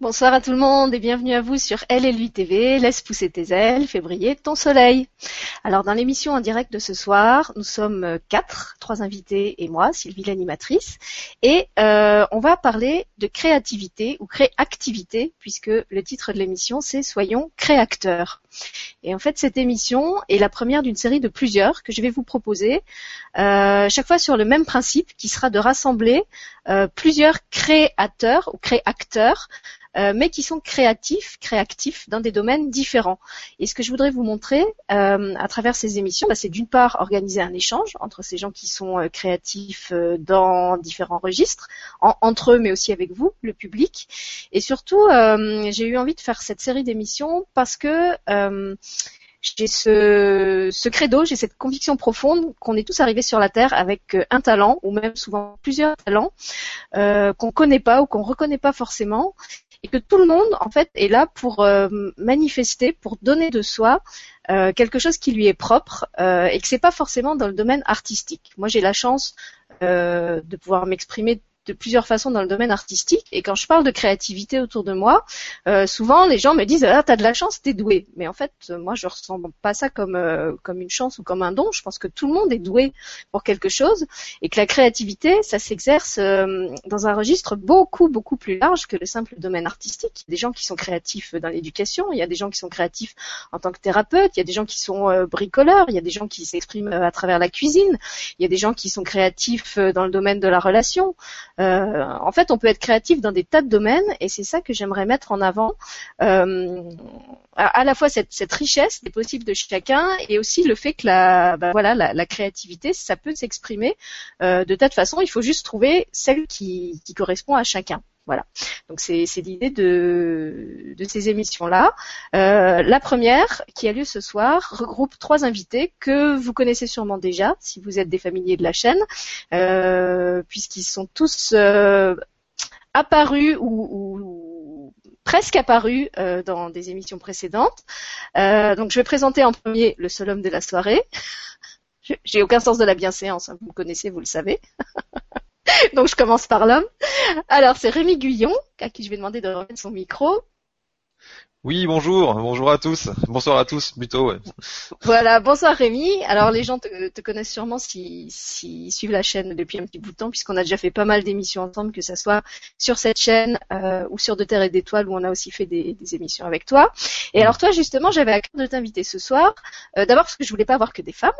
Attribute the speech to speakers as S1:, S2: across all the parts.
S1: Bonsoir à tout le monde et bienvenue à vous sur Elle et lui TV, laisse pousser tes ailes, fais briller ton soleil. Alors dans l'émission en direct de ce soir, nous sommes euh, quatre, trois invités et moi, Sylvie l'animatrice, et euh, on va parler de créativité ou créativité puisque le titre de l'émission c'est Soyons créateurs. Et en fait cette émission est la première d'une série de plusieurs que je vais vous proposer, euh, chaque fois sur le même principe qui sera de rassembler plusieurs créateurs ou créacteurs euh, mais qui sont créatifs, créatifs dans des domaines différents. Et ce que je voudrais vous montrer euh, à travers ces émissions, bah, c'est d'une part organiser un échange entre ces gens qui sont euh, créatifs dans différents registres, entre eux, mais aussi avec vous, le public. Et surtout, j'ai eu envie de faire cette série d'émissions parce que j'ai ce, ce credo, j'ai cette conviction profonde qu'on est tous arrivés sur la Terre avec un talent, ou même souvent plusieurs talents, euh, qu'on connaît pas ou qu'on reconnaît pas forcément, et que tout le monde en fait est là pour euh, manifester, pour donner de soi euh, quelque chose qui lui est propre euh, et que c'est pas forcément dans le domaine artistique. Moi j'ai la chance de pouvoir m'exprimer de plusieurs façons dans le domaine artistique. Et quand je parle de créativité autour de moi, euh, souvent les gens me disent ah t'as de la chance, t'es doué. Mais en fait, moi je ressens pas ça comme euh, comme une chance ou comme un don. Je pense que tout le monde est doué pour quelque chose et que la créativité, ça s'exerce euh, dans un registre beaucoup beaucoup plus large que le simple domaine artistique. Il y a des gens qui sont créatifs dans l'éducation, il y a des gens qui sont créatifs en tant que thérapeute, il y a des gens qui sont bricoleurs, il y a des gens qui s'expriment à travers la cuisine, il y a des gens qui sont créatifs dans le domaine de la relation. Euh, en fait, on peut être créatif dans des tas de domaines et c'est ça que j'aimerais mettre en avant. Euh, à, la fois cette, richesse des possibles de chacun et aussi le fait que la, bah, voilà, la, créativité, ça peut s'exprimer euh, de tas de façons. Il faut juste trouver celle qui correspond à chacun. Voilà. Donc c'est l'idée de, de ces émissions-là. Euh, la première, qui a lieu ce soir, regroupe trois invités que vous connaissez sûrement déjà, si vous êtes des familiers de la chaîne, euh, puisqu'ils sont tous euh, apparus ou, presque apparus dans des émissions précédentes. donc je vais présenter en premier le seul homme de la soirée. J'ai aucun sens de la bienséance, hein, vous me connaissez, vous le savez. Donc je commence par l'homme. Alors c'est Rémi Guyon, à qui je vais demander de remettre son micro.
S2: Oui, bonjour, bonjour à tous, bonsoir à tous plutôt.
S1: Voilà, bonsoir Rémi. Alors les gens te, connaissent sûrement s'ils si, suivent la chaîne depuis un petit bout de temps, puisqu'on a déjà fait pas mal d'émissions ensemble, que ce soit sur cette chaîne euh, ou sur De Terre et d'Étoiles, où on a aussi fait des, émissions avec toi. Et alors toi justement, j'avais à cœur de t'inviter ce soir, euh, d'abord parce que je voulais pas avoir que des femmes,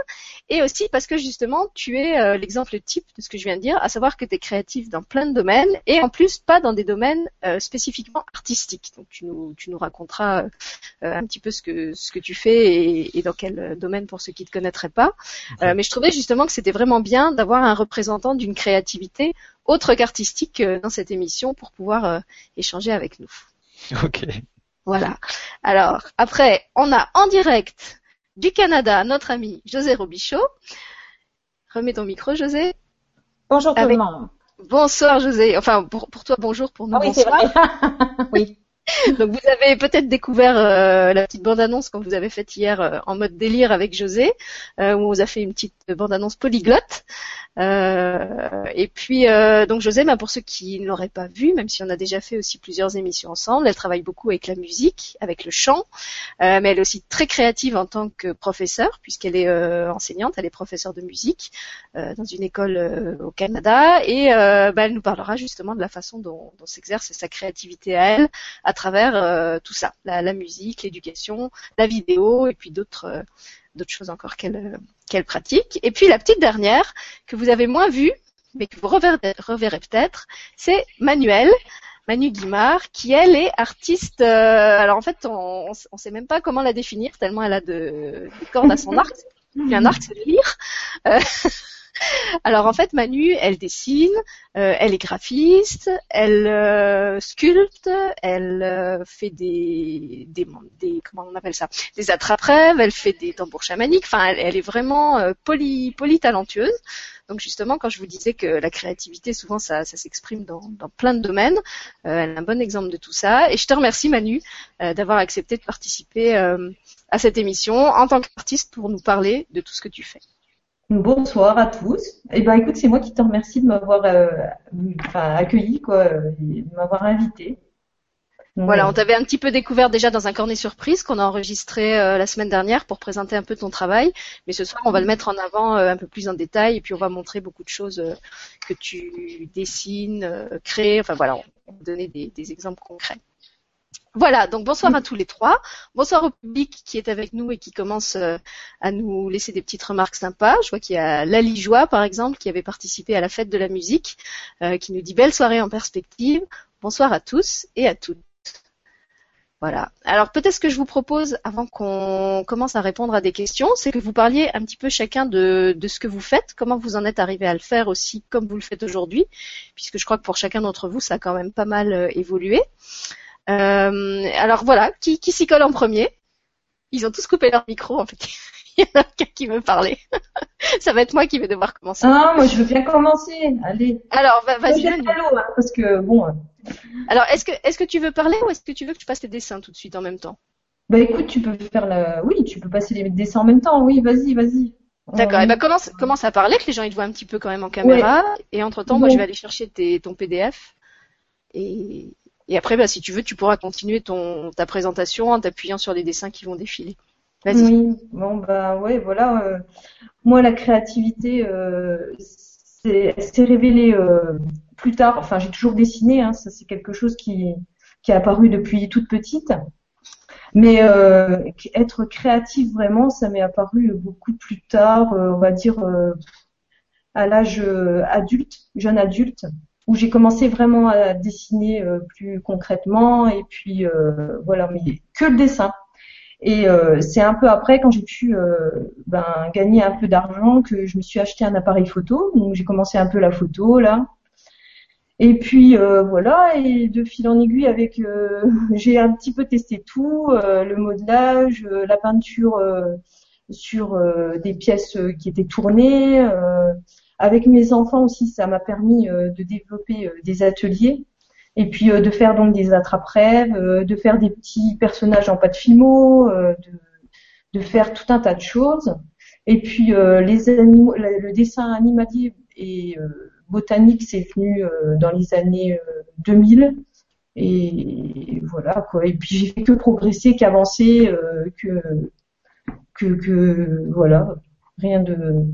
S1: et aussi parce que justement tu es euh, l'exemple type de ce que je viens de dire, à savoir que tu es créatif dans plein de domaines, et en plus pas dans des domaines spécifiquement artistiques. Donc tu nous, tu nous raconteras euh, un petit peu ce que ce que tu fais et, dans quel domaine pour ceux qui ne te connaîtraient pas. Euh, mais je trouvais justement que c'était vraiment bien d'avoir un représentant d'une créativité autre qu'artistique euh, dans cette émission pour pouvoir échanger avec nous.
S2: Ok.
S1: Voilà. Alors après, on a en direct du Canada notre ami José Robichaud. Remets ton micro, José.
S3: Bonjour tout le monde.
S1: Bonsoir José. Enfin pour, pour toi bonjour, pour nous
S3: ah oui,
S1: bonsoir.
S3: Vrai. oui.
S1: Donc vous avez peut-être découvert euh, la petite bande-annonce quand vous avez faite hier euh, en mode délire avec José, euh, où on vous a fait une petite bande-annonce polyglotte. Euh, et puis, euh, donc José, bah, pour ceux qui ne l'auraient pas vu, même si on a déjà fait aussi plusieurs émissions ensemble, elle travaille beaucoup avec la musique, avec le chant, euh, mais elle est aussi très créative en tant que professeure, puisqu'elle est enseignante, elle est professeure de musique dans une école au Canada, et bah, elle nous parlera justement de la façon dont, dont s'exerce sa créativité à elle travers tout ça, la, la musique, l'éducation, la vidéo, et puis d'autres d'autres choses encore qu'elle qu'elle pratique. Et puis la petite dernière que vous avez moins vue, mais que vous reverrez, reverrez peut-être, c'est Manuel. Manu Guimard, qui elle est artiste. Euh, alors en fait, on, on sait même pas comment la définir tellement elle a de, cordes à son arc. un arc, c'est de lire. Euh, alors en fait, Manu, elle dessine, euh, elle est graphiste, elle euh, sculpte, elle euh, fait des, des, comment on appelle ça, des attrape-rêves, elle fait des tambours chamaniques. Enfin, elle, est vraiment poly, polytalentueuse. Donc justement, quand je vous disais que la créativité, souvent, ça, s'exprime dans, plein de domaines, elle est un bon exemple de tout ça. Et je te remercie, Manu, d'avoir accepté de participer à cette émission en tant qu'artiste pour nous parler de tout ce que tu fais.
S3: Bonsoir à tous. Eh ben, écoute, c'est moi qui te remercie de m'avoir euh, accueilli, quoi, et de m'avoir invité.
S1: Voilà, on t'avait un petit peu découvert déjà dans un cornet surprise qu'on a enregistré euh, la semaine dernière pour présenter un peu ton travail. Mais ce soir, on va le mettre en avant euh, un peu plus en détail et puis on va montrer beaucoup de choses euh, que tu dessines, crées. Enfin voilà, on va donner des, des exemples concrets. Voilà, donc bonsoir à tous les trois. Bonsoir au public qui est avec nous et qui commence à nous laisser des petites remarques sympas. Je vois qu'il y a Lali Joie, par exemple, qui avait participé à la fête de la musique, qui nous dit belle soirée en perspective. Bonsoir à tous et à toutes. Voilà. Alors peut-être ce que je vous propose, avant qu'on commence à répondre à des questions, c'est que vous parliez un petit peu chacun de, ce que vous faites, comment vous en êtes arrivé à le faire aussi comme vous le faites aujourd'hui, puisque je crois que pour chacun d'entre vous, ça a quand même pas mal euh, évolué. Euh, alors voilà, qui, qui s'y colle en premier? Ils ont tous coupé leur micro en fait. Il y en a qu'un qui veut parler. ça va être moi qui vais devoir commencer.
S3: Ah, moi je veux bien commencer. Allez.
S1: Alors vas-y.
S3: Hein, parce que bon.
S1: Alors, est-ce que, est-ce que tu veux parler ou est-ce que tu veux que je passe tes dessins tout de suite en même temps?
S3: Bah écoute, tu peux faire la... Oui, tu peux passer les dessins en même temps. Oui, vas-y, vas-y.
S1: D'accord. Et eh ben commence, commence à parler, que les gens ils te voient un petit peu quand même en caméra. Et entre temps, moi je vais aller chercher tes, ton PDF. Et, et après, bah, si tu veux, tu pourras continuer ton, ta présentation en t'appuyant sur les dessins qui vont défiler.
S3: Vas-y. Oui. Bon bah ouais, voilà. Euh, moi, la créativité, euh, c'est révélé euh, plus tard, enfin j'ai toujours dessiné, hein, ça c'est quelque chose qui, qui est apparu depuis toute petite. Mais euh, être créatif vraiment, ça m'est apparu beaucoup plus tard, euh, on va dire euh, à l'âge adulte, jeune adulte, où j'ai commencé vraiment à dessiner plus concrètement et puis voilà, mais que le dessin. Et c'est un peu après, quand j'ai pu ben, gagner un peu d'argent, que je me suis acheté un appareil photo. Donc j'ai commencé un peu la photo là. Et puis euh, voilà, et de fil en aiguille avec, euh, j'ai un petit peu testé tout, euh, le modelage, la peinture sur des pièces qui étaient tournées. Avec mes enfants aussi, ça m'a permis de développer des ateliers et puis de faire donc des attrape-rêves, de faire des petits personnages en pâte fimo, de, de faire tout un tas de choses. Et puis les animaux, le dessin animalier et botanique, c'est venu euh, dans les années 2000. Euh, et voilà quoi. Et puis j'ai fait que progresser, qu'avancer, euh, que, que, que voilà, rien de.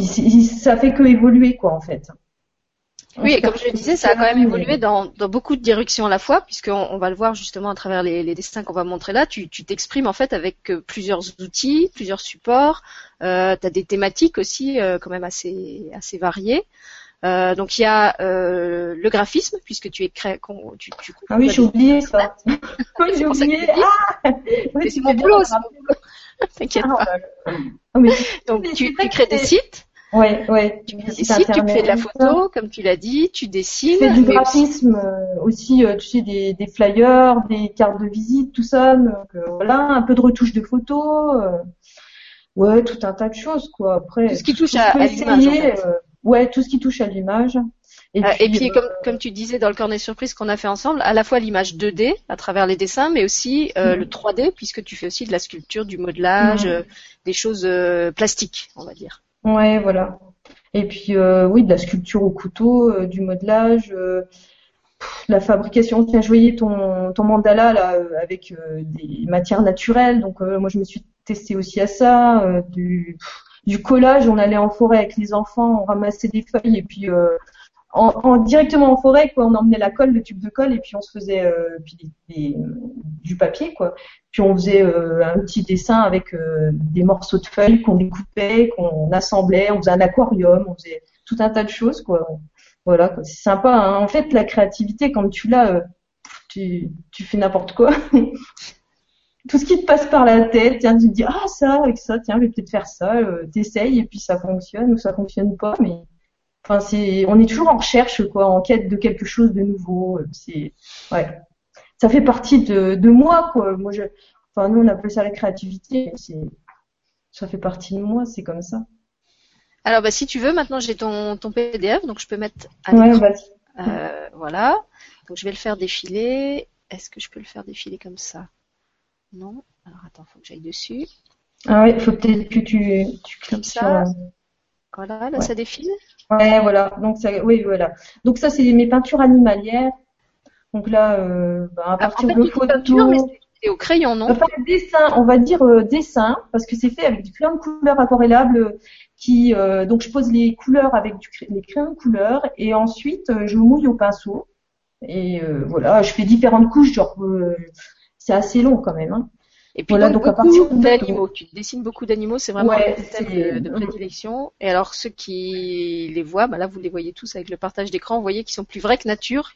S3: Ça fait que évoluer quoi en fait.
S1: Oui, et comme je le disais, ça a quand même évolué dans, dans beaucoup de directions à la fois, puisqu'on on va le voir justement à travers les, les dessins qu'on va montrer là. Tu t'exprimes en fait avec euh, plusieurs outils, plusieurs supports. Euh, tu as des thématiques aussi euh, quand même assez, assez variées. Euh, donc il y a euh, le graphisme, puisque tu es créé. Tu,
S3: tu, ah oui, j'ai oublié ça. oui, j'ai oublié. Ah
S1: c'est mon boulot, T'inquiète ah, pas. Donc tu, tu crées des sites.
S3: Ouais, ouais.
S1: Tu dessines, tu fais de la photo, comme tu l'as dit, tu dessines.
S3: Tu fais du graphisme euh, aussi, euh, tu sais, des, des, flyers, des cartes de visite, tout ça. Donc, euh, voilà, un peu de retouche de photos. ouais, tout un tas de choses, quoi. Après,
S1: tout ce qui touche à, l'image.
S3: ouais, tout ce qui touche à l'image.
S1: Et, puis, et puis comme, comme, tu disais dans le cornet surprise qu'on a fait ensemble, à la fois l'image 2D à travers les dessins, mais aussi mm. le 3D puisque tu fais aussi de la sculpture, du modelage, mm. des choses plastiques, on va dire.
S3: Ouais, voilà. Et puis euh, oui, de la sculpture au couteau, euh, du modelage, euh, la fabrication. Tiens, je voyais ton, ton mandala là avec des matières naturelles. Donc moi, je me suis testée aussi à ça. du, du collage, on allait en forêt avec les enfants, on ramassait des feuilles et puis en, directement en forêt, quoi. On emmenait la colle, le tube de colle, et puis on se faisait euh, du papier, quoi. Puis on faisait euh, un petit dessin avec euh, des morceaux de feuilles qu'on découpait, qu'on assemblait, on faisait un aquarium, on faisait tout un tas de choses, quoi. Voilà, c'est sympa. Hein. En fait, la créativité, quand tu l'as, tu, tu fais n'importe quoi. tout ce qui te passe par la tête, tiens, tu te dis ah ça avec ça, tiens, je vais peut-être faire ça, t'essayes et puis ça fonctionne ou ça fonctionne pas, mais Enfin, c'est, on est toujours en recherche, quoi, en quête de quelque chose de nouveau. C'est, ouais, ça fait partie de, de moi, quoi. Moi, je, enfin, nous, on appelle ça la créativité. C'est, ça fait partie de moi, c'est comme ça.
S1: Alors, bah, si tu veux, maintenant, j'ai ton, ton PDF, donc je peux mettre.
S3: À ouais, vas-y.
S1: Euh, voilà. Donc, je vais le faire défiler. Est-ce que je peux le faire défiler comme ça? Non. Alors, attends, faut que j'aille dessus.
S3: Ah ouais, faut peut-être que tu, tu
S1: comme ça. Voilà, là, ça défile.
S3: Ouais, voilà. Donc ça, oui, voilà. Donc ça, c'est mes peintures animalières. Donc là, euh, bah, à partir
S1: en fait,
S3: de photos,
S1: c'est- au crayon, non?
S3: Enfin dessin, on va dire euh, dessin, parce que c'est fait avec du crayon de couleur aquarellable euh, qui, euh, donc je pose les couleurs avec du, les crayons de couleur et ensuite euh, je mouille au pinceau et euh, voilà, je fais différentes couches, genre euh, c'est assez long quand même. Hein.
S1: Et puis
S3: Voilà,
S1: donc,
S3: donc
S1: beaucoup d'animaux. Tu dessines beaucoup d'animaux, c'est vraiment
S3: Ouais,
S1: un thème de, de prédilection. Et alors ceux qui les voient, bah là vous les voyez tous avec le partage d'écran, vous voyez qu'ils sont plus vrais que nature.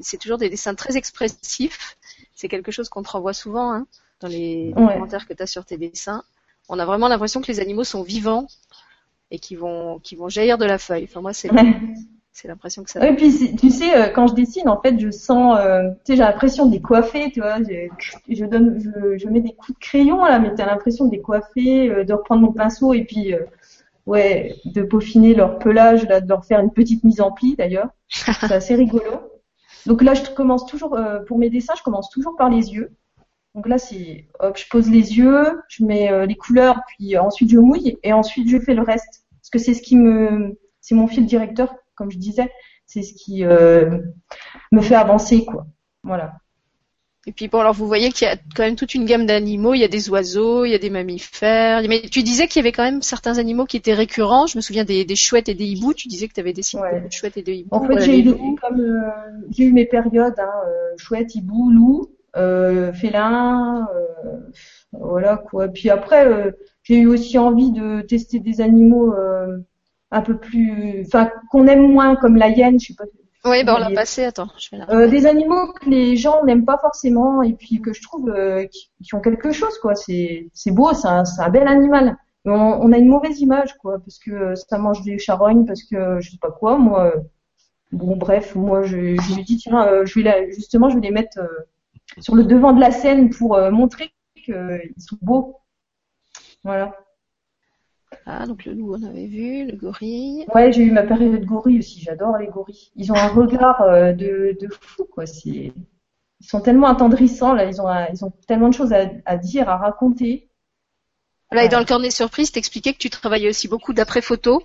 S1: C'est toujours des dessins très expressifs. C'est quelque chose qu'on te renvoie souvent hein, dans les
S3: Ouais.
S1: commentaires que tu as sur tes dessins. On a vraiment l'impression que les animaux sont vivants et qui vont qui vont jaillir de la feuille. Enfin moi c'est c'est l'impression que ça.
S3: Et puis tu sais, euh, quand je dessine, en fait, je sens, euh, tu sais, j'ai l'impression de décoiffer, tu vois. Je, je donne, je, je mets des coups de crayon là, mais t'as l'impression de décoiffer, euh, de reprendre mon pinceau et puis, euh, ouais, de peaufiner leur pelage, là, de leur faire une petite mise en pli d'ailleurs. C'est assez rigolo. Donc là, je commence toujours, pour mes dessins, je commence toujours par les yeux. Donc là, c'est, hop, je pose les yeux, je mets les couleurs, puis ensuite je mouille et ensuite je fais le reste. Parce que c'est ce qui me, c'est mon fil directeur, comme je disais, c'est ce qui euh, me fait avancer, quoi. Voilà.
S1: Et puis bon, alors vous voyez qu'il y a quand même toute une gamme d'animaux. Il y a des oiseaux, il y a des mammifères. Mais tu disais qu'il y avait quand même certains animaux qui étaient récurrents. Je me souviens des, des chouettes et des hiboux. Tu disais que tu avais dessiné
S3: Ouais.
S1: de chouettes et de hiboux.
S3: En fait, j'ai eu, euh, j'ai eu mes périodes, hein, euh, chouette, hibou, loup, euh, félin, voilà quoi. Puis après, j'ai eu aussi envie de tester des animaux euh, un peu plus, enfin, qu'on aime moins, comme la hyène, je sais pas.
S1: Oui, ben on l'a passé. Attends, je vais la
S3: Euh, des animaux que les gens n'aiment pas forcément et puis que je trouve euh, qui, qui ont quelque chose quoi. C'est c'est beau, c'est un, un bel animal. Mais on, on a une mauvaise image quoi parce que ça mange des charognes parce que je sais pas quoi. Moi, euh, bon bref, moi je, je me dis tiens, euh, je vais la, justement je vais les mettre euh, sur le devant de la scène pour euh, montrer qu'ils sont beaux. Voilà.
S1: Ah, donc le loup, on avait vu, le gorille.
S3: Ouais, j'ai eu ma période gorille aussi. J'adore les gorilles. Ils ont un regard euh, de, de fou, quoi. C'est, ils sont tellement attendrissants là. Ils ont, un- ils ont tellement de choses à, à dire, à raconter.
S1: Là, et dans le cornet surprise, t'expliquais que tu travaillais aussi beaucoup d'après-photos.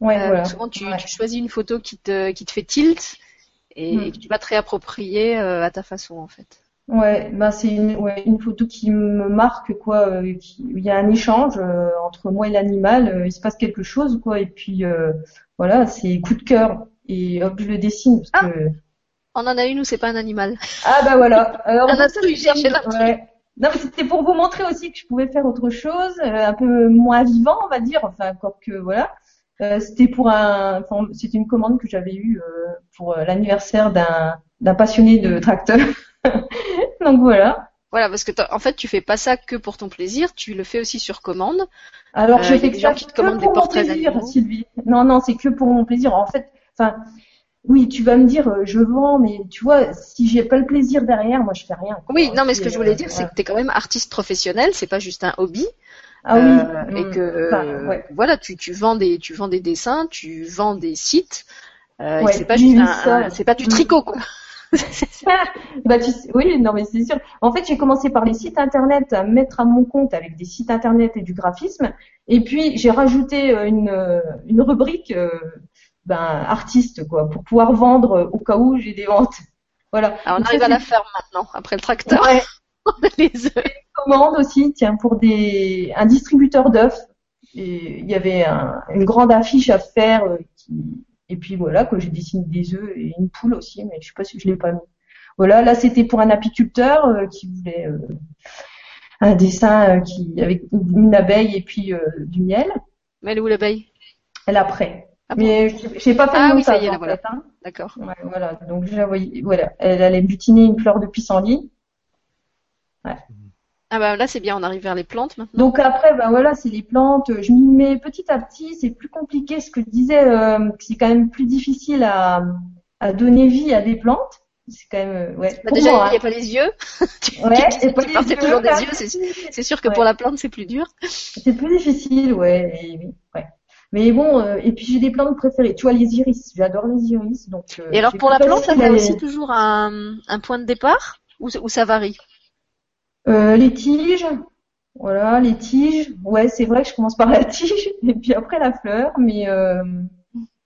S3: Ouais,
S1: Euh,
S3: voilà.
S1: Souvent, tu,
S3: Ouais.
S1: tu choisis une photo qui te, qui te fait tilt et,
S3: Mm.
S1: que tu vas te réapproprier euh, à ta façon, en fait.
S3: Ouais, ben c'est une, ouais, une photo qui me marque, quoi. euh, qui- il y a un échange euh, entre moi et l'animal. euh, il se passe quelque chose, quoi. Et puis euh, voilà, c'est coup de cœur. Et hop, je le dessine parce
S1: Ah.
S3: que
S1: On en a une où c'est pas un animal.
S3: ah bah voilà. Alors
S1: Un
S3: c'est-
S1: l'intrus.
S3: ouais. Non, mais c'était pour vous montrer aussi que je pouvais faire autre chose, euh, un peu moins vivant, on va dire. Enfin, encore que voilà. Euh, c'était pour un, enfin, c'était une commande que j'avais eue euh, pour l'anniversaire d'un d'un passionné de tracteur. Donc voilà.
S1: Voilà, parce que en fait, tu fais pas ça que pour ton plaisir, tu le fais aussi sur commande.
S3: Alors,
S1: Euh,
S3: je fais
S1: des gens qui te
S3: que
S1: commandent des
S3: mon
S1: portraits
S3: plaisir. Sylvie. Non, non, c'est que pour mon plaisir. En fait, enfin, oui, tu vas me dire, euh, je vends, mais tu vois, si j'ai pas le plaisir derrière, moi, je fais rien. quoi.
S1: Oui, non, mais ce que je voulais
S3: euh,
S1: dire, c'est que tu es quand même artiste professionnel, c'est pas juste un hobby.
S3: Ah oui.
S1: Euh, et
S3: mm,
S1: que
S3: enfin, ouais.
S1: voilà, tu, tu vends des tu vends des dessins, tu vends des sites.
S3: Ouais,
S1: c'est pas juste un, c'est pas du
S3: Mm.
S1: tricot quoi.
S3: Bah, tu sais- oui, non, mais c'est sûr. En fait, j'ai commencé par les sites internet à me mettre à mon compte avec des sites internet et du graphisme. Et puis, j'ai rajouté euh, une, euh, une rubrique, euh, ben, artiste, quoi, pour pouvoir vendre au cas où j'ai des ventes. Voilà.
S1: Alors, on
S3: Donc,
S1: arrive à la ferme maintenant, après le tracteur,
S3: Ouais,
S1: les œufs.
S3: commande aussi, tiens, pour des, un distributeur d'œufs. Il y avait un- une grande affiche à faire. euh, qui- et puis voilà, que j'ai dessiné des œufs et une poule aussi, mais je sais pas si je l'ai pas mis. Voilà, là c'était pour un apiculteur euh, qui voulait euh, un dessin euh, qui avec une abeille et puis du miel.
S1: Mais elle est où l'abeille?
S3: Elle après.
S1: Ah bon?
S3: Mais je j'ai pas fait
S1: Ah oui, ça y est, la
S3: en
S1: voilà.
S3: hein.
S1: D'accord.
S3: Ouais, voilà, donc je la voyais, voilà, elle allait butiner une fleur de pissenlit.
S1: Ah bah là c'est bien, on arrive vers les plantes maintenant.
S3: Donc après, ben voilà, c'est les plantes. Je m'y mets petit à petit. C'est plus compliqué. Ce que je disais, euh, c'est quand même plus difficile à, à donner vie à des plantes. C'est quand même, euh, ouais.
S1: Bah, déjà
S3: moi,
S1: il n'y a
S3: hein.
S1: pas les yeux.
S3: Ouais,
S1: tu
S3: pas
S1: tu
S3: les yeux,
S1: toujours des
S3: là,
S1: yeux, c'est sûr que
S3: Ouais.
S1: pour la plante c'est plus dur.
S3: C'est plus difficile, ouais. Et, ouais. Mais bon, euh, et puis j'ai des plantes préférées. Tu vois, les iris. J'adore les iris. Donc. euh,
S1: Et alors pour la plante, ça
S3: les-
S1: aussi toujours un, un point de départ? Ou, ou ça varie?
S3: Euh, les tiges. Voilà, les tiges. Ouais, c'est vrai que je commence par la tige et puis après la fleur, mais euh,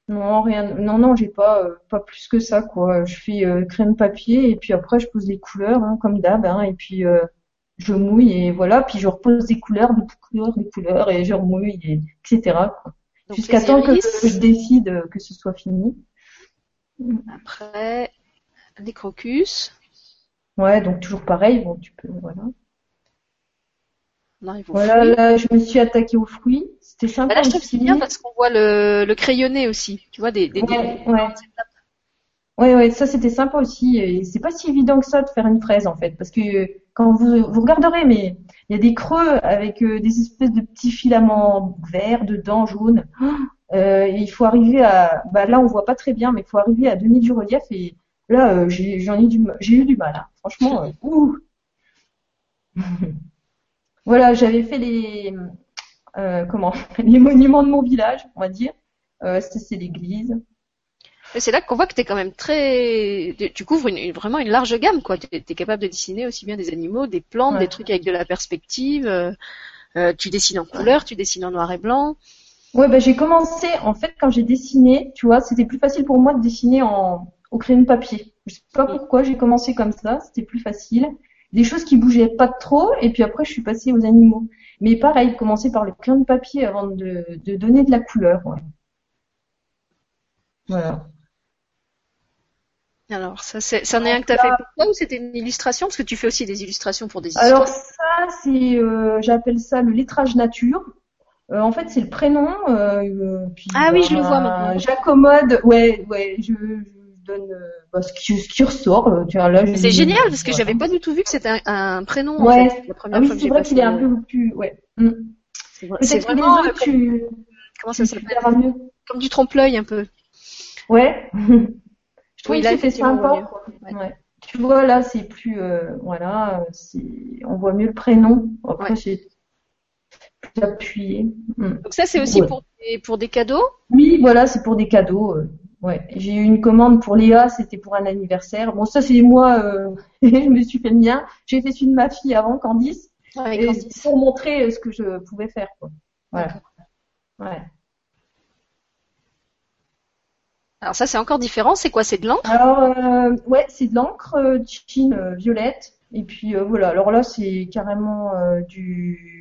S3: Non, rien. Non, non, j'ai pas, euh, pas plus que ça, quoi. Je fais euh, crème papier et puis après je pose les couleurs, hein, comme d'hab, hein, et puis je mouille et voilà. Puis je repose des couleurs, des couleurs, des couleurs et je remouille, et, etc. Jusqu'à temps que
S1: iris.
S3: je décide que ce soit fini.
S1: Après, les crocus.
S3: Ouais, donc toujours pareil. Bon, tu peux, voilà. Voilà, là, je me suis attaquée aux fruits. C'était sympa
S1: Bah là, je trouve c'est bien parce qu'on voit le, le crayonné aussi. Tu vois, des, des, des-
S3: Ouais, ouais. Ouais, ça c'était sympa aussi. Et c'est pas si évident que ça de faire une fraise en fait, parce que euh, quand vous, vous regarderez, mais il y a des creux avec euh, des espèces de petits filaments verts dedans, jaunes. Euh, et il faut arriver à, bah là on voit pas très bien, mais il faut arriver à donner du relief. Et là, euh, j'ai, j'en ai du, j'ai eu du mal. hein. Franchement, euh, ouh. Voilà, j'avais fait les, euh, comment, les monuments de mon village, on va dire. Euh, c'est l'église?
S1: Et c'est là qu'on voit que tu es quand même très... Tu couvres une, vraiment une large gamme, quoi. Tu es, capable de dessiner aussi bien des animaux, des plantes,
S3: Ouais.
S1: des trucs avec de la perspective. euh, tu dessines en couleur, tu dessines en noir et blanc.
S3: Ouais, bah, j'ai commencé, en fait, quand j'ai dessiné, tu vois, c'était plus facile pour moi de dessiner en, au crayon de papier. Je sais pas pourquoi j'ai commencé comme ça, c'était plus facile. Des choses qui bougeaient pas trop, et puis après, je suis passée aux animaux. Mais pareil, commencer par le crayon de papier avant de, de donner de la couleur, ouais. Voilà.
S1: Alors, ça, c'est, c'en est un que tu as fait pour toi ou c'était une illustration? Parce que tu fais aussi des illustrations pour des histoires.
S3: Alors ça, c'est, euh, j'appelle ça le lettrage nature. Euh, en fait, c'est le prénom. euh, euh, puis,
S1: Ah oui, je le vois maintenant.
S3: J'accommode, ouais, ouais, je, je donne euh, bah, ce, qui, ce qui ressort. euh,
S1: c'est génial parce que j'avais pas du tout vu que c'était un, un prénom
S3: Ouais.
S1: en fait. La première
S3: Ah oui, c'est vrai qu'il est un peu plus, ouais.
S1: C'est c'est vraiment
S3: autres, tu,
S1: comment ça s'appelle. Comme du trompe-l'œil un peu.
S3: Ouais. je trouve
S1: Oui,
S3: que
S1: voit
S3: sympa.
S1: Ouais.
S3: Ouais. Tu vois, là, c'est plus, euh, voilà, c'est, on voit mieux le prénom. Après, j'ai plus appuyé. Hmm.
S1: Donc ça c'est aussi pour des, pour des cadeaux?
S3: Oui, voilà, c'est pour des cadeaux. euh, ouais, j'ai eu une commande pour Léa, c'était pour un anniversaire. Bon, ça c'est moi, euh, je me suis fait le mien. J'ai fait celui de ma fille avant, Candice, et
S1: Candice.
S3: pour montrer euh, ce que je pouvais faire. Quoi. Voilà. Ouais.
S1: Alors ça c'est encore différent. C'est quoi? C'est de l'encre?
S3: Alors, euh, ouais, c'est de l'encre euh, chine euh, violette. Et puis euh, voilà. Alors là, c'est carrément euh, du.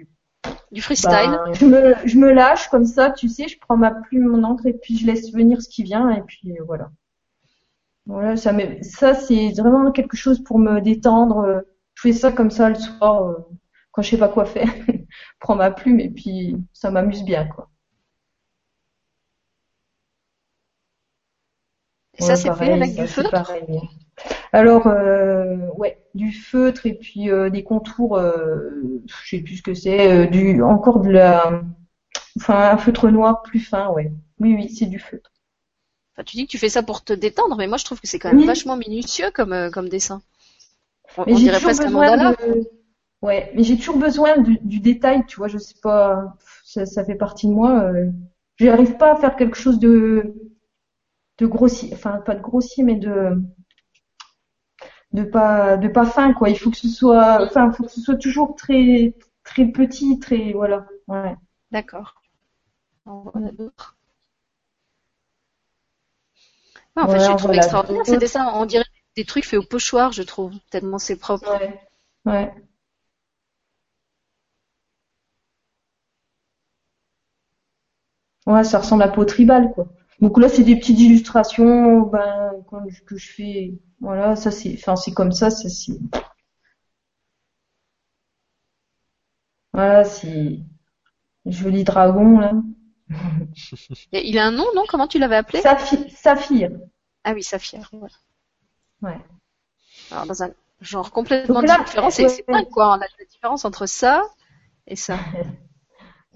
S1: Du freestyle.
S3: ben, je me, je me lâche comme ça, tu sais. Je prends ma plume, mon encre, et puis je laisse venir ce qui vient. Et puis voilà. Voilà, ça, ça c'est vraiment quelque chose pour me détendre. Je fais ça comme ça le soir euh, quand je sais pas quoi faire. Je prends ma plume et puis ça m'amuse bien, quoi.
S1: Et ça
S3: Ouais,
S1: c'est fait avec
S3: ça,
S1: du feutre?
S3: pareil. Alors, euh, ouais, du feutre et puis euh, des contours, euh, je sais plus ce que c'est, euh, du encore de la, enfin un feutre noir plus fin, ouais. Oui, oui, c'est du feutre.
S1: Enfin, tu dis que tu fais ça pour te détendre, mais moi je trouve que c'est quand même
S3: Oui.
S1: vachement minutieux comme comme dessin. On,
S3: Mais
S1: on
S3: j'ai
S1: dirait
S3: toujours
S1: presque un
S3: besoin
S1: mandala.
S3: de, ouais, mais j'ai toujours besoin du, du détail, tu vois. Je sais pas, ça, ça fait partie de moi. J'arrive pas à faire quelque chose de, de grossier, enfin pas de grossier, mais de, de pas, de pas fin, quoi. Il faut que ce soit, enfin, faut que ce soit toujours très, très petit, très, voilà. Ouais.
S1: D'accord. Ouais, en fait,
S3: Ouais,
S1: je trouve
S3: voilà.
S1: extraordinaires ces dessins. On dirait des trucs faits au pochoir, je trouve, tellement c'est propre.
S3: Ouais. Ouais. Ouais, ça ressemble à peau tribal, quoi. Donc là, c'est des petites illustrations, ben, que je fais. Voilà, ça c'est, enfin, c'est comme ça, ça c'est. Voilà, c'est joli dragon là.
S1: Il a un nom, non? Comment tu l'avais appelé?
S3: Saphi- Saphir.
S1: Ah oui, Saphir. voilà.
S3: Ouais.
S1: Alors dans un genre complètement
S3: là,
S1: différent, c'est
S3: ouais,
S1: quoi. On a la différence entre ça et ça.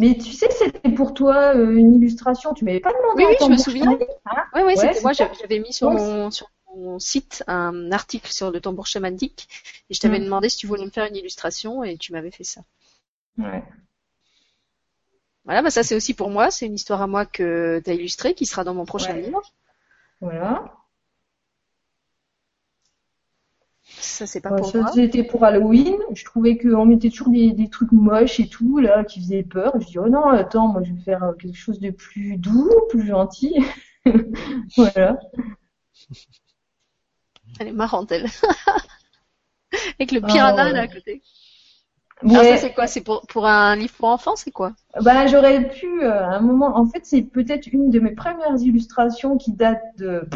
S3: Mais tu sais que c'était pour toi euh, une illustration, tu m'avais pas demandé
S1: Oui, oui, je me souviens.
S3: chamanique, hein
S1: Oui, oui,
S3: Ouais,
S1: moi. j'avais- mis sur mon, sur mon site un article sur le tambour chamanique et je t'avais
S3: Mm.
S1: demandé si tu voulais me faire une illustration et tu m'avais fait ça.
S3: Ouais.
S1: Voilà, bah ça c'est aussi pour moi. C'est une histoire à moi que tu as illustrée qui sera dans mon prochain
S3: Ouais.
S1: livre.
S3: Voilà.
S1: Ça c'est pas
S3: Ouais,
S1: pour
S3: ça,
S1: moi.
S3: c'était pour Halloween. Je trouvais qu'on mettait toujours des, des trucs moches et tout, là, qui faisaient peur. Je dis, oh non, attends, moi, je vais faire euh, quelque chose de plus doux, plus gentil. voilà.
S1: Elle est marrante, elle. Avec le piranha
S3: Oh.
S1: là à côté. Alors
S3: Ouais.
S1: ça c'est quoi? C'est pour, pour un livre pour enfants, c'est quoi?
S3: Bah, j'aurais pu, euh, à un moment, en fait, c'est peut-être une de mes premières illustrations qui date de,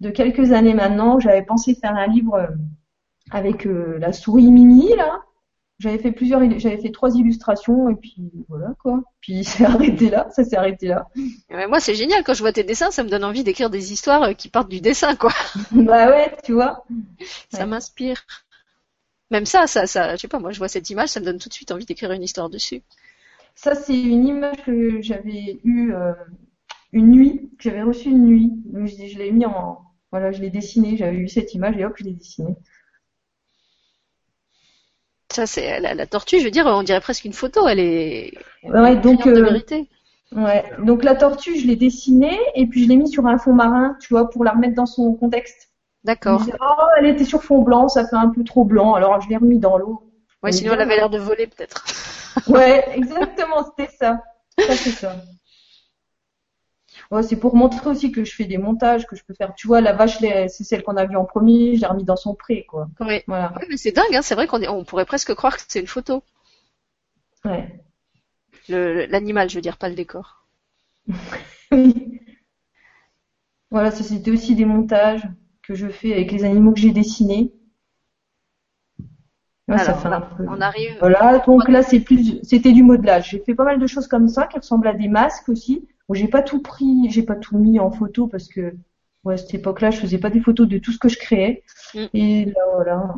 S3: de quelques années maintenant. J'avais pensé faire un livre euh, avec euh, la souris Mimi, là. J'avais fait plusieurs, j'avais fait trois illustrations, et puis voilà, quoi. Puis c'est arrêté là, ça s'est arrêté là.
S1: Mais Moi c'est génial, quand je vois tes dessins, ça me donne envie d'écrire des histoires euh, qui partent du dessin, quoi.
S3: Bah ouais, tu vois.
S1: Ça
S3: Ouais.
S1: m'inspire. Même ça, ça, ça, je sais pas, moi je vois cette image, ça me donne tout de suite envie d'écrire une histoire dessus.
S3: Ça, c'est une image que j'avais eue euh, une nuit, que j'avais reçue une nuit. Donc, je, je l'ai mis en, voilà, je l'ai dessinée, j'avais eu cette image et hop, je l'ai dessinée.
S1: Ça c'est la, la tortue, je veux dire, on dirait presque une photo, elle est
S3: Ouais, donc,
S1: de
S3: euh,
S1: vérité.
S3: Ouais, donc la tortue, je l'ai dessinée et puis je l'ai mis sur un fond marin, tu vois, pour la remettre dans son contexte.
S1: D'accord.
S3: oh, elle était sur fond blanc, ça fait un peu trop blanc, alors je l'ai remis dans l'eau.
S1: Ouais, sinon elle avait l'air de voler peut-être.
S3: Ouais, exactement, c'était ça. Ça, c'est ça. Ouais, c'est pour montrer aussi que je fais des montages, que je peux faire. Tu vois, la vache, c'est celle qu'on a vue en premier, je l'ai remis dans son pré, quoi.
S1: Oui.
S3: Voilà.
S1: Ouais, mais c'est dingue, hein, c'est vrai qu'on est- on pourrait presque croire que c'est une photo.
S3: Ouais.
S1: L'animal, je veux dire, pas le décor.
S3: Oui. Voilà, ça c'était aussi des montages que je fais avec les animaux que j'ai dessinés. Ouais, ça
S1: Alors,
S3: fait
S1: là,
S3: un peu.
S1: on arrive.
S3: Voilà, donc là c'est plus, c'était du modelage. J'ai fait pas mal de choses comme ça qui ressemblent à des masques aussi. Bon, j'ai pas tout pris, j'ai pas tout mis en photo parce que ouais, à cette époque-là, je faisais pas des photos de tout ce que je créais.
S1: Mm.
S3: Et là voilà.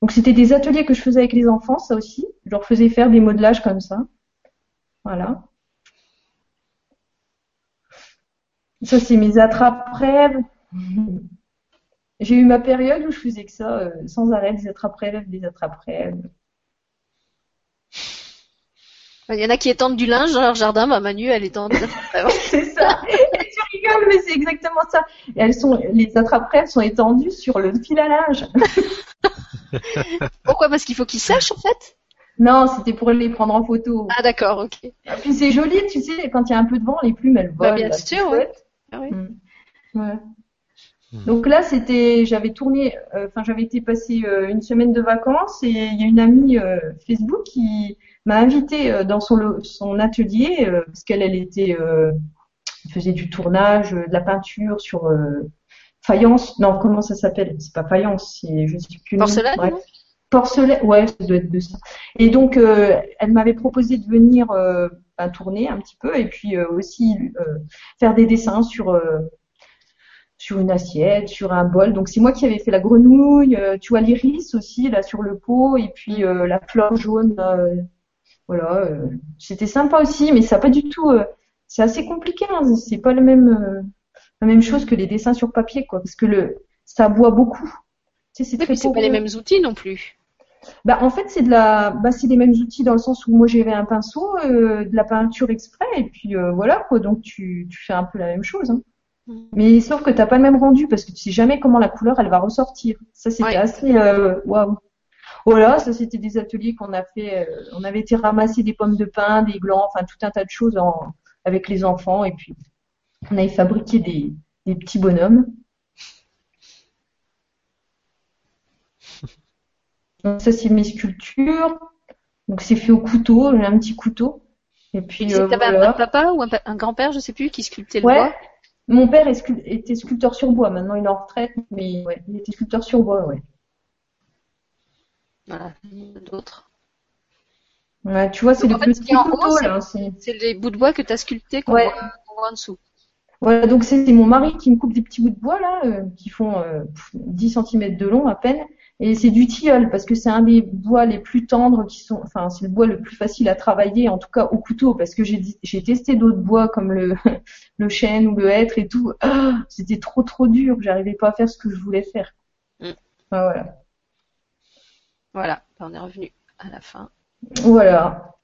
S3: Donc c'était des ateliers que je faisais avec les enfants, ça aussi. Je leur faisais faire des modelages comme ça. Voilà. Ça c'est mes attrape-rêves. J'ai eu ma période où je faisais que ça, euh, sans arrêt, des attrape-rêves, des attrape-rêves.
S1: Il y en a qui étendent du linge dans leur jardin, bah Manu, elle étend
S3: C'est ça. Et tu rigoles, mais c'est exactement ça. Et elles sont, les attrape-rêves sont étendues sur le fil à linge.
S1: Pourquoi? Parce qu'il faut qu'ils sèchent en fait?
S3: Non, c'était pour les prendre en photo.
S1: Ah d'accord, ok.
S3: Et puis c'est joli, tu sais, quand il y a un peu de vent, les plumes, elles volent.
S1: Bah, bien
S3: là, c'est
S1: sûr, ouais.
S3: chouette.
S1: Ah oui.
S3: Mm. Ouais.
S2: Hmm.
S3: Donc là, c'était, j'avais tourné, euh, enfin, j'avais été passer euh, une semaine de vacances et il y a une amie euh, Facebook qui m'a invitée euh, dans son, atelier euh, parce qu'elle, elle était, euh, faisait du tournage, de la peinture sur faïence. Non, comment ça s'appelle? C'est pas faïence, c'est, je sais plus.
S1: Porcelaine,
S3: Bref. Porcelaine, ouais, ça doit être de ça. Et donc, euh, elle m'avait proposé de venir euh, ben, tourner un petit peu et puis euh, aussi faire des dessins sur sur une assiette, sur un bol. Donc c'est moi qui avais fait la grenouille, tu vois l'iris aussi là sur le pot et puis la fleur jaune. Là, voilà, euh, c'était sympa aussi, mais ça pas du tout. euh, c'est assez compliqué. Hein, c'est pas le même euh, la même chose que les dessins sur papier, quoi, parce que le ça boit beaucoup. Tu sais, c'est très
S1: puis c'est pas les mêmes outils non plus.
S3: Bah, en fait, c'est de la, bah, c'est les mêmes outils dans le sens où moi j'avais un pinceau, euh, de la peinture exprès, et puis euh, voilà quoi. Donc tu, tu fais un peu la même chose. Hein.
S1: Mm.
S3: Mais sauf que t'as pas le même rendu parce que tu sais jamais comment la couleur elle va ressortir. Ça c'était
S1: Ouais.
S3: assez waouh. Voilà, ça c'était des ateliers qu'on a fait. euh, on avait été ramasser des pommes de pin, des glands, enfin tout un tas de choses en, avec les enfants, et puis on avait fabriqué des, des petits bonhommes. Donc ça c'est mes sculptures. Donc c'est fait au couteau, j'ai un petit couteau. Et puis
S1: Tu
S3: euh,
S1: un,
S3: voilà.
S1: un papa ou un, grand-père, je sais plus, qui sculptait le
S3: Ouais.
S1: bois?
S3: Mon père était sculpteur sur bois, maintenant il est en retraite, mais ouais, il était sculpteur sur bois, ouais.
S1: Voilà, il y en a d'autres.
S3: Ouais, tu vois, c'est
S1: Donc,
S3: le
S1: en fait, ce
S3: petit
S1: qui est en haut,
S3: couteau
S1: c'est- les bouts de bois que tu as sculptés qu'on
S3: Ouais.
S1: voit, en dessous.
S3: Voilà, donc c'est mon mari qui me coupe des petits bouts de bois là, euh, qui font euh, pff, 10 cm de long à peine. Et c'est du tilleul parce que c'est un des bois les plus tendres qui sont, enfin c'est le bois le plus facile à travailler, en tout cas au couteau, parce que j'ai testé d'autres bois comme le le chêne ou le hêtre et tout. Ah, c'était trop trop dur, j'arrivais pas à faire ce que je voulais faire.
S1: Mm.
S3: Voilà.
S1: Voilà, on est revenu à la fin.
S3: Voilà.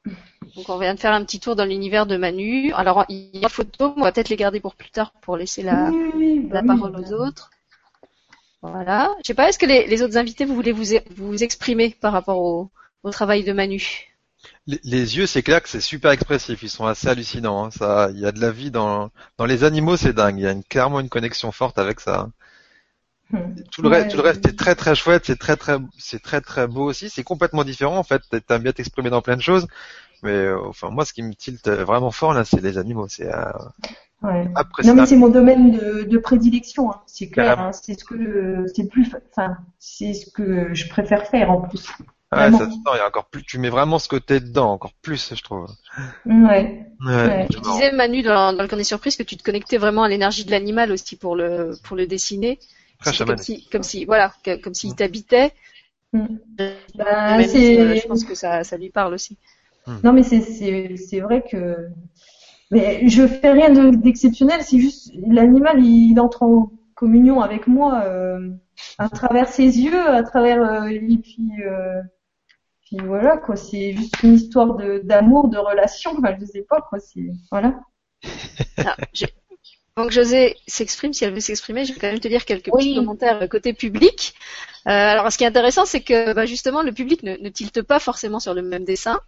S1: Donc on vient de faire un petit tour dans l'univers de Manu. Alors il y a des photos, on va peut-être les garder pour plus tard pour laisser la,
S3: Oui, oui, bah
S1: la parole aux autres. Voilà. Je sais pas, est-ce que les, les autres invités, vous voulez vous, vous exprimer par rapport au, au travail de Manu?
S2: Les, les yeux, c'est clair que c'est super expressif. Ils sont assez hallucinants. hein. Ça, il y a de la vie dans dans les animaux, c'est dingue. Il y a une, clairement une connexion forte avec ça. Tout le reste,
S3: Ouais.
S2: tout le reste est très très chouette. C'est très très, c'est très très beau aussi. C'est complètement différent en fait. T'aimes bien t'exprimer dans plein de choses. Mais euh, enfin, moi, ce qui me tilte vraiment fort là, c'est les animaux. C'est euh,
S3: Ouais.
S2: après,
S3: Non mais c'est mon domaine de, de prédilection, hein. c'est clair. Hein. C'est ce que c'est plus, enfin c'est ce que je préfère faire en plus.
S2: Ouais,
S3: Vraiment.
S2: ça se sent, il y a encore plus, tu mets vraiment ce côté dedans, encore plus, je trouve.
S3: Ouais.
S2: Ouais,
S3: Ouais.
S1: Tu disais Manu dans, dans le Cornet Surprise que tu te connectais vraiment à l'énergie de l'animal aussi pour le pour le dessiner.
S2: Très
S1: comme si comme si voilà que- comme s'il t'habitait.
S3: Bah,
S1: Même,
S3: c'est-
S1: euh, je pense que ça ça lui parle aussi.
S3: Non mais c'est vrai que mais je fais rien de- d'exceptionnel, c'est juste l'animal il entre en communion avec moi euh, à travers ses yeux, à travers euh, et puis euh, puis voilà quoi, c'est juste une histoire de d'amour, de relation, enfin, je sais pas quoi, c'est voilà.
S1: Ah, j'ai- Donc José s'exprime, si elle veut s'exprimer, je vais quand même te lire quelques
S4: Oui.
S1: petits commentaires euh, côté public. Euh, alors ce qui est intéressant, c'est que bah, justement le public ne, ne tilte pas forcément sur le même dessin.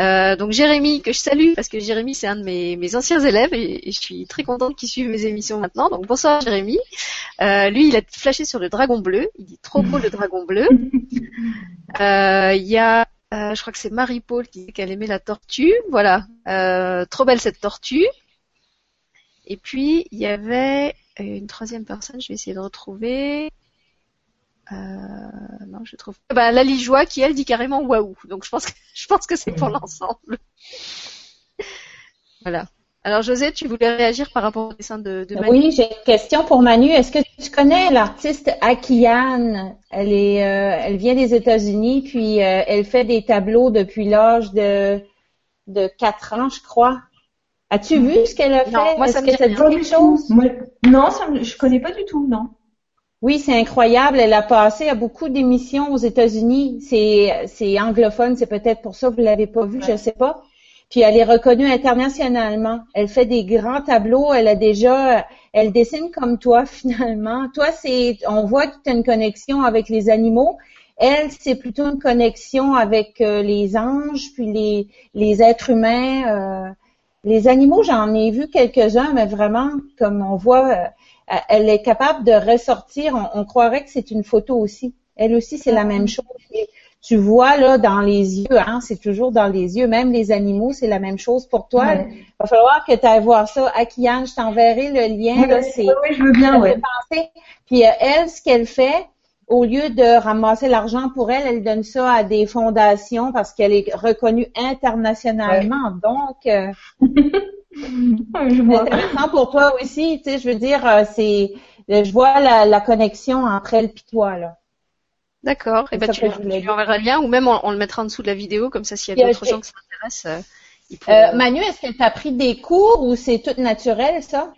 S1: Euh, donc Jérémy, que je salue, parce que Jérémy c'est un de mes, mes anciens élèves et, et je suis très contente qu'il suive mes émissions maintenant. Donc bonsoir Jérémy. Euh, lui, il a flashé sur le dragon bleu. Il dit trop beau le dragon bleu. Euh, Il y a, euh, je crois que c'est Marie-Paul qui dit qu'elle aimait la tortue. Voilà, Euh, trop belle cette tortue. Et puis, il y avait euh, une troisième personne, je vais essayer de retrouver. Euh, non, je trouve. pas. Bah, Lali Joie qui elle dit carrément waouh. Donc je pense que je pense que c'est pour l'ensemble. voilà. Alors José, tu voulais réagir par rapport au dessin de, de Manu?
S4: Oui, j'ai une question pour Manu. Est-ce que tu connais l'artiste Akiane? Elle est, euh, elle vient des États-Unis, puis euh, elle fait des tableaux depuis l'âge de de quatre ans, je crois. As-tu vu ce qu'elle a fait?
S1: Non, moi, ça me
S4: que ça dit quelque chose?
S3: Moi, non, ça me, je connais pas du tout, non.
S4: Oui, c'est incroyable. Elle a passé à beaucoup d'émissions aux États-Unis. C'est, c'est anglophone, c'est peut-être pour ça que vous l'avez pas vu, je sais pas. Puis elle est reconnue internationalement. Elle fait des grands tableaux. Elle a déjà, elle dessine comme toi finalement. Toi, c'est, on voit que tu as une connexion avec les animaux. Elle, c'est plutôt une connexion avec euh, les anges, puis les, les êtres humains. euh. Les animaux, j'en ai vu quelques-uns, mais vraiment, comme on voit, euh, elle est capable de ressortir. On, on croirait que c'est une photo aussi. Elle aussi, c'est la même chose. Et tu vois là dans les yeux, hein, c'est toujours dans les yeux. Même les animaux, c'est la même chose pour toi.
S3: Ouais.
S4: Il va falloir que tu ailles voir ça. Akiane, je t'enverrai le lien. là,
S3: Ouais, ouais, je veux bien, ouais.
S4: penser. Puis euh, elle, ce qu'elle fait, au lieu de ramasser l'argent pour elle, elle donne ça à des fondations parce qu'elle est reconnue internationalement. Donc, euh, c'est intéressant pour toi aussi. Tu sais, je veux dire, euh, c'est, je vois la, la connexion entre elle et toi là.
S1: D'accord. Et
S4: C'est
S1: ben tu, lui enverras le lien ou même on, on le mettra en dessous de la vidéo comme ça s'il y a d'autres
S4: euh,
S1: gens qui s'intéressent, euh,
S4: Euh, Manu, est-ce que tu as pris des cours ou c'est tout naturel ça?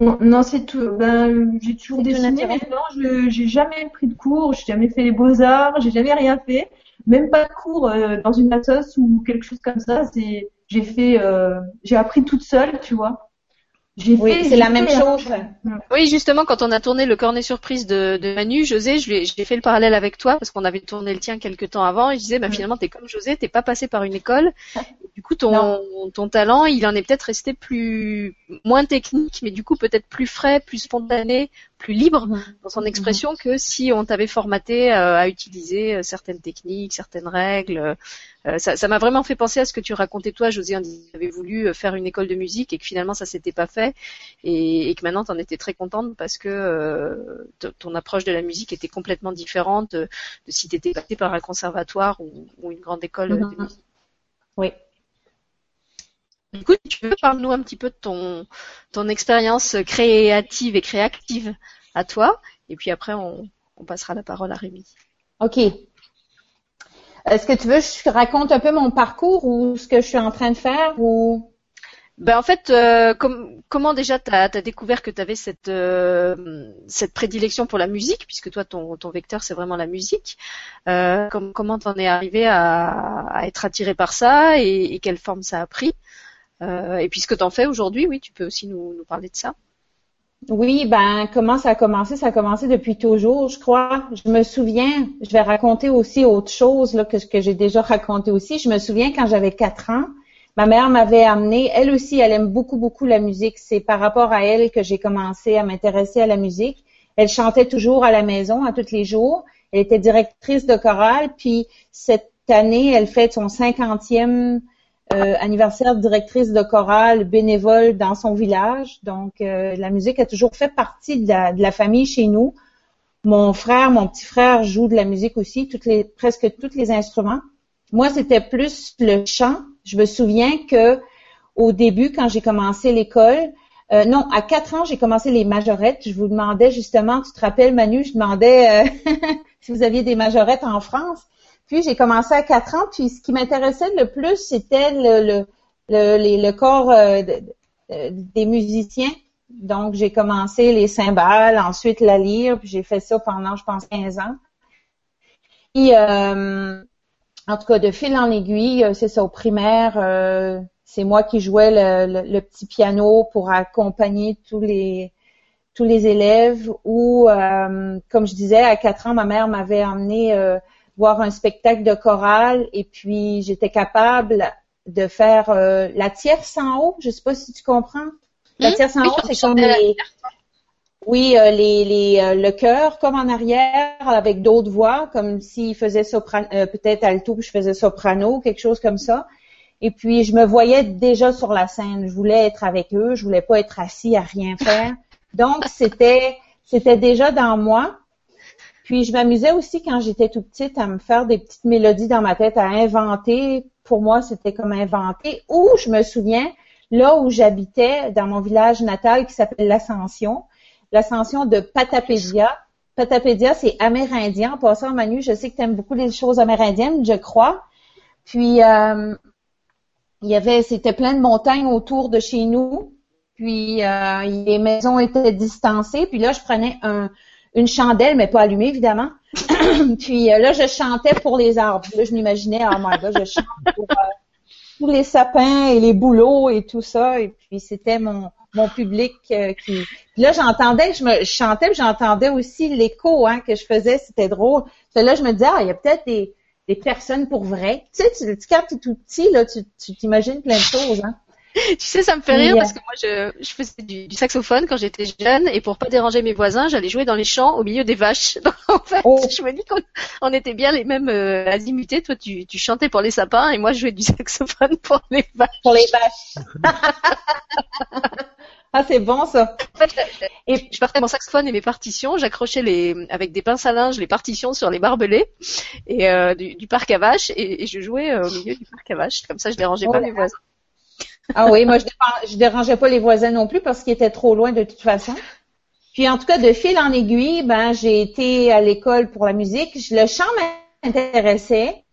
S3: Non, non, c'est tout. Ben, j'ai toujours dessiné, mais non, je j'ai jamais pris de cours, j'ai jamais fait les beaux-arts, j'ai jamais rien fait, même pas de cours euh, dans une assoce ou quelque chose comme ça. C'est, j'ai fait, euh, j'ai appris toute seule, tu vois.
S4: Oui, c'est la même chose.
S1: Oui, justement, quand on a tourné le cornet surprise de, de Manu, José, j'ai fait le parallèle avec toi parce qu'on avait tourné le tien quelques temps avant et je disais, bah,
S3: Mm.
S1: finalement, t'es comme José, t'es pas passé par une école. Du coup, ton talent, il en est peut-être resté plus, moins technique, mais du coup, peut-être plus frais, plus spontané, plus libre dans son expression que si on t'avait formaté euh, à utiliser euh, certaines techniques, certaines règles. Euh, ça m'a vraiment fait penser à ce que tu racontais toi, José, en disant que tu avais voulu faire une école de musique et que finalement ça s'était pas fait et, et que maintenant tu en étais très contente parce que euh, ton approche de la musique était complètement différente de si tu étais passé par un conservatoire ou, ou une grande école de
S4: Mhm.
S1: musique.
S4: Oui.
S1: Du coup, si tu veux, parle-nous un petit peu de ton, ton expérience créative et créative à toi, et puis après, on, on passera la parole à Rémi.
S4: OK. Est-ce que tu veux que je raconte un peu mon parcours ou ce que je suis en train de faire ou?
S1: Ben en fait, euh, com- comment déjà tu as, découvert que tu avais cette, euh, cette prédilection pour la musique, puisque toi, ton, ton vecteur, c'est vraiment la musique. Euh, com- comment t'en es arrivé à, à être attiré par ça et, et quelle forme ça a pris? Euh, Et puis ce que t'en fais aujourd'hui, oui, tu peux aussi nous, parler de ça.
S4: Oui, ben comment ça a commencé? Ça a commencé depuis toujours, je crois. Je me souviens, je vais raconter aussi autre chose là, que, que j'ai déjà raconté aussi. Je me souviens quand j'avais quatre ans, ma mère m'avait amené, elle aussi, elle aime beaucoup, beaucoup la musique. C'est par rapport à elle que j'ai commencé à m'intéresser à la musique. Elle chantait toujours à la maison, à tous les jours. Elle était directrice de chorale, puis cette année, elle fait son cinquantième euh, anniversaire directrice de chorale bénévole dans son village. Donc, euh, la musique a toujours fait partie de la, famille chez nous. Mon frère, mon petit frère joue de la musique aussi, presque tous les instruments. Moi, c'était plus le chant. Je me souviens que au début, quand j'ai commencé l'école, euh, non, à quatre ans, j'ai commencé les majorettes. Je vous demandais justement, tu te rappelles, Manu, je demandais si vous aviez des majorettes en France. Puis j'ai commencé à quatre ans, puis ce qui m'intéressait le plus, c'était le, le, le, corps euh, des musiciens. Donc j'ai commencé les cymbales, ensuite la lyre, puis j'ai fait ça pendant, je pense, 15 ans. Puis, euh, en tout cas, de fil en aiguille, euh, c'est ça, au primaire, c'est moi qui jouais le, petit piano pour accompagner tous les tous les élèves ou, comme je disais, à quatre ans, ma mère m'avait emmené voir un spectacle de chorale et puis j'étais capable de faire euh, la tierce en haut. Je sais pas si tu comprends. La hmm? tierce en haut, c'est comme les, oui, euh, les, les euh, le chœur comme en arrière avec d'autres voix, comme s'il faisait soprano, peut-être alto, je faisais soprano, quelque chose comme ça. Et puis je me voyais déjà sur la scène. Je voulais être avec eux, je voulais pas être assis à rien faire. Donc c'était c'était déjà dans moi. Puis je m'amusais aussi quand j'étais tout petite à me faire des petites mélodies dans ma tête, à inventer. Pour moi, c'était comme inventer. Ou je me souviens, là où j'habitais, dans mon village natal qui s'appelle l'Ascension, l'Ascension de Patapédia. Patapédia, c'est amérindien. En passant, Manu, je sais que tu aimes beaucoup les choses amérindiennes, je crois. Puis euh, il y avait, c'était plein de montagnes autour de chez nous. Puis euh, les maisons étaient distancées. Puis là, je prenais un, une chandelle, mais pas allumée, évidemment. puis euh, là, je chantais pour les arbres. Là, je m'imaginais, oh my God, je chante pour euh, tous les sapins et les bouleaux et tout ça. Et puis, c'était mon, mon public euh, qui... Puis là, j'entendais, je me je chantais, j'entendais aussi l'écho hein, que je faisais. C'était drôle. Puis là, je me disais, ah, il y a peut-être des, des personnes pour vrai. Tu sais, tu, quand tu es tout petit, là, tu t'imagines plein de choses. Hein.
S1: tu sais, ça me fait rire parce que moi, je, je faisais du, saxophone quand j'étais jeune et pour pas déranger mes voisins, j'allais jouer dans les champs au milieu des vaches. Donc, en fait, oh. je me dis qu'on on était bien les mêmes euh, azimutés. Toi, tu, tu chantais pour les sapins et moi, je jouais du saxophone pour les vaches.
S4: Pour les vaches. ah, c'est bon ça.
S1: et je partais mon saxophone et mes partitions. J'accrochais les avec des pinces à linge les partitions sur les barbelés et euh, du, parc à vaches et, je jouais euh, au milieu du parc à vaches. Comme ça, je dérangeais pas mes voisins.
S4: Ah oui, moi je, je dérangeais pas les voisins non plus parce qu'ils étaient trop loin de toute façon. Puis en tout cas, de fil en aiguille, ben j'ai été à l'école pour la musique. Le chant m'intéressait.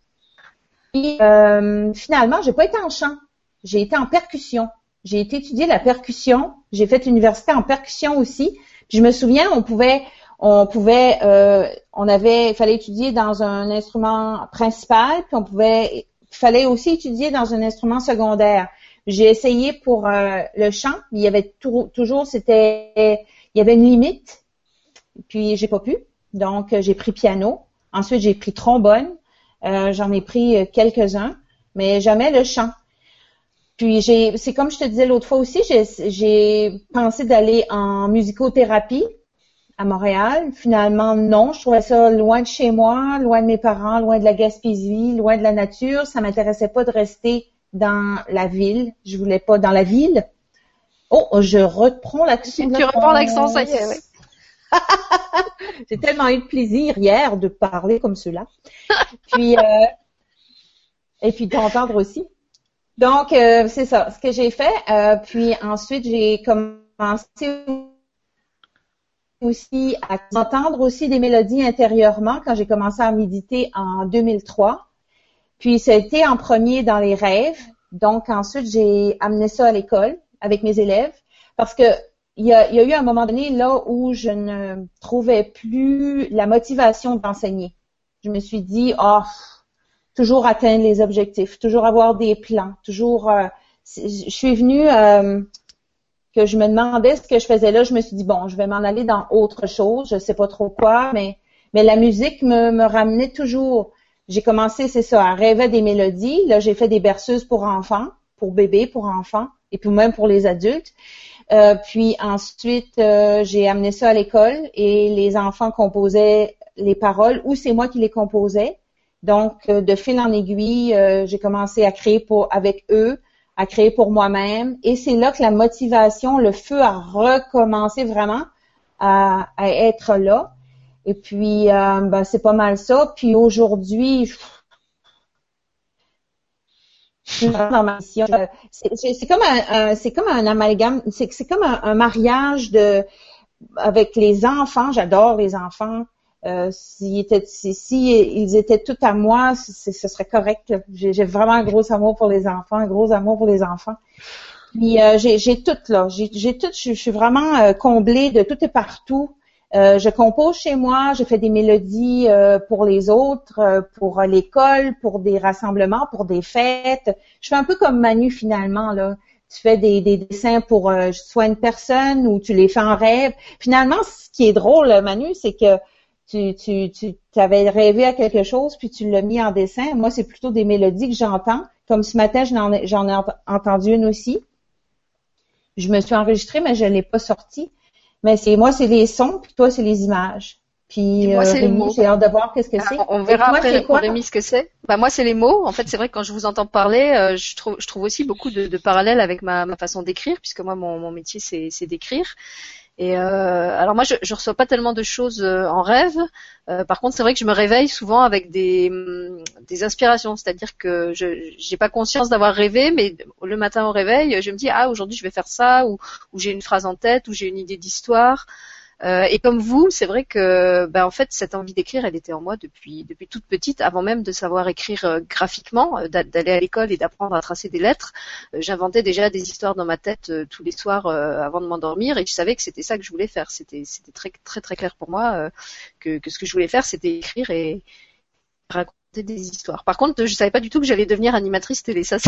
S4: Puis euh, finalement, j'ai pas été en chant. J'ai été en percussion. J'ai été la percussion. J'ai fait l'université en percussion aussi. Puis je me souviens, on pouvait, on pouvait, euh, on avait, il fallait étudier dans un instrument principal, puis on pouvait, il fallait aussi étudier dans un instrument secondaire. J'ai essayé pour euh, le chant, il y avait toujours, c'était, il y avait une limite. Puis j'ai pas pu, donc euh, j'ai pris piano. Ensuite j'ai pris trombone. Euh, j'en ai pris quelques-uns, mais jamais le chant. Puis j'ai, c'est comme je te disais l'autre fois aussi, j'ai pensé d'aller en musicothérapie à Montréal. Finalement, non, je trouvais ça loin de chez moi, loin de mes parents, loin de la Gaspésie, loin de la nature. Ça m'intéressait pas de rester dans la ville. Je voulais pas dans la ville. Oh, je reprends l'accent.
S1: Tu reprends l'accent, ça y est, oui.
S4: J'ai tellement eu de plaisir hier de parler comme cela. Puis, euh, et puis d'entendre aussi. Donc, euh, c'est ça, ce que j'ai fait. Euh, puis ensuite, j'ai commencé aussi à entendre aussi des mélodies intérieurement quand j'ai commencé à méditer en 2003. Puis été en premier dans les rêves. Donc ensuite, j'ai amené ça à l'école avec mes élèves parce que il y, a, eu un moment donné là où je ne trouvais plus la motivation d'enseigner. Je me suis dit, oh, toujours atteindre les objectifs, toujours avoir des plans, toujours. Euh, je suis venue, euh, que je me demandais ce que je faisais là. Je me suis dit bon, je vais m'en aller dans autre chose. Je sais pas trop quoi, mais mais la musique me ramenait toujours. J'ai commencé, c'est ça, à rêver des mélodies. Là, j'ai fait des berceuses pour enfants, pour bébés, pour enfants, et puis même pour les adultes. Euh, puis ensuite, euh, j'ai amené ça à l'école et les enfants composaient les paroles ou c'est moi qui les composais. Donc, euh, de fil en aiguille, j'ai commencé à créer avec eux, à créer pour moi-même. Et c'est là que la motivation, le feu a recommencé vraiment à, à être là. Et puis, ben, c'est pas mal ça. Puis aujourd'hui, c'est comme un, c'est comme un amalgame, c'est comme un, mariage de avec les enfants. J'adore les enfants. Euh, s'ils étaient, si, ils étaient tout à moi, ce serait correct. J'ai vraiment un gros amour pour les enfants, un gros amour pour les enfants. Puis euh, j'ai tout là, j'ai tout. Je, suis vraiment euh, comblée de tout et partout. Euh, je compose chez moi, je fais des mélodies euh, pour les autres, euh, pour l'école, pour des rassemblements, pour des fêtes. Je fais un peu comme Manu finalement là. Tu fais des, dessins pour soit une personne ou tu les fais en rêve. Finalement, ce qui est drôle, Manu, c'est que tu, tu, avais rêvé à quelque chose puis tu l'as mis en dessin. Moi, c'est plutôt des mélodies que j'entends. Comme ce matin, j'en ai, j'en ai entendu une aussi. Je me suis enregistrée, mais je ne l'ai pas sortie. Mais c'est moi, c'est les sons, puis toi, c'est les images. Puis moi, euh, c'est les mots. J'ai hâte de voir qu'est-ce que c'est.
S1: On verra après pour Rémi ce que c'est. Bah moi, c'est les mots. En fait, c'est vrai que quand je vous entends parler, euh, je trouve, je trouve aussi beaucoup de, de parallèles avec ma, ma façon d'écrire, puisque moi, mon, mon métier, c'est d'écrire. Et euh, alors moi, je, je reçois pas tellement de choses euh, en rêve. Euh, par contre, c'est vrai que je me réveille souvent avec des, hum, des inspirations, c'est-à-dire que je j'ai pas conscience d'avoir rêvé, mais le matin au réveil, je me dis ah aujourd'hui je vais faire ça, ou j'ai une phrase en tête, ou j'ai une idée d'histoire. Euh, et comme vous, c'est vrai que, ben, en fait, cette envie d'écrire, elle était en moi depuis depuis toute petite, avant même de savoir écrire euh, graphiquement, euh, d'aller à l'école et d'apprendre à tracer des lettres. J'inventais déjà des histoires dans ma tête tous les soirs avant de m'endormir, et je savais que c'était ça que je voulais faire. C'était c'était très très très clair pour moi que, que ce que je voulais faire, c'était écrire et raconter des histoires. Par contre, je savais pas du tout que j'allais devenir animatrice télé. Ça,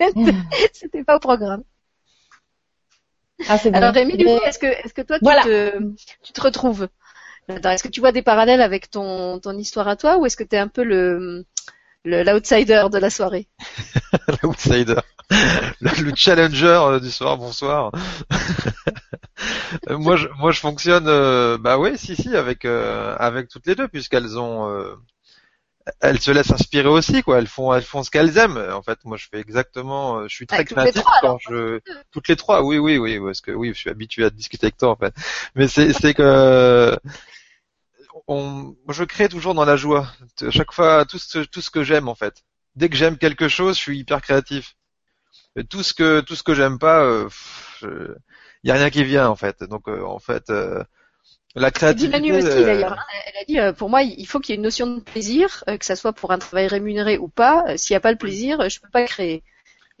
S1: c'était pas au programme. Ah, Alors Rémi, est-ce que, est-ce que toi, tu, te, tu te retrouves? Est-ce que tu vois des parallèles avec ton, ton histoire à toi ou est-ce que tu es un peu le l'outsider de la soirée?
S2: L'outsider. Le, challenger euh, du soir, bonsoir. moi, je, moi, je fonctionne, euh, bah oui, si, si, avec, euh, avec toutes les deux, puisqu'elles ont, elles se laissent inspirer aussi quoi. Elles font elles font ce qu'elles aiment. En fait moi je fais exactement euh, je suis très créatif quand je toutes les trois oui oui oui parce que oui je suis habitué à discuter avec toi en fait. Mais c'est c'est que on je crée toujours dans la joie. À chaque fois tout ce tout ce que j'aime en fait. Dès que j'aime quelque chose je suis hyper créatif. Et tout ce que tout ce que j'aime pas il euh, y a rien qui vient en fait. Donc euh, en fait la créativité.
S1: Manu aussi euh, d'ailleurs. Hein. Elle a dit euh, pour moi il faut qu'il y ait une notion de plaisir, euh, que ça soit pour un travail rémunéré ou pas. S'il n'y a pas le plaisir, je peux pas créer.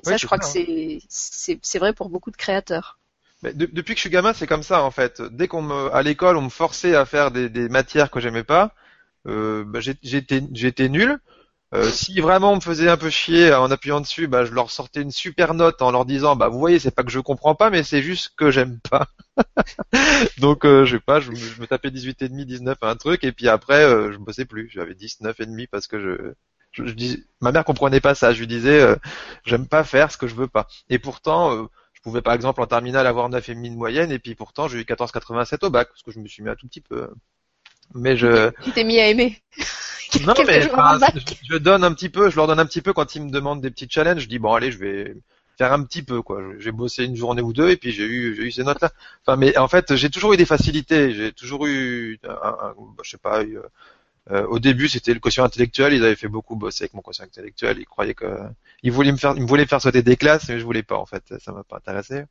S1: ça, je crois que c'est c'est vrai pour beaucoup de créateurs.
S2: Mais depuis que je suis gamin, c'est comme ça en fait. Dès qu'on me à l'école, on me forçait à faire des, des matières que j'aimais pas, euh, bah, j'étais j'étais nul. Euh, si vraiment on me faisait un peu chier en appuyant dessus, bah, je leur sortais une super note en leur disant, bah vous voyez, c'est pas que je comprends pas, mais c'est juste que j'aime pas. Donc euh, je sais pas, je, me tapais 18 et demi, 19 un truc, et puis après euh, je bossais plus. J'avais 19 et demi parce que je, je, dis, ma mère comprenait pas ça. Je lui disais, euh, j'aime pas faire ce que je veux pas. Et pourtant, je pouvais par exemple en terminale avoir 9 et demi de moyenne, et puis pourtant j'ai eu 14,87 au bac parce que je me suis mis un tout petit peu. Mais je.
S1: Tu t'es mis à aimer.
S2: non, mais je, donne un petit peu, je leur donne un petit peu quand ils me demandent des petits challenges. Je dis bon allez, je vais faire un petit peu quoi. J'ai bossé une journée ou deux et puis j'ai eu j'ai eu ces notes là. Enfin mais en fait j'ai toujours eu des facilités. J'ai toujours eu un, un, bah, je sais pas. euh, au début, c'était le quotient intellectuel. Ils avaient fait beaucoup bosser avec mon quotient intellectuel. Ils croyaient que ils voulaient me faire, ils me voulaient faire sauter des classes, mais je voulais pas en fait. Ça m'a pas intéressé.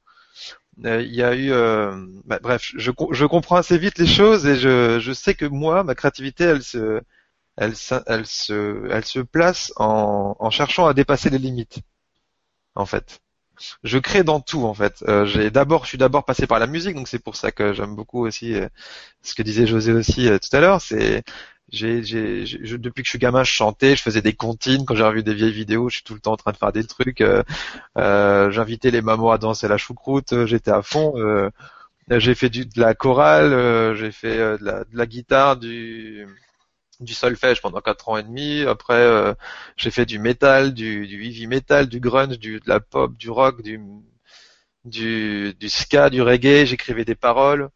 S2: Euh, il y a eu, euh, bah, bref, je, je comprends assez vite les choses et je, je sais que moi, ma créativité, elle se, elle, elle, se, elle se place en, en cherchant à dépasser les limites, en fait. Je crée dans tout en fait. Euh, j'ai d'abord, je suis d'abord passé par la musique, donc c'est pour ça que j'aime beaucoup aussi euh, ce que disait José aussi tout à l'heure. C'est j'ai, j'ai, depuis que je suis gamin, je chantais, je faisais des comptines. Quand j'ai revu des vieilles vidéos, je suis tout le temps en train de faire des trucs. Euh, euh, j'invitais les mamans à danser la choucroute. Euh, j'étais à fond. j'ai fait du, de la chorale, j'ai fait de la, de, la, guitare, du, du solfège pendant quatre ans et demi. Après, j'ai fait du métal, du, du heavy metal, du grunge, du, de la pop, du rock, du, du, du ska, du reggae. J'écrivais des paroles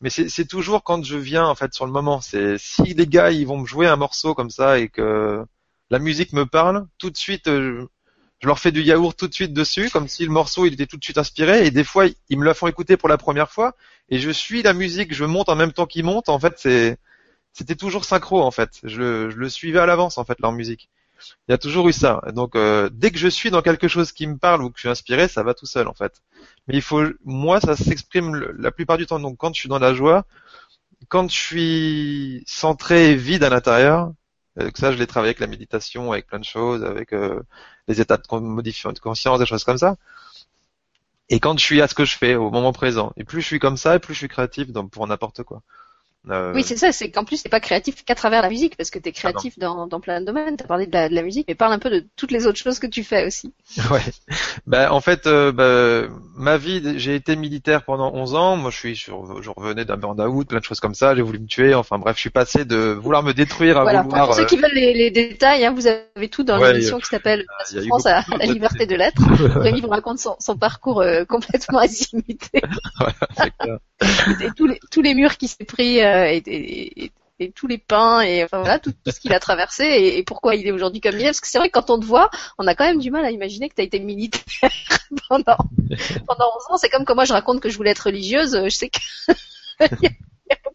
S2: mais c'est toujours quand je viens en fait sur le moment. C'est si les gars ils vont me jouer un morceau comme ça et que la musique me parle, tout de suite euh, je leur fais du yaourt tout de suite dessus, comme si le morceau il était tout de suite inspiré. Et des fois ils me la font écouter pour la première fois et je suis la musique, je monte en même temps qu'ils montent. En fait c'est c'était toujours synchro en fait. Je, je le suivais à l'avance en fait leur musique. Il y a toujours eu ça. Donc euh, dès que je suis dans quelque chose qui me parle ou que je suis inspiré, ça va tout seul en fait. Mais il faut, moi, ça s'exprime la plupart du temps. Donc quand je suis dans la joie, quand je suis centré et vide à l'intérieur, euh, ça je l'ai travaillé avec la méditation, avec plein de choses, avec euh, les états de modification de conscience, des choses comme ça. Et quand je suis à ce que je fais au moment présent, et plus je suis comme ça, et plus je suis créatif donc pour n'importe quoi.
S1: Euh, oui, c'est ça, c'est qu'en plus, t'es pas créatif qu'à travers la musique, parce que t'es ah créatif dans, dans plein de domaines. T'as parlé de la, de la, musique, mais parle un peu de toutes les autres choses que tu fais aussi.
S2: Ouais. Ben, en fait, euh, bah, ma vie, j'ai été militaire pendant 11 ans. Moi, je suis, je, revenais d'un burn-out, plein de choses comme ça. J'ai voulu me tuer. Enfin, bref, je suis passé de vouloir me détruire à
S1: voilà,
S2: vouloir.
S1: Pour ceux qui veulent les, les détails, hein, vous avez tout dans l'émission qui s'appelle France à, la liberté de l'être. Rémi vous raconte son, son parcours euh, complètement azimité. voilà, et tous les, tous les murs qui s'est pris et, et, et, tous les pains et enfin voilà tout, ce qu'il a traversé et, pourquoi il est aujourd'hui comme il est. Parce que c'est vrai que quand on te voit on a quand même du mal à imaginer que tu as été militaire pendant pendant 11 ans. C'est comme quand moi je raconte que je voulais être religieuse je sais que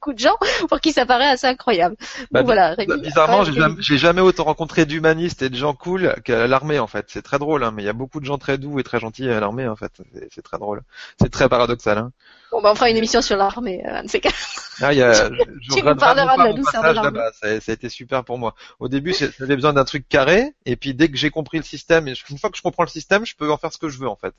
S1: beaucoup de gens pour qui ça paraît assez incroyable.
S2: Bah, voilà, bah, bizarrement, j'ai jamais, jamais, autant rencontré d'humanistes et de gens cool qu'à l'armée en fait. C'est très drôle, hein, mais il y a beaucoup de gens très doux et très gentils à l'armée en fait. C'est très drôle. C'est très paradoxal. Hein.
S1: Bon, bah, on fera une émission sur l'armée, euh,
S2: Ah, y a, je, je de la douceur de l'armée. Ça, ça, a été super pour moi. Au début, j'avais besoin d'un truc carré, et puis dès que j'ai compris le système, et une fois que je comprends le système, je peux en faire ce que je veux en fait.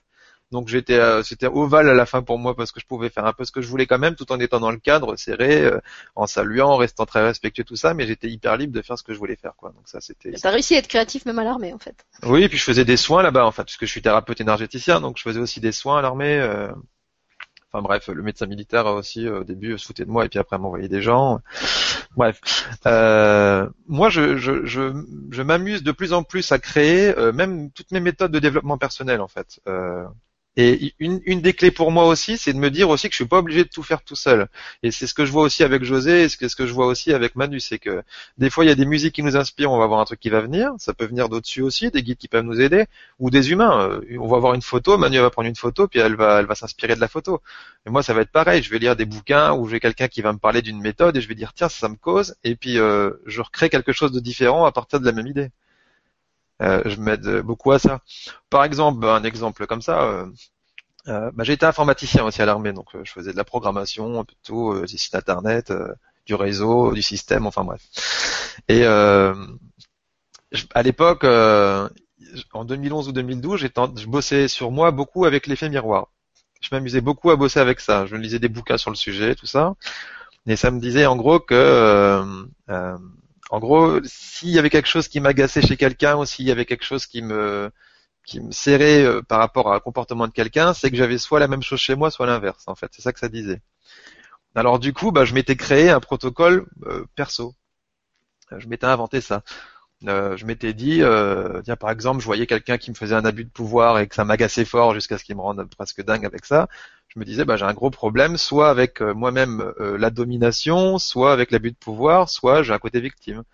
S2: Donc j'étais, euh, c'était ovale à la fin pour moi parce que je pouvais faire un peu ce que je voulais quand même, tout en étant dans le cadre serré, euh, en saluant, en restant très respectueux tout ça, mais j'étais hyper libre de faire ce que je voulais faire quoi. Donc ça c'était.
S1: T'as réussi à être créatif même à l'armée en fait.
S2: Oui, et puis je faisais des soins là-bas en fait, puisque je suis thérapeute énergéticien, donc je faisais aussi des soins à l'armée. Euh... Enfin bref, le médecin militaire aussi au début se foutait de moi et puis après m'envoyait des gens. Bref, euh, moi je, je, je, je m'amuse de plus en plus à créer euh, même toutes mes méthodes de développement personnel en fait. Euh, et une, des clés pour moi aussi, c'est de me dire aussi que je suis pas obligé de tout faire tout seul. Et c'est ce que je vois aussi avec José, et ce que, je vois aussi avec Manu, c'est que des fois il y a des musiques qui nous inspirent, on va voir un truc qui va venir, ça peut venir d'au-dessus aussi, des guides qui peuvent nous aider, ou des humains. Euh, on va voir une photo, Manu va prendre une photo, puis elle va, elle va s'inspirer de la photo. Et moi ça va être pareil, je vais lire des bouquins, ou j'ai quelqu'un qui va me parler d'une méthode, et je vais dire tiens ça me cause, et puis euh, je recrée quelque chose de différent à partir de la même idée. Euh, je m'aide beaucoup à ça. Par exemple, un exemple comme ça, euh, euh, bah, été informaticien aussi à l'armée, donc euh, je faisais de la programmation, un peu de tout, euh, des sites internet, du réseau, du système, enfin bref. Et à l'époque, en 2011 ou 2012, je bossais sur moi beaucoup avec l'effet miroir. Je m'amusais beaucoup à bosser avec ça. Je lisais des bouquins sur le sujet, tout ça. Et ça me disait en gros que en gros, s'il y avait quelque chose qui m'agaçait chez quelqu'un ou s'il y avait quelque chose qui me serrait euh, par rapport à un comportement de quelqu'un, c'est que j'avais soit la même chose chez moi, soit l'inverse. En fait, c'est ça que ça disait. Alors du coup, bah, je m'étais créé un protocole euh, perso. Je m'étais inventé ça. Je m'étais dit, tiens, par exemple, je voyais quelqu'un qui me faisait un abus de pouvoir et que ça m'agaçait fort jusqu'à ce qu'il me rende presque dingue avec ça. Je me disais, bah, j'ai un gros problème, soit avec moi-même la domination, soit avec l'abus de pouvoir, soit j'ai un côté victime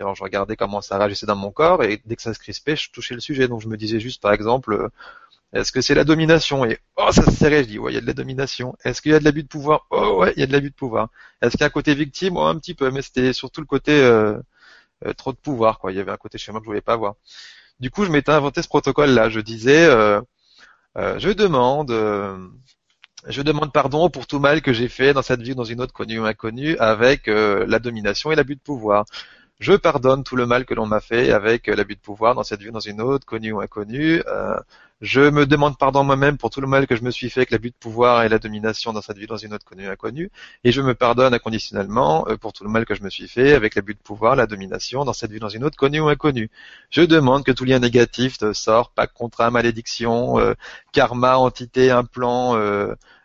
S2: alors je regardais comment ça réagissait dans mon corps et dès que ça se crispait, je touchais le sujet. Donc je me disais juste par exemple, euh, est-ce que c'est la domination? Et oh ça se serrait, je dis ouais il y a de la domination. Est-ce qu'il y a de l'abus de pouvoir? Oh ouais il y a de l'abus de pouvoir. Est-ce qu'il y a un côté victime? Oh un petit peu, mais c'était surtout le côté euh, euh, trop de pouvoir quoi. Il y avait un côté chez moi que je voulais pas avoir. Du coup je m'étais inventé ce protocole là. Je disais je demande je demande pardon pour tout mal que j'ai fait dans cette vie ou dans une autre connue ou inconnue avec la domination et l'abus de pouvoir je pardonne tout le mal que l'on m'a fait avec l'abus de pouvoir dans cette vie dans une autre, connu ou inconnu. Euh, je me demande pardon moi-même pour tout le mal que je me suis fait avec l'abus de pouvoir et la domination dans cette vie dans une autre, connu ou inconnu. Et je me pardonne inconditionnellement euh, pour tout le mal que je me suis fait avec l'abus de pouvoir, la domination dans cette vie dans une autre, connu ou inconnu. Je demande que tout lien négatif de sort, pas contrat, malédiction, euh, karma, entité, implant,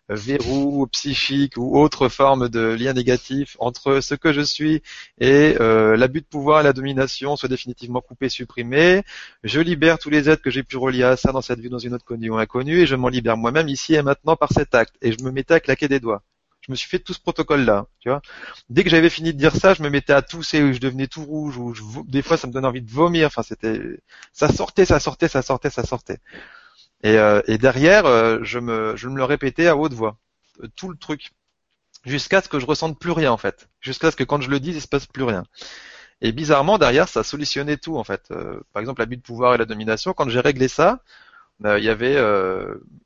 S2: verrou psychique ou autre forme de lien négatif entre ce que je suis et euh, l'abus de pouvoir et la domination soit définitivement coupé, supprimé. Je libère tous les êtres que j'ai pu relier à ça dans cette vie, dans une autre connue ou inconnue, et je m'en libère moi-même ici et maintenant par cet acte. Et je me mettais à claquer des doigts. Je me suis fait tout ce protocole-là, tu vois. Dès que j'avais fini de dire ça, je me mettais à tousser, je devenais tout rouge, ou des fois ça me donnait envie de vomir. Enfin, c'était, ça sortait, ça sortait, ça sortait, ça sortait. Et, euh, et derrière, euh, je, me, le répétais à haute voix, euh, tout le truc, jusqu'à ce que je ressente plus rien en fait, jusqu'à ce que quand je le dis, il se passe plus rien. Et bizarrement, derrière, ça solutionnait tout en fait. par exemple, l'abus de pouvoir et la domination. Quand j'ai réglé ça, il y avait,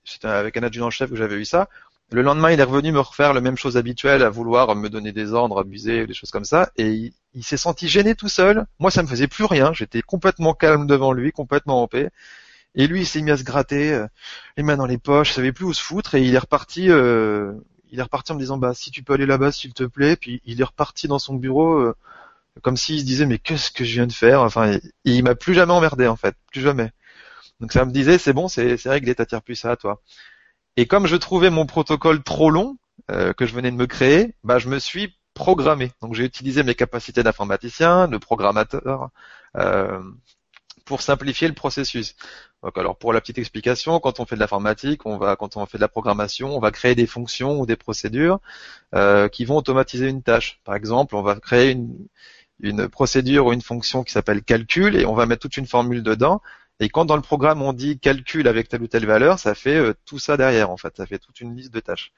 S2: c'était avec un adjudant-chef que j'avais eu ça. Le lendemain, il est revenu me refaire la même chose habituelle, à vouloir me donner des ordres, abuser, des choses comme ça, et il, il s'est senti gêné tout seul. Moi, ça me faisait plus rien. J'étais complètement calme devant lui, complètement en paix. Et lui, il s'est mis à se gratter euh, les mains dans les poches, il savait plus où se foutre, et il est reparti. Euh, il est reparti en me disant bah si tu peux aller là-bas s'il te plaît. Puis il est reparti dans son bureau euh, comme s'il se disait mais qu'est-ce que je viens de faire? Enfin, il, m'a plus jamais emmerdé en fait, plus jamais. Donc ça me disait c'est bon, c'est réglé, t'attires plus ça à toi. Et comme je trouvais mon protocole trop long que je venais de me créer, bah je me suis programmé. Donc j'ai utilisé mes capacités d'informaticien, de programmateur, euh, pour simplifier le processus. Donc, alors pour la petite explication, quand on fait de l'informatique, on va, quand on fait de la programmation, on va créer des fonctions ou des procédures euh, qui vont automatiser une tâche. Par exemple, on va créer une, procédure ou une fonction qui s'appelle calcul et on va mettre toute une formule dedans. Et quand dans le programme on dit calcul avec telle ou telle valeur, ça fait euh, tout ça derrière en fait, ça fait toute une liste de tâches.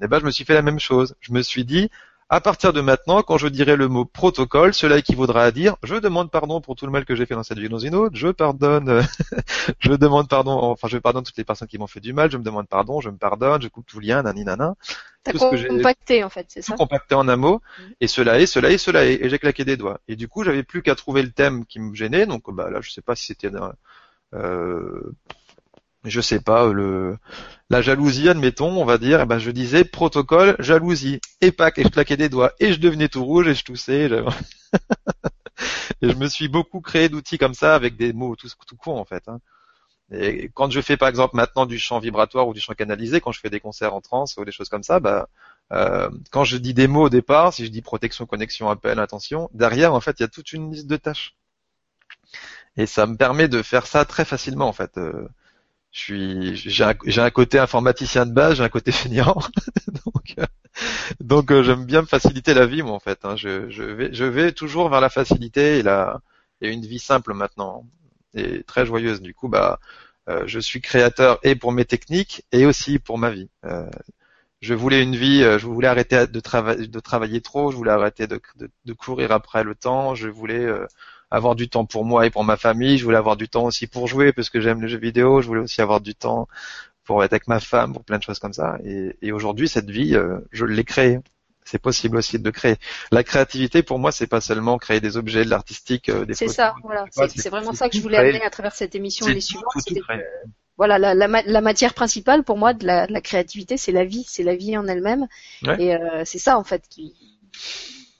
S2: Et eh ben je me suis fait la même chose. Je me suis dit à partir de maintenant, quand je dirai le mot protocole, cela équivaudra à dire je demande pardon pour tout le mal que j'ai fait dans cette vie ou dans une autre, je pardonne, je demande pardon, enfin je pardonne toutes les personnes qui m'ont fait du mal, je me demande pardon, je me pardonne, je coupe tout lien, nani nana.
S1: T'as compacté en fait, c'est ça
S2: compacté en un mot, mm. et cela est, cela est, cela est, et j'ai claqué des doigts. Et du coup, j'avais plus qu'à trouver le thème qui me gênait, donc bah là, je sais pas si c'était euh, je sais pas, le, la jalousie, admettons, on va dire, eh ben je disais protocole, jalousie, et pack, et je claquais des doigts, et je devenais tout rouge, et je toussais, et, et je me suis beaucoup créé d'outils comme ça, avec des mots tout, tout con en fait. Hein. Et quand je fais par exemple maintenant du chant vibratoire ou du chant canalisé, quand je fais des concerts en trance ou des choses comme ça, bah, euh, quand je dis des mots au départ, si je dis protection, connexion, appel, attention, derrière en fait il y a toute une liste de tâches. Et ça me permet de faire ça très facilement en fait. Euh, je suis j'ai un, un côté informaticien de base, j'ai un côté feignant, donc euh, donc euh, j'aime bien me faciliter la vie moi en fait. Hein. Je, je vais je vais toujours vers la facilité et la et une vie simple maintenant et très joyeuse. Du coup bah euh, je suis créateur et pour mes techniques et aussi pour ma vie. je voulais une vie, je voulais arrêter de, travailler de travailler trop, je voulais arrêter de, de, de courir après le temps, je voulais avoir du temps pour moi et pour ma famille. Je voulais avoir du temps aussi pour jouer parce que j'aime les jeux vidéo. Je voulais aussi avoir du temps pour être avec ma femme, pour plein de choses comme ça. Et, aujourd'hui, cette vie, euh, je l'ai créée. C'est possible aussi de créer. La créativité, pour moi, c'est pas seulement créer des objets, de l'artistique, euh, des
S1: C'est ça, voilà. C'est vraiment ça que je voulais amener à travers cette émission et les suivantes. voilà, la, la, matière principale pour moi de la, de la créativité, c'est la vie, c'est la vie en elle-même. Et euh, c'est ça, en fait, qui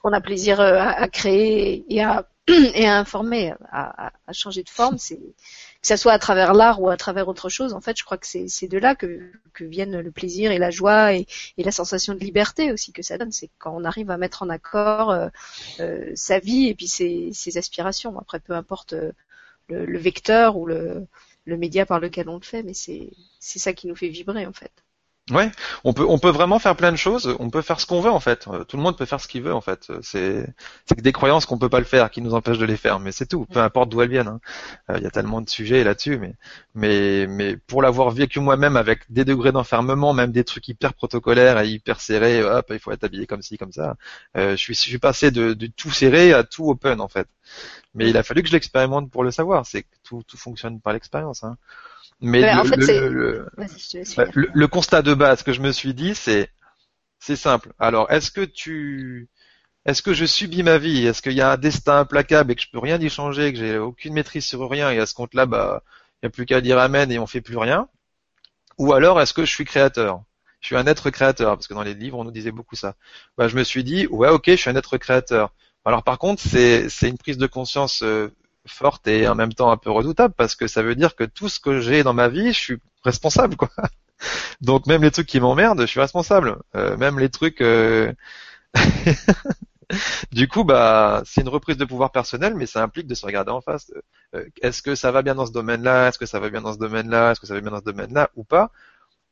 S1: qu'on a plaisir à, à créer et à informer, à, à, changer de forme, c'est que ça soit à travers l'art ou à travers autre chose. En fait, je crois que c'est de là que, viennent le plaisir et la joie et, la sensation de liberté aussi que ça donne. C'est quand on arrive à mettre en accord euh, euh sa vie et puis ses, aspirations. Après, peu importe euh, le, vecteur ou le média par lequel on le fait, mais c'est ça qui nous fait vibrer en fait.
S2: Ouais, on peut on peut vraiment faire plein de choses. On peut faire ce qu'on veut en fait. Euh, tout le monde peut faire ce qu'il veut en fait. C'est c'est que des croyances qu'on peut pas le faire qui nous empêchent de les faire. Mais c'est tout. Peu importe d'où elles viennent. Hein. Euh, il y a tellement de sujets là-dessus. Mais mais mais pour l'avoir vécu moi-même avec des degrés d'enfermement, même des trucs hyper protocolaires et hyper serrés. Hop, il faut être habillé comme ci comme ça. Euh, je suis je suis passé de, de tout serré à tout open en fait. Mais il a fallu que je l'expérimente pour le savoir. C'est que tout tout fonctionne par l'expérience. Hein. Mais le, constat de base que je me suis dit, c'est c'est simple. Alors, est-ce que tu est-ce que je subis ma vie? Est-ce qu'il y a un destin implacable et que je peux rien y changer, que j'ai aucune maîtrise sur rien et à ce compte-là, bah, il n'y a plus qu'à dire amen et on fait plus rien? Ou alors est-ce que je suis créateur? Je suis un être créateur parce que dans les livres on nous disait beaucoup ça. Bah, je me suis dit ouais ok, je suis un être créateur. Alors par contre c'est c'est une prise de conscience euh, forte et en même temps un peu redoutable parce que ça veut dire que tout ce que j'ai dans ma vie, je suis responsable quoi. Donc même les trucs qui m'emmerdent, je suis responsable. Euh, même les trucs euh, du coup, bah, c'est une reprise de pouvoir personnel, mais ça implique de se regarder en face. Euh, est-ce que ça va bien dans ce domaine-là? Est-ce que ça va bien dans ce domaine-là? Est-ce que ça va bien dans ce domaine-là ou pas?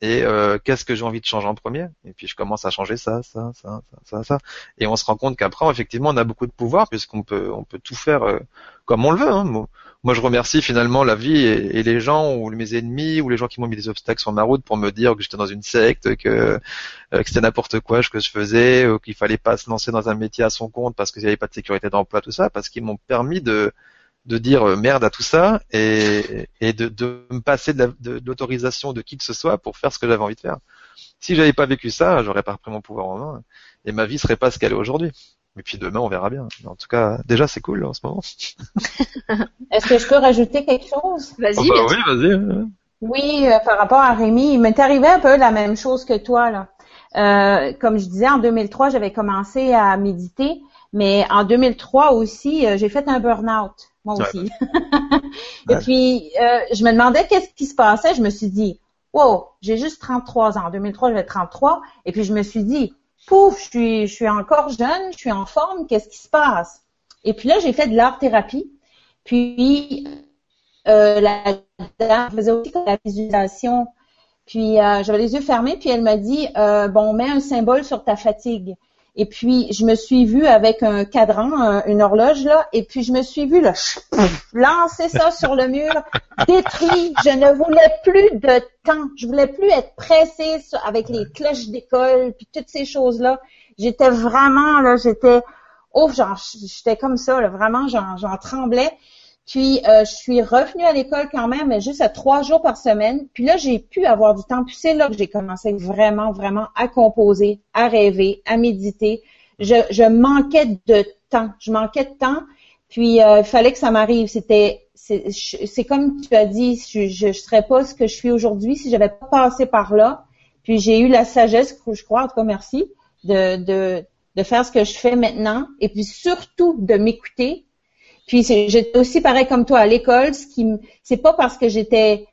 S2: Et euh, qu'est-ce que j'ai envie de changer en premier? Et puis je commence à changer ça, ça, ça, ça, ça, Et on se rend compte qu'après, effectivement, on a beaucoup de pouvoir puisqu'on peut, on peut tout faire euh, comme on le veut. Hein moi je remercie finalement la vie et, les gens ou mes ennemis ou les gens qui m'ont mis des obstacles sur ma route pour me dire que j'étais dans une secte, que, euh, que c'était n'importe quoi ce que je faisais, qu'il fallait pas se lancer dans un métier à son compte parce qu'il n'y avait pas de sécurité d'emploi, tout ça, parce qu'ils m'ont permis de de dire euh, merde à tout ça et, et de, de me passer de l'autorisation de, qui que ce soit pour faire ce que j'avais envie de faire. Si j'avais pas vécu ça, j'aurais pas pris mon pouvoir en main et ma vie serait pas ce qu'elle est aujourd'hui. Et puis demain, on verra bien. en tout cas, déjà, c'est cool en ce moment.
S4: Est-ce que je peux rajouter quelque chose?
S1: Vas-y.
S2: Oh, bah, oui, vas-y.
S4: Oui, euh, par rapport à Rémi, il m'est arrivé un peu la même chose que toi. Là. Euh, comme je disais, en 2003, j'avais commencé à méditer, mais en 2003 aussi, euh, j'ai fait un burn-out, moi aussi. Et puis, je me demandais qu'est-ce qui se passait. Je me suis dit, wow, j'ai juste 33 ans. En 2003, j'avais 33. Et puis, je me suis dit, pouf, je suis, je suis encore jeune, je suis en forme, qu'est-ce qui se passe? Et puis là, j'ai fait de l'art-thérapie. Puis, euh, la dame faisait aussi la visualisation. Puis, euh, j'avais les yeux fermés, puis elle m'a dit, euh, bon, mets un symbole sur ta fatigue. Et puis, je me suis vue avec un cadran, une horloge, là, et puis je me suis vue, là, lancer ça sur le mur, détruit. Je ne voulais plus de temps. Je voulais plus être pressée avec les cloches d'école, puis toutes ces choses-là. J'étais vraiment, là, j'étais, oh, j'étais comme ça, là, vraiment, j'en tremblais. Puis euh, je suis revenue à l'école quand même, mais juste à trois jours par semaine. Puis là, j'ai pu avoir du temps. Puis c'est là que j'ai commencé vraiment, vraiment à composer, à rêver, à méditer. Je, je manquais de temps. Je manquais de temps. Puis euh, il fallait que ça m'arrive. C'était, c'est comme tu as dit, je ne serais pas ce que je suis aujourd'hui si j'avais pas passé par là. Puis j'ai eu la sagesse, je crois, en tout cas merci, de, de, de faire ce que je fais maintenant. Et puis surtout de m'écouter puis j'étais aussi pareil comme toi à l'école, ce qui c'est pas parce que j'étais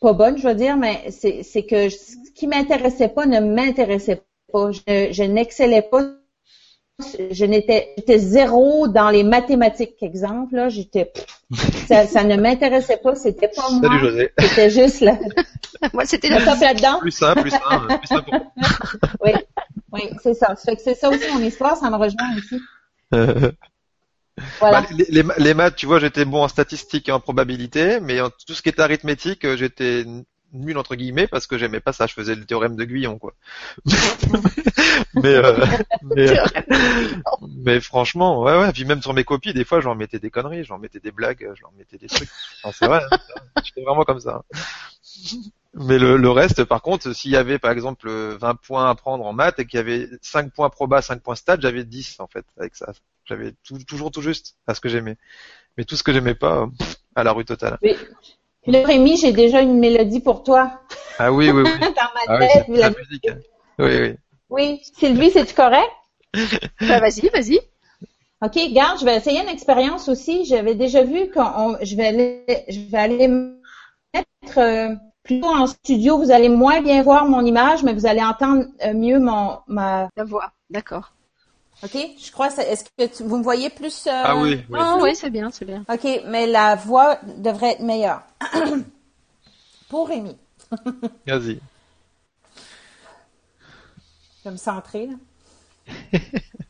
S4: pas bonne, je veux dire, mais c'est que ce qui m'intéressait pas ne m'intéressait pas. Je, n'excellais pas. Je n'étais j'étais zéro dans les mathématiques, exemple. Là, j'étais ça, ça ne m'intéressait pas. C'était pas moi.
S2: Salut José.
S4: C'était juste là.
S1: moi, c'était la
S4: top là-dedans.
S2: Plus simple, plus simple, plus simple.
S4: oui, oui, c'est ça. Ça fait que c'est ça aussi mon histoire. Ça me rejoint aussi.
S2: Bah, les, maths, tu vois, j'étais bon en statistiques et en probabilité, mais en tout ce qui était arithmétique, euh, j'étais nul entre guillemets parce que j'aimais pas ça. Je faisais le théorème de Guyon, quoi. mais, euh, mais, franchement, ouais, ouais. Puis même sur mes copies, des fois, j'en mettais des conneries, j'en mettais des blagues, j'en mettais des trucs. c'est vrai. Hein, j'étais vraiment comme ça. Mais le, le, reste, par contre, s'il y avait par exemple 20 points à prendre en maths et qu'il y avait 5 points proba, 5 points stat, j'avais 10 en fait avec ça. J'avais toujours tout juste à ce que j'aimais. Mais tout ce que j'aimais pas, à la rue totale.
S4: Oui. Le Rémi, j'ai déjà une mélodie pour toi.
S2: Ah oui, oui, oui.
S4: Dans ma ah tête,
S2: la musique. Hein. Oui, oui.
S4: Oui. Sylvie, c'est-tu correct?
S1: bah, vas-y, vas-y.
S4: OK, garde, je vais essayer une expérience aussi. J'avais déjà vu que je vais aller, je vais aller mettre euh, plutôt en studio. Vous allez moins bien voir mon image, mais vous allez entendre euh, mieux mon ma
S1: la voix. D'accord.
S4: OK? Je crois, est-ce que vous me voyez plus? Euh,
S2: ah oui.
S1: Oui, ah, oui c'est bien, c'est bien.
S4: OK, mais la voix devrait être meilleure. Pour Rémi.
S2: Vas-y.
S4: Je vais me centrer, là.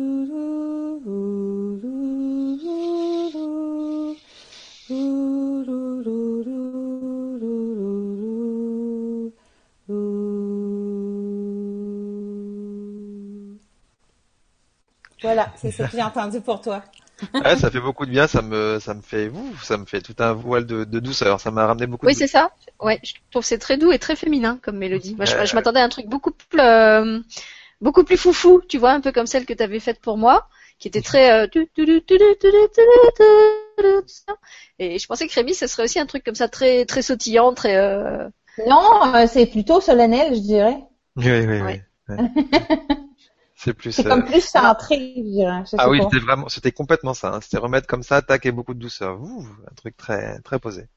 S4: Voilà, c'est ce que j'ai entendu pour toi.
S2: ouais, ça fait beaucoup de bien, ça me, ça me fait, ouf, ça me fait tout un voile de, de douceur, ça m'a ramené beaucoup.
S1: Oui,
S2: de
S1: c'est ça. Ouais, je trouve c'est très doux et très féminin comme mélodie. Moi, je, m'attendais à un truc beaucoup plus, euh, beaucoup plus foufou, tu vois, un peu comme celle que tu avais faite pour moi, qui était très. et je pensais que Rémi, ce serait aussi un truc comme ça, très, très sautillant, très. Euh...
S4: Non, c'est plutôt solennel, je dirais.
S2: Oui, oui, oui. oui.
S4: C'est plus. C'est comme plus centré, je dirais.
S2: ah oui, c'était vraiment, c'était complètement ça. Hein. C'était remettre comme ça, tac et beaucoup de douceur. Ouh, un truc très, très posé.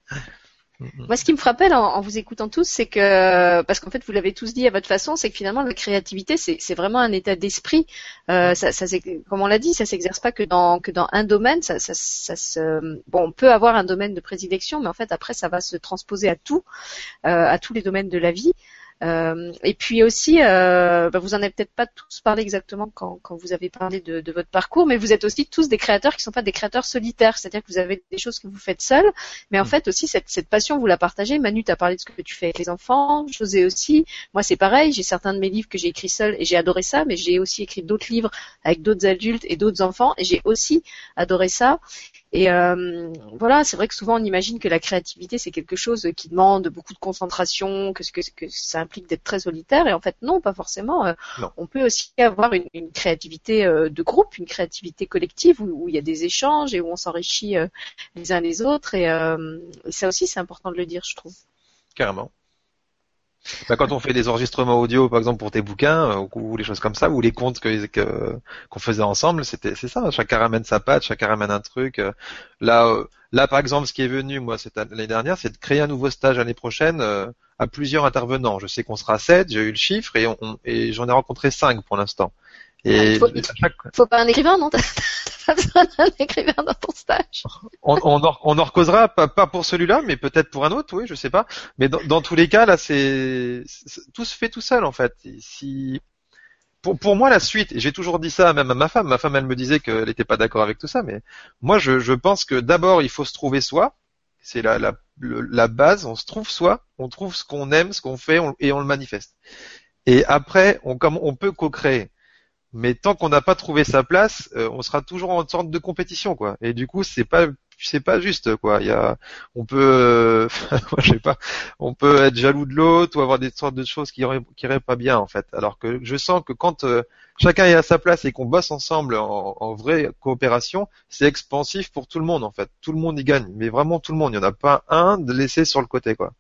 S1: Moi, ce qui me frappait en, vous écoutant tous, c'est que, parce qu'en fait, vous l'avez tous dit à votre façon, c'est que finalement, la créativité, c'est vraiment un état d'esprit. Euh, ça, ça comme on l'a dit, ça s'exerce pas que dans que dans un domaine. Ça, ça, ça se, bon, on peut avoir un domaine de prédilection, mais en fait, après, ça va se transposer à tout, euh, à tous les domaines de la vie. Euh, et puis aussi, euh, bah, vous en avez peut-être pas tous parlé exactement quand, quand vous avez parlé de, de, votre parcours, mais vous êtes aussi tous des créateurs qui sont pas des créateurs solitaires, c'est-à-dire que vous avez des choses que vous faites seuls, mais en mm. fait aussi cette, cette passion vous la partagez. Manu, as parlé de ce que tu fais avec les enfants, José aussi. Moi, c'est pareil. J'ai certains de mes livres que j'ai écrits seuls et j'ai adoré ça, mais j'ai aussi écrit d'autres livres avec d'autres adultes et d'autres enfants et j'ai aussi adoré ça. Et euh, voilà, c'est vrai que souvent on imagine que la créativité c'est quelque chose qui demande beaucoup de concentration, que, que, que ça implique d'être très solitaire. Et en fait, non, pas forcément. Euh, on peut aussi avoir une, une créativité euh, de groupe, une créativité collective où, où, il y a des échanges et où on s'enrichit euh, les uns les autres. Et, et ça aussi, c'est important de le dire, je trouve.
S2: Carrément. Bah, quand on fait des enregistrements audio, par exemple pour tes bouquins euh, ou, les choses comme ça, ou les comptes que qu'on faisait ensemble, c'était c'est ça. Chacun ramène sa patte, chacun ramène un truc. Euh. Là, euh, là par exemple, ce qui est venu moi cette l'année dernière, c'est de créer un nouveau stage l'année prochaine à plusieurs intervenants. Je sais qu'on sera sept, j'ai eu le chiffre et, on, et j'en ai rencontré cinq pour l'instant.
S1: Et faut, faut pas un écrivain, non? T'as besoin d'un écrivain dans ton stage.
S2: On, on, en, on en recausera, pas, pas pour celui-là, mais peut-être pour un autre, oui, je sais pas. Mais dans, dans tous les cas, là, c'est tout se fait tout seul en fait. si pour, pour moi, la suite, j'ai toujours dit ça même à ma femme. Ma femme, elle me disait qu'elle n'était pas d'accord avec tout ça, mais moi, je, je pense que d'abord, il faut se trouver soi. C'est la, la, la base. On se trouve soi, on trouve ce qu'on aime, ce qu'on fait, et on le manifeste. Et après, on, comme on peut co-créer mais tant qu'on n'a pas trouvé sa place, euh, on sera toujours en sorte de compétition, quoi. Et du coup, c'est pas c'est pas juste, quoi. Il y a, on peut, euh, je sais pas, on peut être jaloux de l'autre ou avoir des sortes de choses qui qui iraient pas bien, en fait. Alors que je sens que quand euh, chacun est à sa place et qu'on bosse ensemble en, en vraie coopération, c'est expansif pour tout le monde, en fait. Tout le monde y gagne, mais vraiment tout le monde. Il n'y en a pas un de laisser sur le côté, quoi.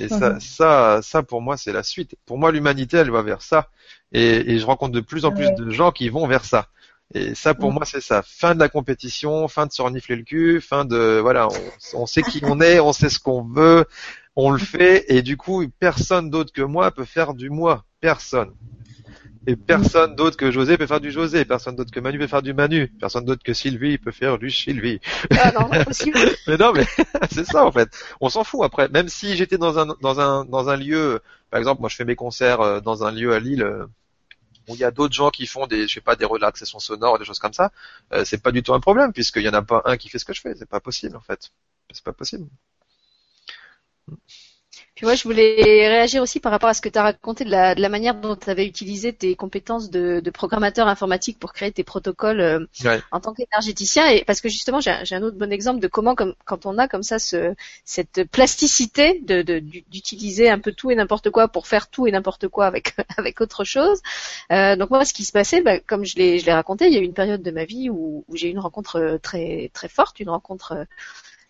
S2: Et ça, ça, ça pour moi, c'est la suite. Pour moi, l'humanité, elle va vers ça. Et, et, je rencontre de plus en plus de gens qui vont vers ça. Et ça, pour moi, c'est ça. Fin de la compétition, fin de se renifler le cul, fin de, voilà, on, on sait qui on est, on sait ce qu'on veut, on le fait, et du coup, personne d'autre que moi peut faire du moi. Personne. Et personne d'autre que José peut faire du José, personne d'autre que Manu peut faire du Manu, personne d'autre que Sylvie peut faire du Sylvie.
S1: Ah non, impossible.
S2: mais non, mais c'est ça en fait. On s'en fout après. Même si j'étais dans un dans un dans un lieu, par exemple, moi je fais mes concerts euh, dans un lieu à Lille euh, où il y a d'autres gens qui font des je sais pas des relaxations sonores, des choses comme ça, euh, c'est pas du tout un problème puisqu'il y en a pas un qui fait ce que je fais. C'est pas possible en fait. C'est pas possible.
S1: Puis moi, je voulais réagir aussi par rapport à ce que tu as raconté de la, de la manière dont tu avais utilisé tes compétences de, de, programmateur informatique pour créer tes protocoles euh, en tant qu'énergéticien. Et parce que justement, j'ai un autre bon exemple de comment, comme, quand on a comme ça ce, cette plasticité de, d'utiliser un peu tout et n'importe quoi pour faire tout et n'importe quoi avec avec autre chose. Euh, donc moi, ce qui se passait, bah, comme je l'ai je l'ai raconté, il y a eu une période de ma vie où, où j'ai eu une rencontre très très forte, une rencontre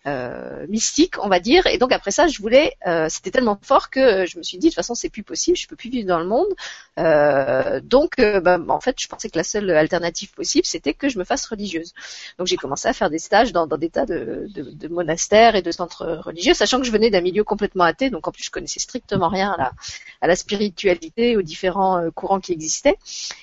S1: euh, mystique, on va dire. Et donc après ça, je voulais, euh, c'était tellement fort que je me suis dit de toute façon c'est plus possible, je peux plus vivre dans le monde. Euh, donc bah, en fait, je pensais que la seule alternative possible, c'était que je me fasse religieuse. Donc j'ai commencé à faire des stages dans, des tas de, de, monastères et de centres religieux, sachant que je venais d'un milieu complètement athée, donc en plus je connaissais strictement rien à la, à la spiritualité, aux différents courants qui existaient.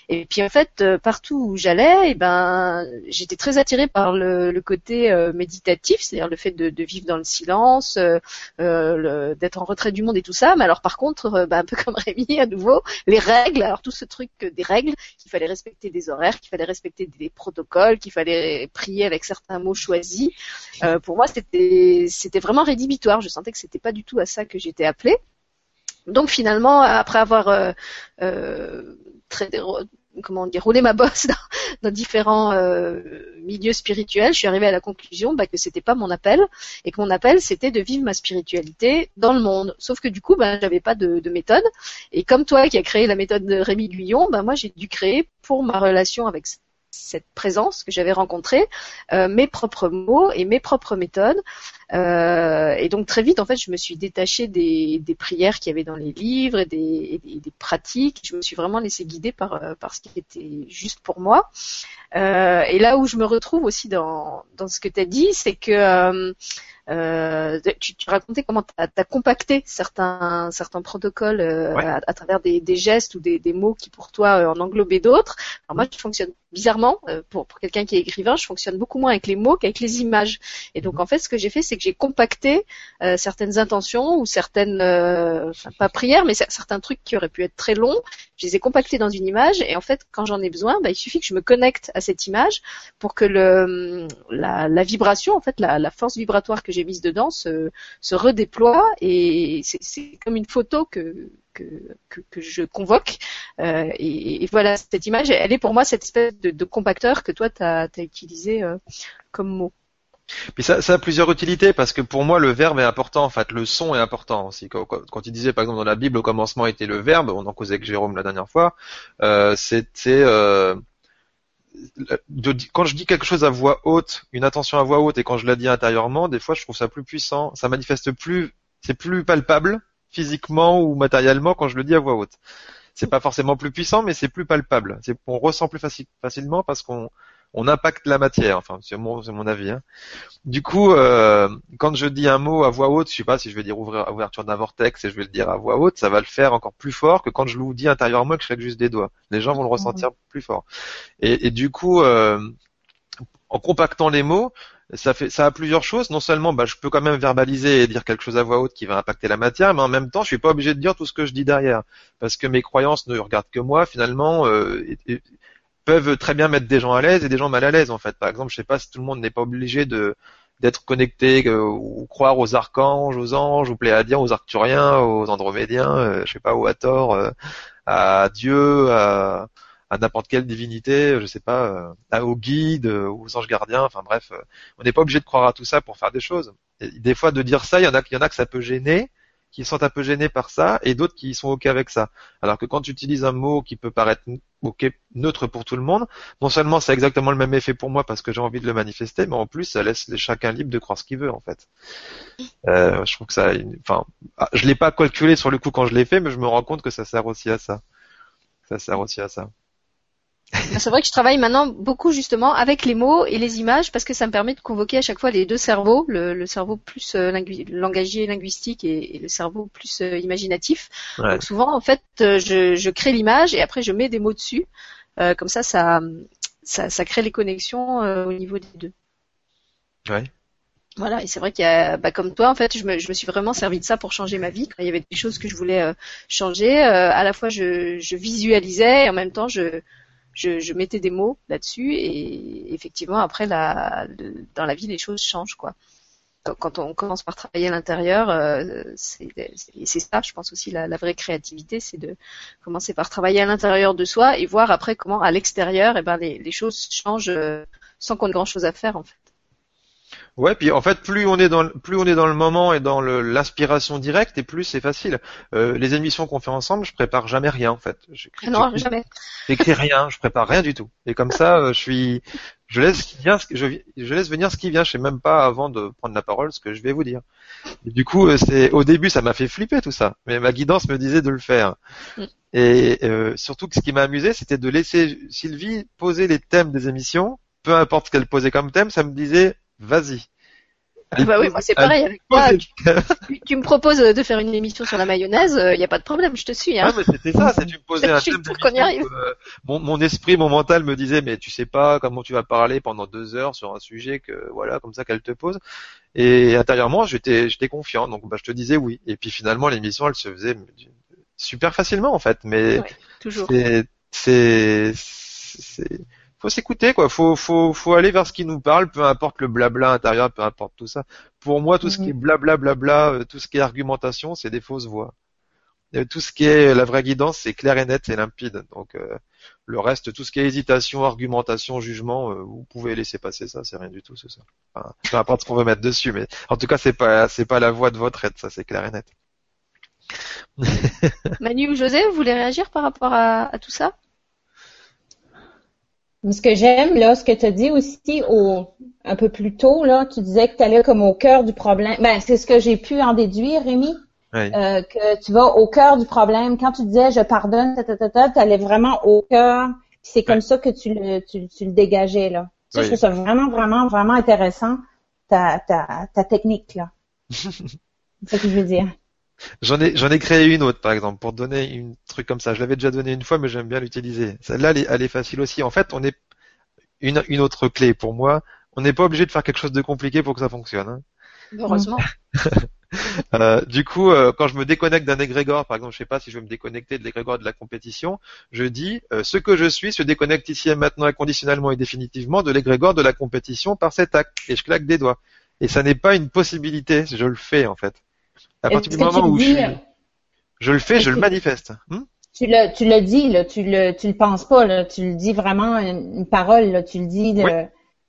S1: Et puis en fait, partout où j'allais, et eh ben j'étais très attirée par le, le côté méditatif, c'est-à-dire le fait de, vivre dans le silence, euh, euh, d'être en retrait du monde et tout ça. Mais alors par contre, euh, bah, un peu comme Rémi à nouveau, les règles, alors tout ce truc des règles, qu'il fallait respecter des horaires, qu'il fallait respecter des protocoles, qu'il fallait prier avec certains mots choisis. pour moi, c'était c'était vraiment rédhibitoire. Je sentais que c'était pas du tout à ça que j'étais appelée. Donc finalement, après avoir très comment dire rouler ma bosse dans, différents euh, milieux spirituels, je suis arrivée à la conclusion bah, que c'était pas mon appel et que mon appel c'était de vivre ma spiritualité dans le monde. Sauf que du coup, bah, j'avais pas de, de, méthode et comme toi qui as créé la méthode de Rémi Guyon, bah, moi j'ai dû créer pour ma relation avec cette présence que j'avais rencontrée, euh, mes propres mots et mes propres méthodes. Euh, et donc très vite, en fait, je me suis détachée des, prières qu'il y avait dans les livres et des, pratiques. Je me suis vraiment laissée guider par, euh, par ce qui était juste pour moi. et là où je me retrouve aussi dans, dans ce que tu as dit, c'est que euh, tu, tu, racontais comment tu as, compacté certains, certains protocoles euh, à, travers des, des, gestes ou des, des, mots qui pour toi euh, en englobaient d'autres. Alors moi, je fonctionne bizarrement, euh, pour, pour quelqu'un qui est écrivain, je fonctionne beaucoup moins avec les mots qu'avec les images. Et donc mhm. en fait, ce que j'ai fait, c'est que j'ai compacté certaines intentions ou certaines, enfin, pas prières, mais certains trucs qui auraient pu être très longs. Je les ai compactés dans une image et en fait, quand j'en ai besoin, bah, il suffit que je me connecte à cette image pour que le, la, la vibration, en fait, la, la force vibratoire que j'ai mise dedans se, se redéploie et c'est comme une photo que, que, que, je convoque. Euh, et, voilà, cette image, elle est pour moi cette espèce de, compacteur que toi, tu as, utilisé euh, comme mot.
S2: Ça, a plusieurs utilités parce que pour moi le verbe est important, en fait le son est important aussi. Quand, quand, il disait par exemple dans la Bible au commencement était le verbe, on en causait avec Jérôme la dernière fois, euh, c'était quand je dis quelque chose à voix haute, une attention à voix haute, et quand je la dis intérieurement, des fois je trouve ça plus puissant, ça manifeste plus, c'est plus palpable physiquement ou matériellement quand je le dis à voix haute. C'est pas forcément plus puissant, mais c'est plus palpable. On ressent plus facilement parce qu'on on impacte la matière. Enfin, c'est mon, mon avis. Hein. Du coup, euh, quand je dis un mot à voix haute, je sais pas si je vais dire ouvrir, ouverture d'un vortex et je vais le dire à voix haute, ça va le faire encore plus fort que quand je le dis intérieurement et que je claque juste des doigts. Les gens vont le ressentir plus fort. Et, du coup, euh, en compactant les mots, ça fait ça a plusieurs choses. Non seulement bah, je peux quand même verbaliser et dire quelque chose à voix haute qui va impacter la matière, mais en même temps je suis pas obligé de dire tout ce que je dis derrière. Parce que mes croyances ne regardent que moi finalement euh, peuvent très bien mettre des gens à l'aise et des gens mal à l'aise en fait. Par exemple, je sais pas si tout le monde n'est pas obligé de d'être connecté euh, ou croire aux archanges, aux anges, aux pléadiens, aux arcturiens, aux andromédiens, euh, je sais pas, au Hathor, euh, à Dieu, à, à n'importe quelle divinité, je sais pas, à, aux guides, aux anges gardiens, enfin bref, on n'est pas obligé de croire à tout ça pour faire des choses. Des fois de dire ça, il y en a, il y en a que ça peut gêner, qui sont un peu gênés par ça et d'autres qui sont ok avec ça. Alors que quand tu utilises un mot qui peut paraître ok neutre pour tout le monde, non seulement ça a exactement le même effet pour moi parce que j'ai envie de le manifester, mais en plus ça laisse chacun libre de croire ce qu'il veut en fait. Euh, je trouve que ça, enfin, ah, je l'ai pas calculé sur le coup quand je l'ai fait, mais je me rends compte que ça sert aussi à ça. Ça sert aussi à ça.
S1: C'est vrai que je travaille maintenant beaucoup justement avec les mots et les images parce que ça me permet de convoquer à chaque fois les deux cerveaux, le, cerveau plus euh, langagier linguistique et, le cerveau plus euh, imaginatif. Donc souvent en fait euh, je, crée l'image et après je mets des mots dessus. comme ça, ça, ça, crée les connexions au niveau des deux.
S2: Ouais.
S1: Voilà, et c'est vrai qu'il y a, bah, comme toi, en fait, je me, je me, suis vraiment servi de ça pour changer ma vie. Quand il y avait des choses que je voulais changer, à la fois je, je, visualisais et en même temps je, je, je mettais des mots là-dessus et effectivement après la, dans la vie les choses changent quoi. Quand on commence par travailler à l'intérieur, euh, c'est ça, je pense aussi la, la vraie créativité, c'est de commencer par travailler à l'intérieur de soi et voir après comment à l'extérieur, eh ben les, les choses changent euh, sans qu'on ait grand chose à faire en fait.
S2: Ouais, puis en fait, plus on est dans le, plus on est dans le moment et dans l'inspiration directe, et plus c'est facile. Euh, les émissions qu'on fait ensemble, je prépare jamais rien en fait.
S1: Non, jamais.
S2: J'écris rien, je prépare rien du tout. Et comme ça, euh, je suis, je laisse ce qui vient, je, je laisse venir ce qui vient. Je sais même pas avant de prendre la parole ce que je vais vous dire. Et du coup, euh, c'est au début, ça m'a fait flipper tout ça, mais ma guidance me disait de le faire. Mm. Et euh, surtout que ce qui m'a amusé, c'était de laisser Sylvie poser les thèmes des émissions, peu importe ce qu'elle posait comme thème, ça me disait vas-y.
S1: Ah bah oui, moi c'est pareil avec toi. Tu, me proposes de faire une émission sur la mayonnaise, il euh, n'y a pas de problème, je te suis. Hein.
S2: Ah mais c'était ça, c'est tu me posais un thème pour qu'on y arrive. Euh, mon, mon, esprit, mon mental me disait mais tu sais pas comment tu vas parler pendant deux heures sur un sujet que voilà comme ça qu'elle te pose. Et intérieurement j'étais j'étais confiant donc bah je te disais oui. Et puis finalement l'émission elle se faisait super facilement en fait, mais
S1: toujours.
S2: c'est c'est faut s'écouter quoi faut faut faut aller vers ce qui nous parle peu importe le blabla intérieur peu importe tout ça pour moi tout ce qui est blabla blabla euh, tout ce qui est argumentation c'est des fausses voix tout ce qui est la vraie guidance, c'est clair et net et limpide. Donc euh, le reste, tout ce qui est hésitation, argumentation, jugement, euh, vous pouvez laisser passer ça, c'est rien du tout, c'est ça. Enfin, peu importe ce qu'on veut mettre dessus, mais en tout cas, c'est pas c'est pas la voie de votre aide, ça c'est clair et net.
S1: Manu ou José, vous voulez réagir par rapport à, tout ça?
S4: Ce que j'aime, là, ce que tu as dit aussi au, un peu plus tôt, là, tu disais que tu allais comme au cœur du problème. Ben, c'est ce que j'ai pu en déduire, Rémi. Euh, que tu vas au cœur du problème. Quand tu disais je pardonne, tu allais vraiment au cœur. C'est comme ça que tu le, tu, le dégageais là. Ça, je trouve ça vraiment, vraiment, vraiment intéressant ta, ta, ta technique là. c'est ce que je veux dire.
S2: J'en ai, j'en ai créé une autre, par exemple, pour donner une truc comme ça. Je l'avais déjà donné une fois, mais j'aime bien l'utiliser. Celle-là, elle est, elle est facile aussi. En fait, on est une, une autre clé pour moi. On n'est pas obligé de faire quelque chose de compliqué pour que ça fonctionne. Hein.
S1: Heureusement.
S2: euh, du coup, euh, quand je me déconnecte d'un égrégore, par exemple, je sais pas si je veux me déconnecter de l'égrégore de la compétition, je dis euh, ce que je suis se déconnecte ici et maintenant inconditionnellement et définitivement de l'égrégore de la compétition par cet acte. Et je claque des doigts. Et ça n'est pas une possibilité, je le fais en fait. À partir du moment où je, je le fais, je le manifeste.
S4: Hmm? tu le, tu le dis, là, tu le, tu le penses pas, là, tu le dis vraiment une, parole, là, tu le dis, de,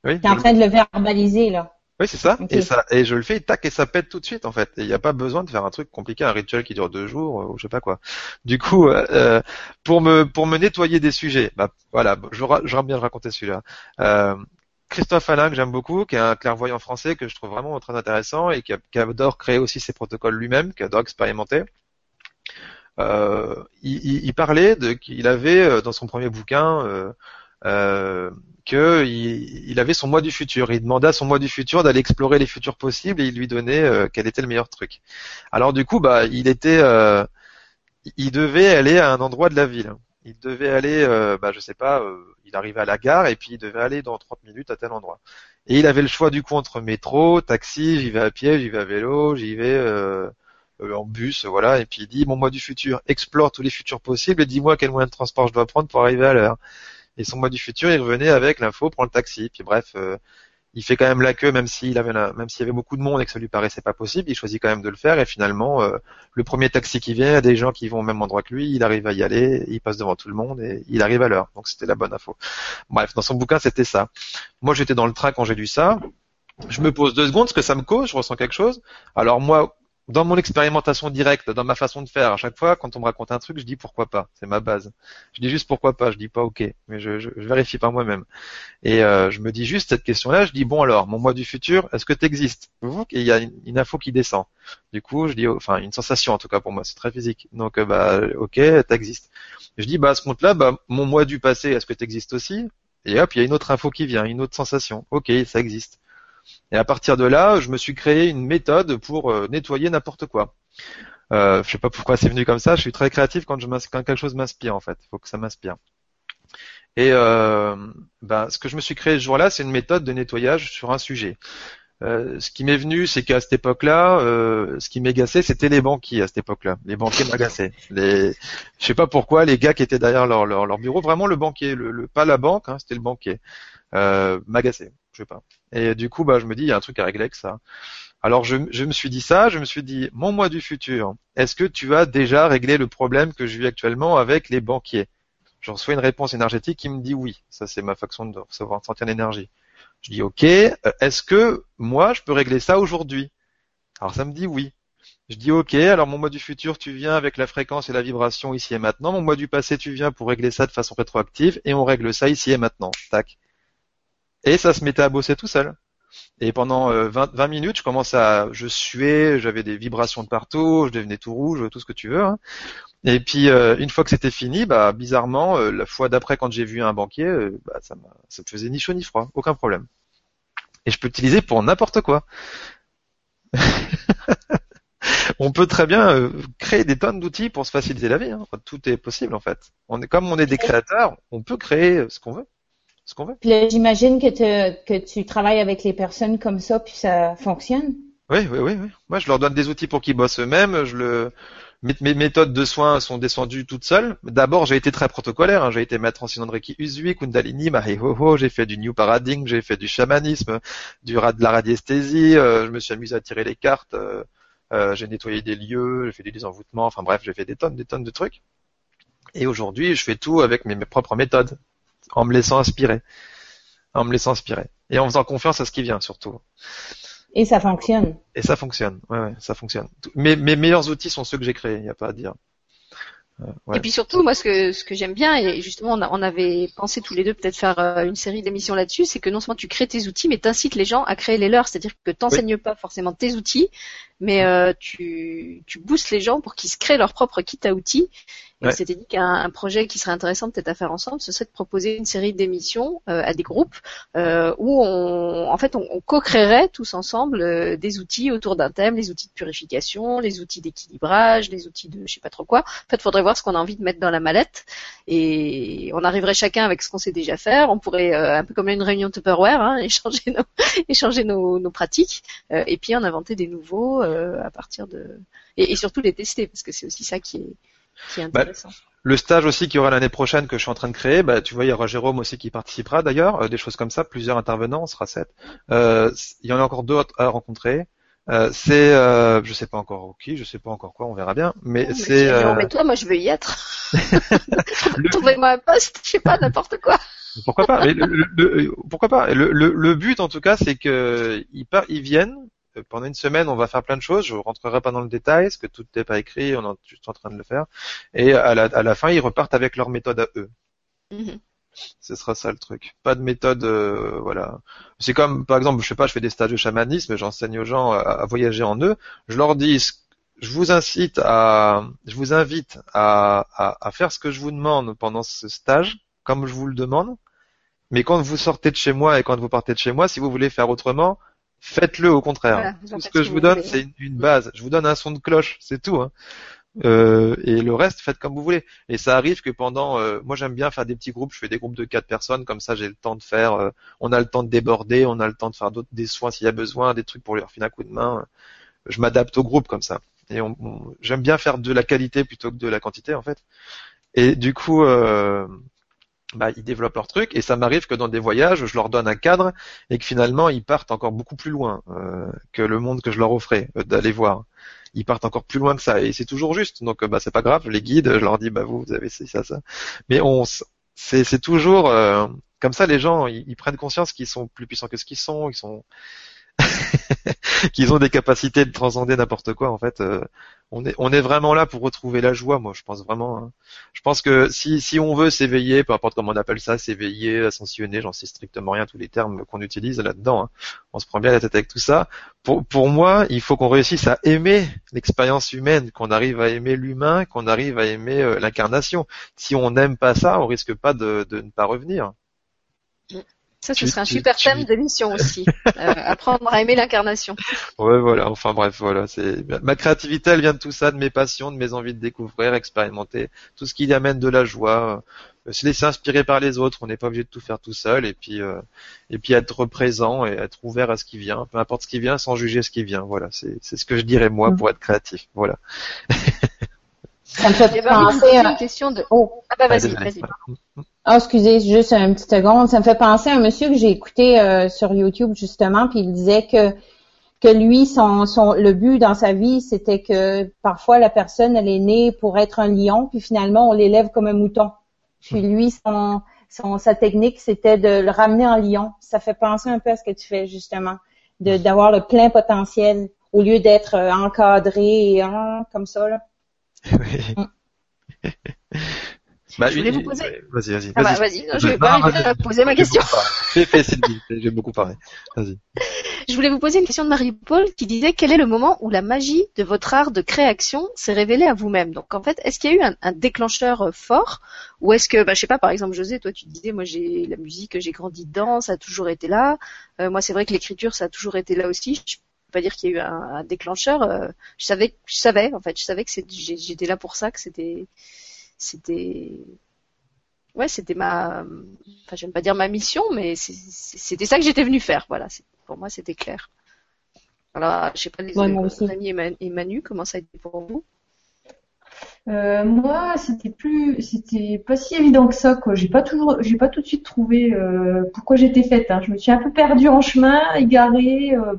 S4: oui. tu es en train de le verbaliser, là.
S2: Oui, c'est ça. Et ça, et je le fais, tac, et ça pète tout de suite, en fait. Il n'y a pas besoin de faire un truc compliqué, un rituel qui dure deux jours, ou je sais pas quoi. Du coup, euh, euh pour me, pour me nettoyer des sujets, bah, voilà, je, je bien raconter celui-là. Euh, Christophe Alain, que j'aime beaucoup, qui est un clairvoyant français que je trouve vraiment très intéressant et qui, adore créer aussi ses protocoles lui-même, qui adore expérimenter. Euh, il, il, parlait de qu'il avait euh, dans son premier bouquin euh, euh, qu'il il avait son moi du futur. Il demandait à son moi du futur d'aller explorer les futurs possibles et il lui donnait quel était le meilleur truc. Alors du coup, bah, il était, il devait aller à un endroit de la ville. Il devait aller, bah, je sais pas, il arrivait à la gare et puis il devait aller dans 30 minutes à tel endroit. Et il avait le choix du coup entre métro, taxi, j'y vais à pied, j'y vais à vélo, j'y vais euh, en bus, voilà. Et puis il dit, mon moi du futur, explore tous les futurs possibles et dis-moi quel moyen de transport je dois prendre pour arriver à l'heure. Et son moi du futur, il revenait avec l'info, prends le taxi. Puis bref, il fait quand même la queue, même s'il avait, même s'il y avait beaucoup de monde et que ça lui paraissait pas possible, il choisit quand même de le faire. Et finalement, euh, le premier taxi qui vient, il y a des gens qui vont au même endroit que lui, il arrive à y aller, il passe devant tout le monde et il arrive à l'heure. Donc c'était la bonne info. Bref, dans son bouquin, c'était ça. Moi, j'étais dans le train quand j'ai lu ça. Je me pose deux secondes, ce que ça me cause, je ressens quelque chose. Alors moi, dans mon expérimentation directe, dans ma façon de faire, à chaque fois, quand on me raconte un truc, je dis pourquoi pas. C'est ma base. Je dis juste pourquoi pas. Je dis pas ok, mais je, vérifie par moi-même. Et euh, je me dis juste cette question-là. Je dis bon alors, mon moi du futur, est-ce que tu existes Et il y a une, info qui descend. Du coup, je dis, enfin une sensation en tout cas pour moi, c'est très physique. Donc euh, bah ok, t'existes. Je dis bah à ce compte-là, bah mon moi du passé, est-ce que tu existes aussi? Et hop, il y a une autre info qui vient, une autre sensation. Ok, ça existe. Et à partir de là, je me suis créé une méthode pour euh, nettoyer n'importe quoi. Euh, je sais pas pourquoi c'est venu comme ça. Je suis très créatif quand, je quand quelque chose m'inspire en fait. Il faut que ça m'inspire. Et euh, ben, ce que je me suis créé ce jour-là, c'est une méthode de nettoyage sur un sujet. Euh, ce qui m'est venu, c'est qu'à cette époque-là, euh, ce qui m'agaçait, c'était les banquiers à cette époque-là. Les banquiers m'agaçaient. Les... Je sais pas pourquoi, les gars qui étaient derrière leur, bureau, vraiment le banquier, le, pas la banque, hein, c'était le banquier, euh, je sais pas. Et du coup, bah, je me dis, il y a un truc à régler avec ça. Alors, je, me suis dit ça, je me suis dit, mon moi du futur, est-ce que tu as déjà réglé le problème que je vis actuellement avec les banquiers? Je reçois une réponse énergétique qui me dit oui. Ça, c'est ma façon de de sentir l'énergie. Je dis, ok, euh, est-ce que moi, je peux régler ça aujourd'hui? Alors, ça me dit oui. Je dis ok, alors mon moi du futur, tu viens avec la fréquence et la vibration ici et maintenant. Mon moi du passé, tu viens pour régler ça de façon rétroactive et on règle ça ici et maintenant. Tac. Et ça se mettait à bosser tout seul. Et pendant 20, euh, minutes, je commençais à, je suais, j'avais des vibrations de partout, je devenais tout rouge, tout ce que tu veux. Hein. Et puis euh, une fois que c'était fini, bah bizarrement, euh, la fois d'après quand j'ai vu un banquier, bah, ça, ça faisait ni chaud ni froid, aucun problème. Et je peux l'utiliser pour n'importe quoi. on peut très bien créer des tonnes d'outils pour se faciliter la vie. Hein. Tout est possible en fait. Comme on est des créateurs, on peut créer ce qu'on veut ce qu'on veut.
S4: Puis j'imagine que, que tu travailles avec les personnes comme ça, puis ça fonctionne.
S2: Oui, oui, oui, oui. Moi, je leur donne des outils pour qu'ils bossent eux-mêmes. Je le, mes, méthodes de soins sont descendues toutes seules. D'abord, j'ai été très protocolaire. Hein. J'ai été maître en de Reiki Usui, Kundalini, Mahihoho. J'ai fait du New Paradigm, j'ai fait du chamanisme, du de la radiesthésie. Euh, je me suis amusé à tirer les cartes. Euh, euh, j'ai nettoyé des lieux, j'ai fait des désenvoûtements, enfin bref, j'ai fait des tonnes, des tonnes de trucs. Et aujourd'hui, je fais tout avec mes, propres méthodes, en me laissant inspirer, en me laissant inspirer, et en faisant confiance à ce qui vient surtout.
S4: Et ça fonctionne.
S2: Et ça fonctionne, ouais, ouais ça fonctionne. Mes, mes meilleurs outils sont ceux que j'ai créés, il n'y a pas à dire.
S1: Et puis surtout, moi, ce que ce que j'aime bien, et justement, on, avait pensé tous les deux peut-être faire euh, une série d'émissions là-dessus, c'est que non seulement tu crées tes outils, mais t'incites les gens à créer les leurs. C'est-à-dire que t'enseignes pas forcément tes outils, mais euh, tu tu boostes les gens pour qu'ils se créent leur propre kit à outils on s'était dit qu'un projet qui serait intéressant peut-être à faire ensemble, ce serait de proposer une série d'émissions euh, à des groupes euh, où on, en fait, on, co-créerait tous ensemble euh, des outils autour d'un thème, les outils de purification, les outils d'équilibrage, les outils de je sais pas trop quoi. En fait, faudrait voir ce qu'on a envie de mettre dans la mallette et on arriverait chacun avec ce qu'on sait déjà faire. On pourrait un peu comme une réunion Tupperware, hein, échanger nos échanger nos, nos pratiques et puis en inventer des nouveaux à partir de et, et surtout les tester parce que c'est aussi ça qui est bah,
S2: le stage aussi qui aura l'année prochaine que je suis en train de créer, bah, tu vois, il y aura Jérôme aussi qui participera d'ailleurs, euh, des choses comme ça, plusieurs intervenants, on sera sept. Euh, il y en a encore deux à rencontrer. Euh, c'est, euh, je sais pas encore qui, je sais pas encore quoi, on verra bien. Mais c'est.
S1: Euh... Mais toi, moi, je veux y être. Trouvez-moi un poste, je sais pas, n'importe quoi.
S2: Pourquoi pas mais le, Pourquoi pas le, le, but, en tout cas, c'est que ils, ils viennent, euh, pendant une semaine, on va faire plein de choses. Je rentrerai pas dans le détail, parce que tout n'est pas écrit, on est juste en train de le faire. Et à la, à la fin, ils repartent avec leur méthode à eux. Mhm. Ce sera ça le truc. Pas de méthode, euh, voilà. C'est comme, par exemple, je sais pas, je fais des stages de chamanisme, j'enseigne aux gens à, voyager en eux. Je leur dis, je vous incite à, je vous invite à, à, à faire ce que je vous demande pendant ce stage, comme je vous le demande. Mais quand vous sortez de chez moi et quand vous partez de chez moi, si vous voulez faire autrement, Faites-le au contraire. tout ce que je vous donne, c'est une, base. Je vous donne un son de cloche, c'est tout. Hein. Euh, et le reste, faites comme vous voulez. Et ça arrive que pendant, euh, moi j'aime bien faire des petits groupes. Je fais des groupes de quatre personnes, comme ça j'ai le temps de faire. Euh, on a le temps de déborder, on a le temps de faire d'autres des soins s'il y a besoin, des trucs pour leur filer un coup de main. Je m'adapte au groupe comme ça. Et on, j'aime bien faire de la qualité plutôt que de la quantité en fait. Et du coup, euh, bah, ils développent leur truc et ça m'arrive que dans des voyages, je leur donne un cadre et que finalement ils partent encore beaucoup plus loin euh, que le monde que je leur offrais euh, d'aller voir. Ils partent encore plus loin que ça et c'est toujours juste. Donc euh, bah c'est pas grave, je les guide, je leur dis bah vous vous avez ça ça. Mais on c'est c'est toujours comme ça les gens ils, ils prennent conscience qu'ils sont plus puissants que ce qu'ils sont, ils sont qu'ils ont des capacités de transcender n'importe quoi en fait. On est vraiment là pour retrouver la joie, moi je pense vraiment. Hein. Je pense que si on veut s'éveiller, peu importe comment on appelle ça, s'éveiller, ascensionner, j'en sais strictement rien tous les termes qu'on utilise là-dedans. Hein. On se prend bien la tête avec tout ça. Pour moi, il faut qu'on réussisse à aimer l'expérience humaine, qu'on arrive à aimer l'humain, qu'on arrive à aimer euh, l'incarnation. Si on n'aime pas ça, on risque pas de, de ne pas revenir.
S1: Ça, ce serait un super thème d'émission aussi. Euh, apprendre à aimer l'incarnation.
S2: Ouais, voilà. Enfin bref, voilà. C'est ma créativité, elle vient de tout ça, de mes passions, de mes envies de découvrir, expérimenter, tout ce qui amène de la joie, euh, se laisser inspirer par les autres. On n'est pas obligé de tout faire tout seul, et puis euh, et puis être présent et être ouvert à ce qui vient, peu importe ce qui vient, sans juger ce qui vient. Voilà. C'est c'est ce que je dirais moi mm. pour être créatif. Voilà.
S4: Ça me fait penser à une question de. Oh, ah bah vas-y, vas-y. Ah, excusez, juste une petite seconde. Ça me fait penser à un monsieur que j'ai écouté euh, sur YouTube justement, puis il disait que que lui, son, son, le but dans sa vie, c'était que parfois la personne, elle est née pour être un lion, puis finalement on l'élève comme un mouton. Puis lui, son, son sa technique, c'était de le ramener en lion. Ça fait penser un peu à ce que tu fais justement, de d'avoir le plein potentiel au lieu d'être euh, encadré et, comme ça là. Oui.
S1: Mm. Bah, je voulais vous poser. Vas-y, vas-y. Ah bah, vas-y, je vais pas poser ma question.
S2: Fais, Sylvie. J'ai beaucoup parlé. Vas-y.
S1: Je voulais vous poser une question de Marie-Paul qui disait quel est le moment où la magie de votre art de création s'est révélée à vous-même? Donc en fait, est-ce qu'il y a eu un, un déclencheur euh, fort? Ou est-ce que, bah, je sais pas, par exemple José, toi tu disais, moi j'ai la musique, j'ai grandi dedans, ça a toujours été là. Euh, moi c'est vrai que l'écriture, ça a toujours été là aussi. Je peux pas dire qu'il y a eu un, un déclencheur. Euh, je savais, je savais en fait, je savais que j'étais là pour ça, que c'était c'était ouais c'était ma enfin j'aime pas dire ma mission mais c'était ça que j'étais venue faire voilà pour moi c'était clair alors je sais pas les amis et Manu comment ça a été pour vous?
S3: Euh, moi, c'était plus, c'était pas si évident que ça, quoi. J'ai pas toujours, j'ai pas tout de suite trouvé euh, pourquoi j'étais faite. Hein. Je me suis un peu perdue en chemin, égarée. Euh,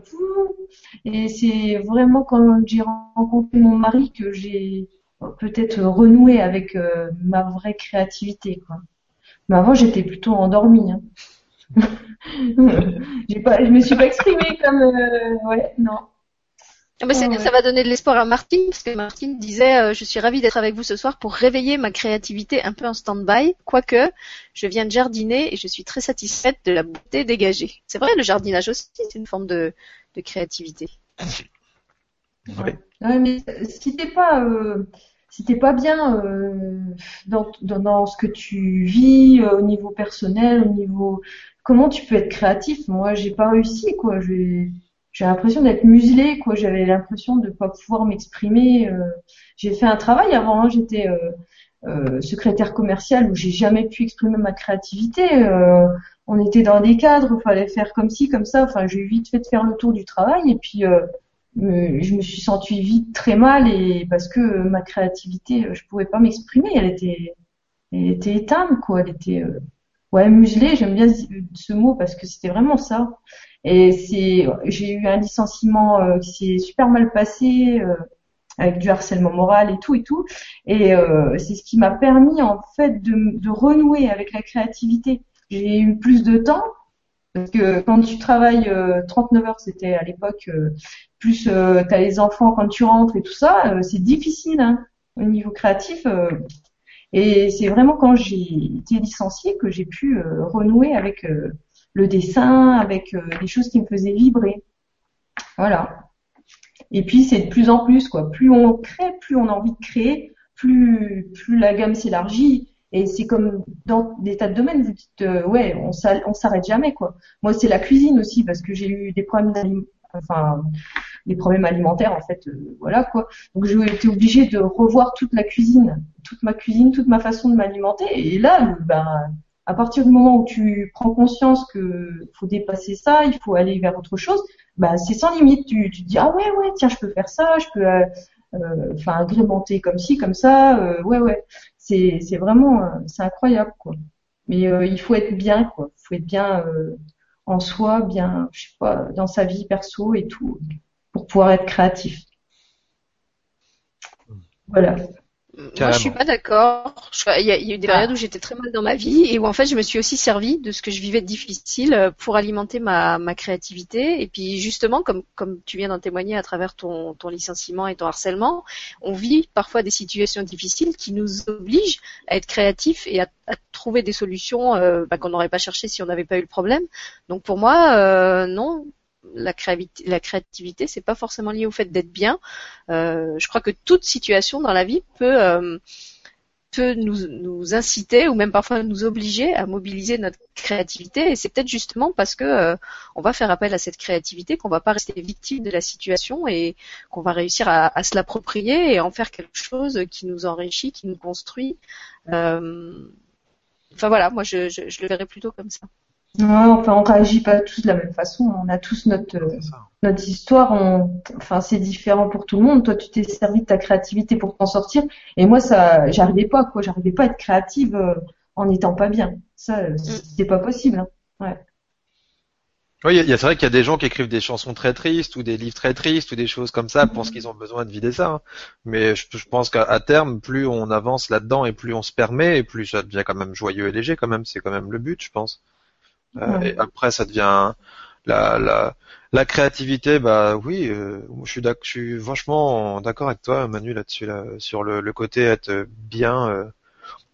S3: Et c'est vraiment quand j'ai rencontré mon mari que j'ai peut-être renoué avec euh, ma vraie créativité. Quoi. Mais avant, j'étais plutôt endormie. Hein. pas, je me suis pas exprimée comme, euh, ouais, non.
S1: Ah bah Ça va donner de l'espoir à Martine, parce que Martine disait euh, Je suis ravie d'être avec vous ce soir pour réveiller ma créativité un peu en stand-by, quoique je viens de jardiner et je suis très satisfaite de la beauté dégagée. C'est vrai, le jardinage aussi, c'est une forme de, de créativité.
S3: Ouais. mais si t'es pas, euh, si t'es pas bien euh, dans, dans, dans, ce que tu vis euh, au niveau personnel, au niveau, comment tu peux être créatif? Moi, j'ai pas réussi, quoi. J'ai l'impression d'être muselée, quoi. J'avais l'impression de pas pouvoir m'exprimer. J'ai fait un travail avant. Hein. J'étais secrétaire commercial où j'ai jamais pu exprimer ma créativité. on était dans des cadres, il fallait faire comme ci, comme ça. Enfin, j'ai vite fait de faire le tour du travail et puis je me suis sentie vite très mal et parce que ma créativité, je pouvais pas m'exprimer. Elle était, éteinte, quoi. Elle était ouais muselée. J'aime bien ce mot parce que c'était vraiment ça. Et c'est, j'ai eu un licenciement euh, qui s'est super mal passé, euh, avec du harcèlement moral et tout et tout. Et euh, c'est ce qui m'a permis en fait de renouer avec la créativité. J'ai eu plus de temps parce que quand tu travailles 39 heures, c'était à l'époque, plus tu as les enfants quand tu rentres et tout ça, c'est difficile hein, au niveau créatif. et c'est vraiment quand j'ai été licenciée que j'ai pu renouer avec le dessin, avec euh, des choses qui me faisaient vibrer. Voilà. Et puis c'est de plus en plus quoi. Plus on crée, plus on a envie de créer, plus plus la gamme s'élargit. Et c'est comme dans des tas de domaines, vous dites euh, ouais, on s'arrête jamais quoi. Moi c'est la cuisine aussi parce que j'ai eu des problèmes enfin des problèmes alimentaires en fait, euh, voilà quoi. Donc j'ai été obligée de revoir toute la cuisine, toute ma cuisine, toute ma façon de m'alimenter. Et là, ben à partir du moment où tu prends conscience que faut dépasser ça, il faut aller vers autre chose, bah c'est sans limite. Tu, tu te dis ah ouais ouais tiens je peux faire ça, je peux euh, enfin agrémenter comme ci comme ça, euh, ouais ouais c'est c'est vraiment c'est incroyable quoi. Mais il faut être bien quoi, il faut être bien en soi, bien je sais pas dans sa vie perso et tout pour pouvoir être créatif. Voilà.
S1: Moi, je suis pas d'accord. Il y, a eu des périodes où j'étais très mal dans ma vie et où en fait, je me suis aussi servi de ce que je vivais de difficile euh, pour alimenter ma, ma créativité. Et puis justement, comme comme tu viens d'en témoigner à travers ton, ton licenciement et ton harcèlement, on vit parfois des situations difficiles qui nous obligent à être créatifs et à, à trouver des solutions euh, bah, qu'on n'aurait pas cherché si on n'avait pas eu le problème. Donc pour moi, euh, non, la, créativité, c'est pas forcément lié au fait d'être bien. Euh, je crois que toute situation dans la vie peut euh, nous, inciter ou même parfois nous obliger à mobiliser notre créativité et c'est peut-être justement parce que euh, on va faire appel à cette créativité qu'on va pas rester victime de la situation et qu'on va réussir à, se l'approprier et en faire quelque chose qui nous enrichit, qui nous construit. Enfin voilà, moi je, je, je le verrais plutôt comme ça.
S3: Non, enfin, on réagit pas tous de la même façon. On a tous notre notre histoire. enfin, c'est différent pour tout le monde. Toi, tu t'es servi de ta créativité pour t'en sortir, et moi, ça, j'arrivais pas, quoi. J'arrivais pas à être créative euh, en n'étant pas bien. Ça, mm. c'était pas possible. Hein. Ouais.
S2: Oui, c'est vrai qu'il y a des gens qui écrivent des chansons très tristes ou des livres très tristes ou des choses comme ça parce mm. qu'ils ont besoin de vider ça. Hein. Mais je, je pense qu'à terme, plus on avance là-dedans et plus on se permet, et plus ça devient quand même joyeux et léger quand même. C'est quand même le but, je pense. Euh, et après, ça devient la, la, la créativité. Bah oui, euh, je suis je suis vachement d'accord avec toi, Manu, là-dessus, là, sur le, le côté être bien. Euh,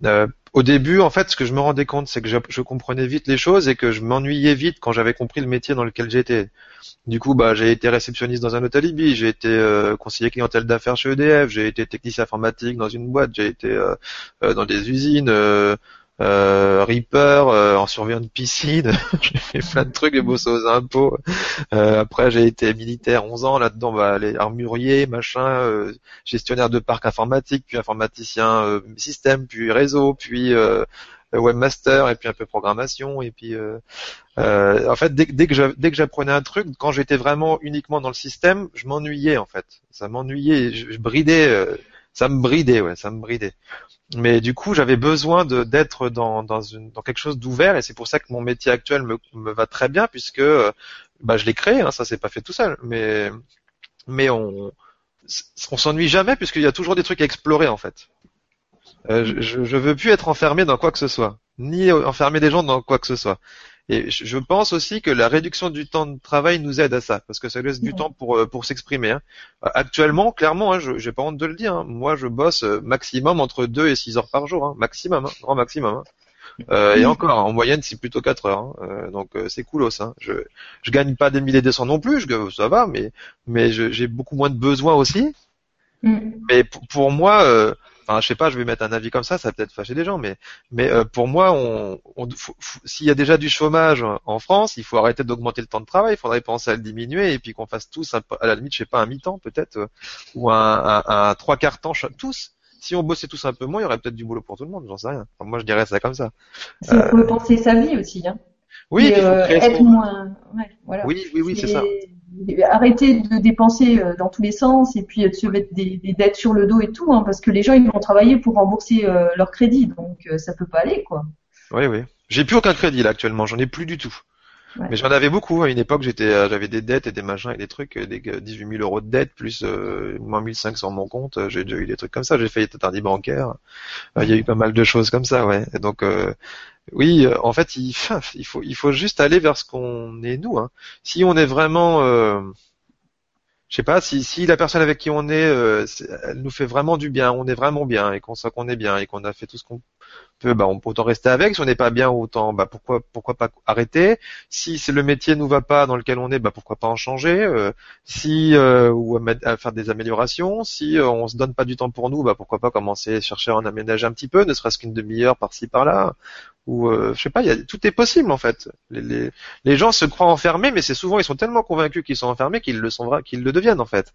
S2: euh, au début, en fait, ce que je me rendais compte, c'est que je, je, comprenais vite les choses et que je m'ennuyais vite quand j'avais compris le métier dans lequel j'étais. Du coup, bah, j'ai été réceptionniste dans un hôtel IBI, j'ai été euh, conseiller clientèle d'affaires chez EDF, j'ai été technicien informatique dans une boîte, j'ai été euh, dans des usines, euh, Reaper euh, en surveillant de piscine, j'ai fait plein de trucs, j'ai bossé aux impôts. Euh, après j'ai été militaire 11 ans là-dedans, bah, les armuriers, machin, euh, gestionnaire de parc informatique, puis informaticien système, puis réseau, puis webmaster et puis un peu programmation et puis en fait dès, dès que dès que j'apprenais un truc quand j'étais vraiment uniquement dans le système je m'ennuyais en fait ça m'ennuyait je, bridais ça me bridait, ouais, ça me bridait. Mais du coup, j'avais besoin de d'être dans dans, une, dans quelque chose d'ouvert, et c'est pour ça que mon métier actuel me, me va très bien, puisque bah je l'ai créé, hein, ça s'est pas fait tout seul, mais mais on on s'ennuie jamais puisqu'il y a toujours des trucs à explorer en fait. Euh, je, je veux plus être enfermé dans quoi que ce soit, ni enfermer des gens dans quoi que ce soit. Et je pense aussi que la réduction du temps de travail nous aide à ça, parce que ça laisse du temps pour euh, pour s'exprimer. Hein. Actuellement, clairement, hein, je j'ai pas honte de le dire. Hein. Moi, je bosse euh, maximum entre 2 et 6 heures par jour, hein. maximum, hein, grand maximum. Hein. Euh, et encore, en moyenne, c'est plutôt 4 heures. Hein. Euh, donc c'est cool Hein. Je je gagne pas des milliers de cents non plus, je, ça va, mais mais j'ai beaucoup moins de besoins aussi. Mm. Mais pour, pour moi, enfin je sais pas, je vais mettre un avis comme ça, ça va peut-être fâcher des gens, mais mais euh, pour moi, on, s'il y a déjà du chômage en France, il faut arrêter d'augmenter le temps de travail, il faudrait penser à le diminuer et puis qu'on fasse tous, à la limite, je sais pas, un mi-temps peut-être euh, ou un, un, trois quarts temps tous. Si on bossait tous un peu moins, il y aurait peut-être du boulot pour tout le monde, j'en sais rien. moi, je dirais ça comme ça.
S3: Il faut euh, penser sa vie aussi, hein.
S2: Oui, il faut
S3: être moins. Ouais, voilà.
S2: Oui, oui, oui, c'est ça
S3: arrêter de dépenser euh, dans tous les sens et puis de se mettre des, dettes sur le dos et tout, hein, parce que les gens ils vont travailler pour rembourser euh, leur crédit, donc euh, ça peut pas aller quoi.
S2: Oui, oui. J'ai plus aucun crédit là actuellement, j'en ai plus du tout. Mais j'en avais beaucoup à une époque. J'étais, j'avais des dettes et des machins et des trucs, des 18 000 euros de dettes plus euh, moins 1500 mon compte. J'ai déjà eu des trucs comme ça. J'ai failli être interdit bancaire. Il y a eu pas mal de choses comme ça, ouais. Donc oui, en fait, il, il, faut, il faut juste aller vers ce qu'on est nous. Hein. Si on est vraiment, euh, je sais pas, si, si la personne avec qui on est, euh, elle nous fait vraiment du bien, on est vraiment bien et qu'on sent qu'on est bien et qu'on a fait tout ce qu'on peut, bah, on peut autant rester avec. Si on n'est pas bien, autant, bah, pourquoi, pourquoi pas arrêter. Si c'est le métier nous va pas dans lequel on est, bah, pourquoi pas en changer. Euh, si euh, ou à, faire des améliorations. Si euh, on se donne pas du temps pour nous, bah, pourquoi pas commencer à chercher à en aménager un petit peu, ne serait-ce qu'une demi-heure par-ci par-là. Ou je sais pas, y a, tout est possible en fait. Les, les, les gens se croient enfermés, mais c'est souvent ils sont tellement convaincus qu'ils sont enfermés qu'ils le sont qu'ils le deviennent en fait.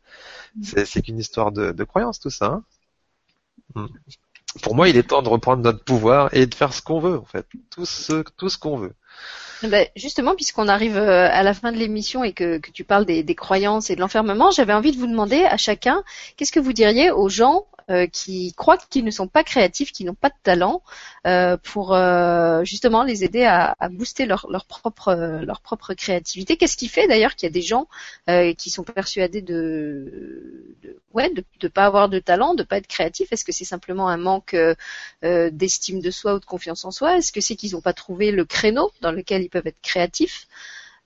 S2: C'est qu'une histoire de, de croyance tout ça. Hein. Hmm pour moi, il est temps de reprendre notre pouvoir et de faire ce qu'on veut, en fait. Tout ce, tout ce qu'on veut.
S1: Ben justement, puisqu'on arrive euh, à la fin de l'émission et que, que, tu parles des, des croyances et de l'enfermement, j'avais envie de vous demander à chacun, qu'est-ce que vous diriez aux gens euh, qui croient qu'ils ne sont pas créatifs, qui n'ont pas de talent, euh, pour euh, justement les aider à, à booster leur, leur, propre leur propre créativité. Qu'est-ce qui fait d'ailleurs qu'il y a des gens qui sont persuadés de, de ouais de, de pas avoir de talent, de pas être créatif Est-ce que c'est simplement un manque d'estime de soi ou de confiance en soi? Est-ce que c'est qu'ils n'ont pas trouvé le créneau dans lequel ils peuvent être créatifs?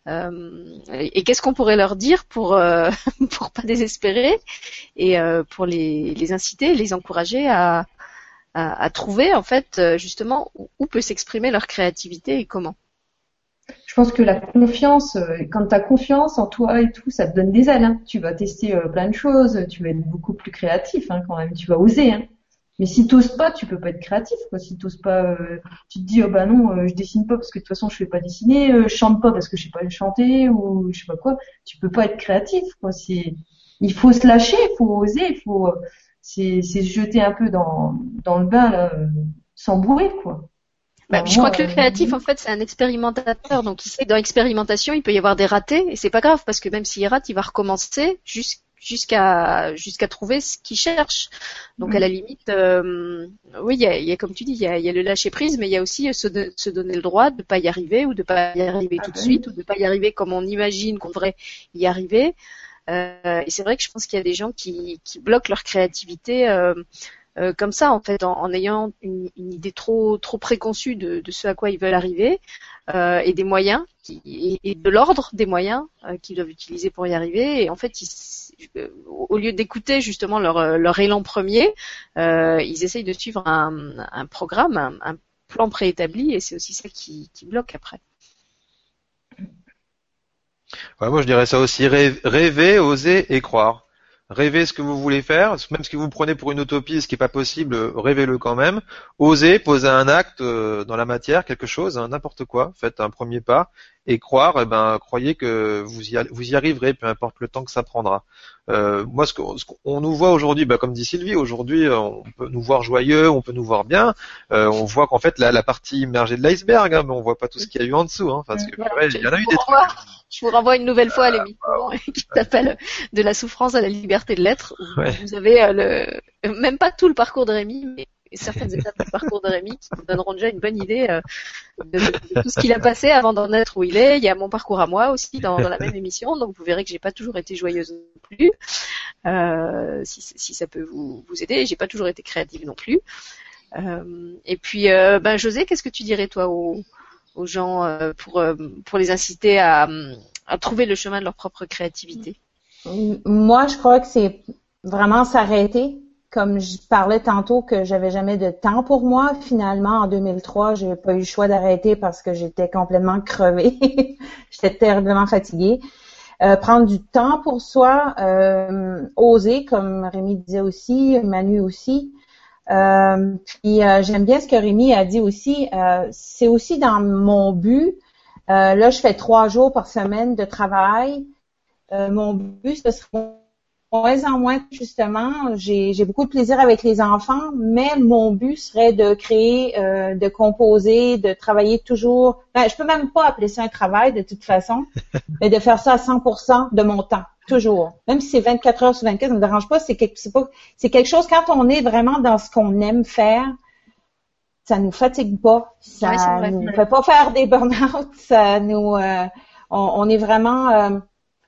S1: Euh, et qu'est-ce qu'on pourrait leur dire pour euh, pour pas désespérer et euh, pour les, les inciter, les encourager à, à, trouver en fait justement où, peut s'exprimer leur créativité et comment?
S3: Je pense que la confiance, quand tu as confiance en toi et tout, ça te donne des ailes. Hein. Tu vas tester plein de choses, tu vas être beaucoup plus créatif hein, quand même, tu vas oser. Hein. Mais si t'oses pas, tu peux pas être créatif. Quoi. Si t'oses pas, euh, tu te dis oh bah non, euh, je dessine pas parce que de toute façon je fais pas dessiner, euh, je chante pas parce que je sais pas chanter ou je sais pas quoi. Tu peux pas être créatif. Quoi. C'est, il faut se lâcher, il faut oser, il faut, c'est, c'est se jeter un peu dans dans le bain là, sans bourrer quoi.
S1: Bah, je crois que le créatif, en fait, c'est un expérimentateur. Donc, il sait que dans l'expérimentation, il peut y avoir des ratés, et c'est pas grave parce que même s'il rate, il va recommencer jusqu'à jusqu'à jusqu'à trouver ce qu'il cherche. Donc à la limite, euh, oui, il y a, y a, comme tu dis, il y a, y a, le lâcher prise, mais il y a aussi se, se, donner le droit de pas y arriver ou de pas y arriver tout de suite ou de pas y arriver comme on imagine qu'on devrait y arriver. Euh, et c'est vrai que je pense qu'il y a des gens qui, qui bloquent leur créativité. Euh, euh, comme ça en fait en, en ayant une, une, idée trop trop préconçue de, de, ce à quoi ils veulent arriver euh, et des moyens qui, et, de l'ordre des moyens euh, qu'ils doivent utiliser pour y arriver et en fait ils, au lieu d'écouter justement leur, euh, élan premier, euh, ils essayent de suivre un, programme, un, plan préétabli, et c'est aussi ça qui, bloque après.
S2: Moi je dirais ça aussi, rêver, oser et croire. Rêvez ce que vous voulez faire, même ce que vous prenez pour une utopie, ce qui n'est pas possible, rêvez-le quand même. Osez poser un acte dans la matière, quelque chose, hein, n'importe quoi. Faites un premier pas et croire, eh ben, croyez que vous y, vous y arriverez, peu importe le temps que ça prendra. Euh, moi, ce qu'on nous voit aujourd'hui, bah, comme dit Sylvie, aujourd'hui, euh, on peut nous voir joyeux, on peut nous voir bien. Euh, on voit qu'en fait, la, la, partie immergée de l'iceberg, hein, mais on voit pas tout ce qu'il y a eu en dessous. Hein, parce que il y en a eu des trucs.
S1: Je vous renvoie une nouvelle fois à l'émission qui s'appelle De la souffrance à la liberté de l'être. Vous avez le, même pas tout le parcours de Rémi, mais certaines étapes du parcours de Rémi qui nous donneront déjà une bonne idée euh, de, tout ce qu'il a passé avant d'en être où il est. Il y a mon parcours à moi aussi dans, la même émission, donc vous verrez que j'ai pas toujours été joyeuse non plus. Euh, si, ça peut vous, aider, j'ai pas toujours été créative non plus. Euh, et puis, ben José, qu'est-ce que tu dirais toi aux, gens pour les inciter à trouver le chemin de leur propre créativité?
S4: Moi, je crois que c'est vraiment s'arrêter comme je parlais tantôt que j'avais jamais de temps pour moi, finalement en 2003, j'ai pas eu le choix d'arrêter parce que j'étais complètement crevée. j'étais terriblement fatiguée. Euh, prendre du temps pour soi, euh, oser, comme Rémi disait aussi, Manu aussi. Euh, puis euh, j'aime bien ce que Rémi a dit aussi. c'est aussi dans mon but. là, je fais trois jours par semaine de travail. mon but, ce serait moins en moins, justement, j'ai beaucoup de plaisir avec les enfants, mais mon but serait de créer, euh, de composer, de travailler toujours. Ben, je peux même pas appeler ça un travail de toute façon, mais de faire ça à 100% de mon temps, toujours. Même si c'est 24 heures sur 24, ça me dérange pas. C'est quelque, c'est quelque chose quand on est vraiment dans ce qu'on aime faire. Ça nous fatigue pas, ça ne nous fait pas faire des burn-out, ça nous, euh, on, est vraiment euh,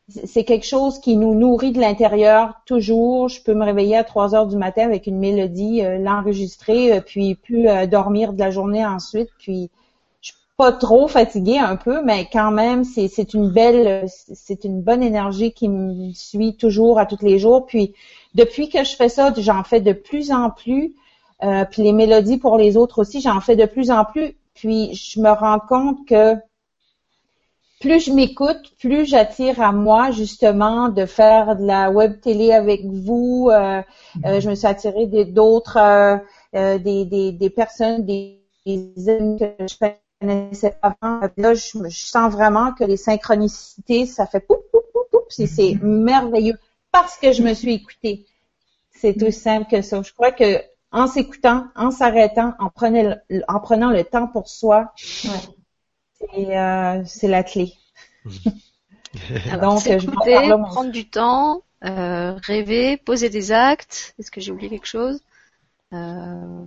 S4: c'est quelque chose qui nous nourrit de l'intérieur toujours. Je peux me réveiller à 3 heures du matin avec une mélodie, euh, l'enregistrer, euh, puis plus euh, dormir de la journée ensuite. Puis je suis pas trop fatiguée un peu, mais quand même, c'est une belle, c'est une bonne énergie qui me suit toujours à tous les jours. Puis depuis que je fais ça, j'en fais de plus en plus. puis les mélodies pour les autres aussi, j'en fais de plus en plus. Puis je me rends compte que plus je m'écoute, plus j'attire à moi justement de faire de la web télé avec vous. Euh, euh, je me suis attirée d'autres, euh, des, des, des, personnes, des, amis que je connaissais pas avant. Là, je, je, sens vraiment que les synchronicités, ça fait poup, poup, poup, poup, c'est mm-hmm. merveilleux parce que je me suis écoutée. C'est aussi simple que ça. Je crois que en s'écoutant, en s'arrêtant, en, en prenant le temps pour soi, euh, c'est la clé.
S1: Donc, je prendre du temps, euh, rêver, poser des actes. Est-ce que j'ai oublié quelque chose? Euh,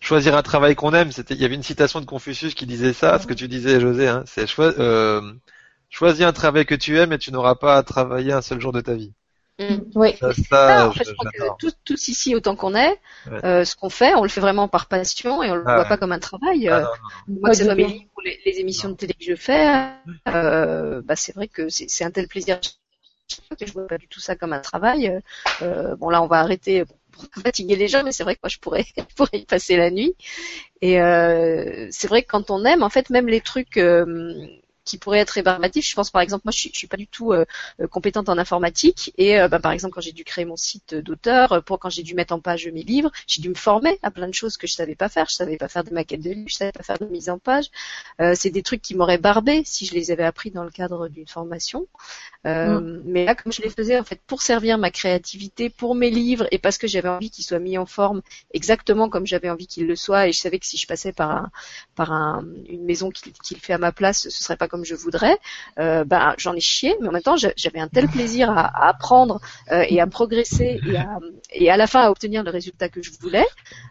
S2: Choisir un travail qu'on aime. C'était, il y avait une citation de Confucius qui disait ça. Ce que tu disais, José, hein, c'est choisis un travail que tu aimes et tu n'auras pas à travailler un seul jour de ta vie.
S1: Mm. Oui. Ça, en fait, je crois que tous, ici, autant qu'on est, euh, ce qu'on fait, on le fait vraiment par passion et on le ah voit pas comme un travail. Ah euh, moi, que ce soit mes livres ou les, les, émissions de télé que je fais, euh, bah, c'est vrai que c'est un tel plaisir que je vois pas du tout ça comme un travail. Euh, bon, là, on va arrêter pour fatiguer les gens, mais c'est vrai que moi, je pourrais, je pourrais y passer la nuit. Et euh, c'est vrai que quand on aime, en fait, même les trucs qui pourrait être rébarbatif. Je pense par exemple, moi je suis, je suis pas du tout euh, euh, compétente en informatique et euh, bah, par exemple quand j'ai dû créer mon site d'auteur, pour quand j'ai dû mettre en page mes livres, j'ai dû me former à plein de choses que je savais pas faire. Je savais pas faire des maquettes de livres, je savais pas faire de mise en page. c'est des trucs qui m'auraient barbé si je les avais appris dans le cadre d'une formation. Mm. Mais là, comme je les faisais en fait pour servir ma créativité, pour mes livres et parce que j'avais envie qu'ils soient mis en forme exactement comme j'avais envie qu'ils le soient et je savais que si je passais par un, par un, une maison qui, qui le fait à ma place, ce serait pas comme je voudrais, euh, ben j'en ai chié, mais en même temps j'avais un tel plaisir à, apprendre euh, et à progresser et à, et à la fin à obtenir le résultat que je voulais,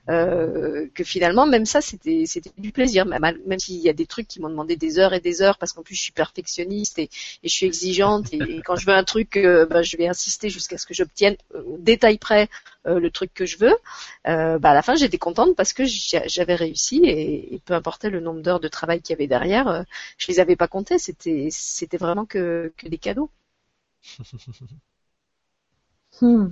S1: euh, que finalement même ça c'était du plaisir, même, s'il y a des trucs qui m'ont demandé des heures et des heures parce qu'en plus je suis perfectionniste et, je suis exigeante et, quand je veux un truc, ben, je vais insister jusqu'à ce que j'obtienne au détail près euh, le truc que je veux, euh, bah à la fin j'étais contente parce que j'avais réussi et, peu importe le nombre d'heures de travail qu'il y avait derrière, euh, je les avais pas comptées, c'était c'était vraiment que, que des cadeaux. Hmm.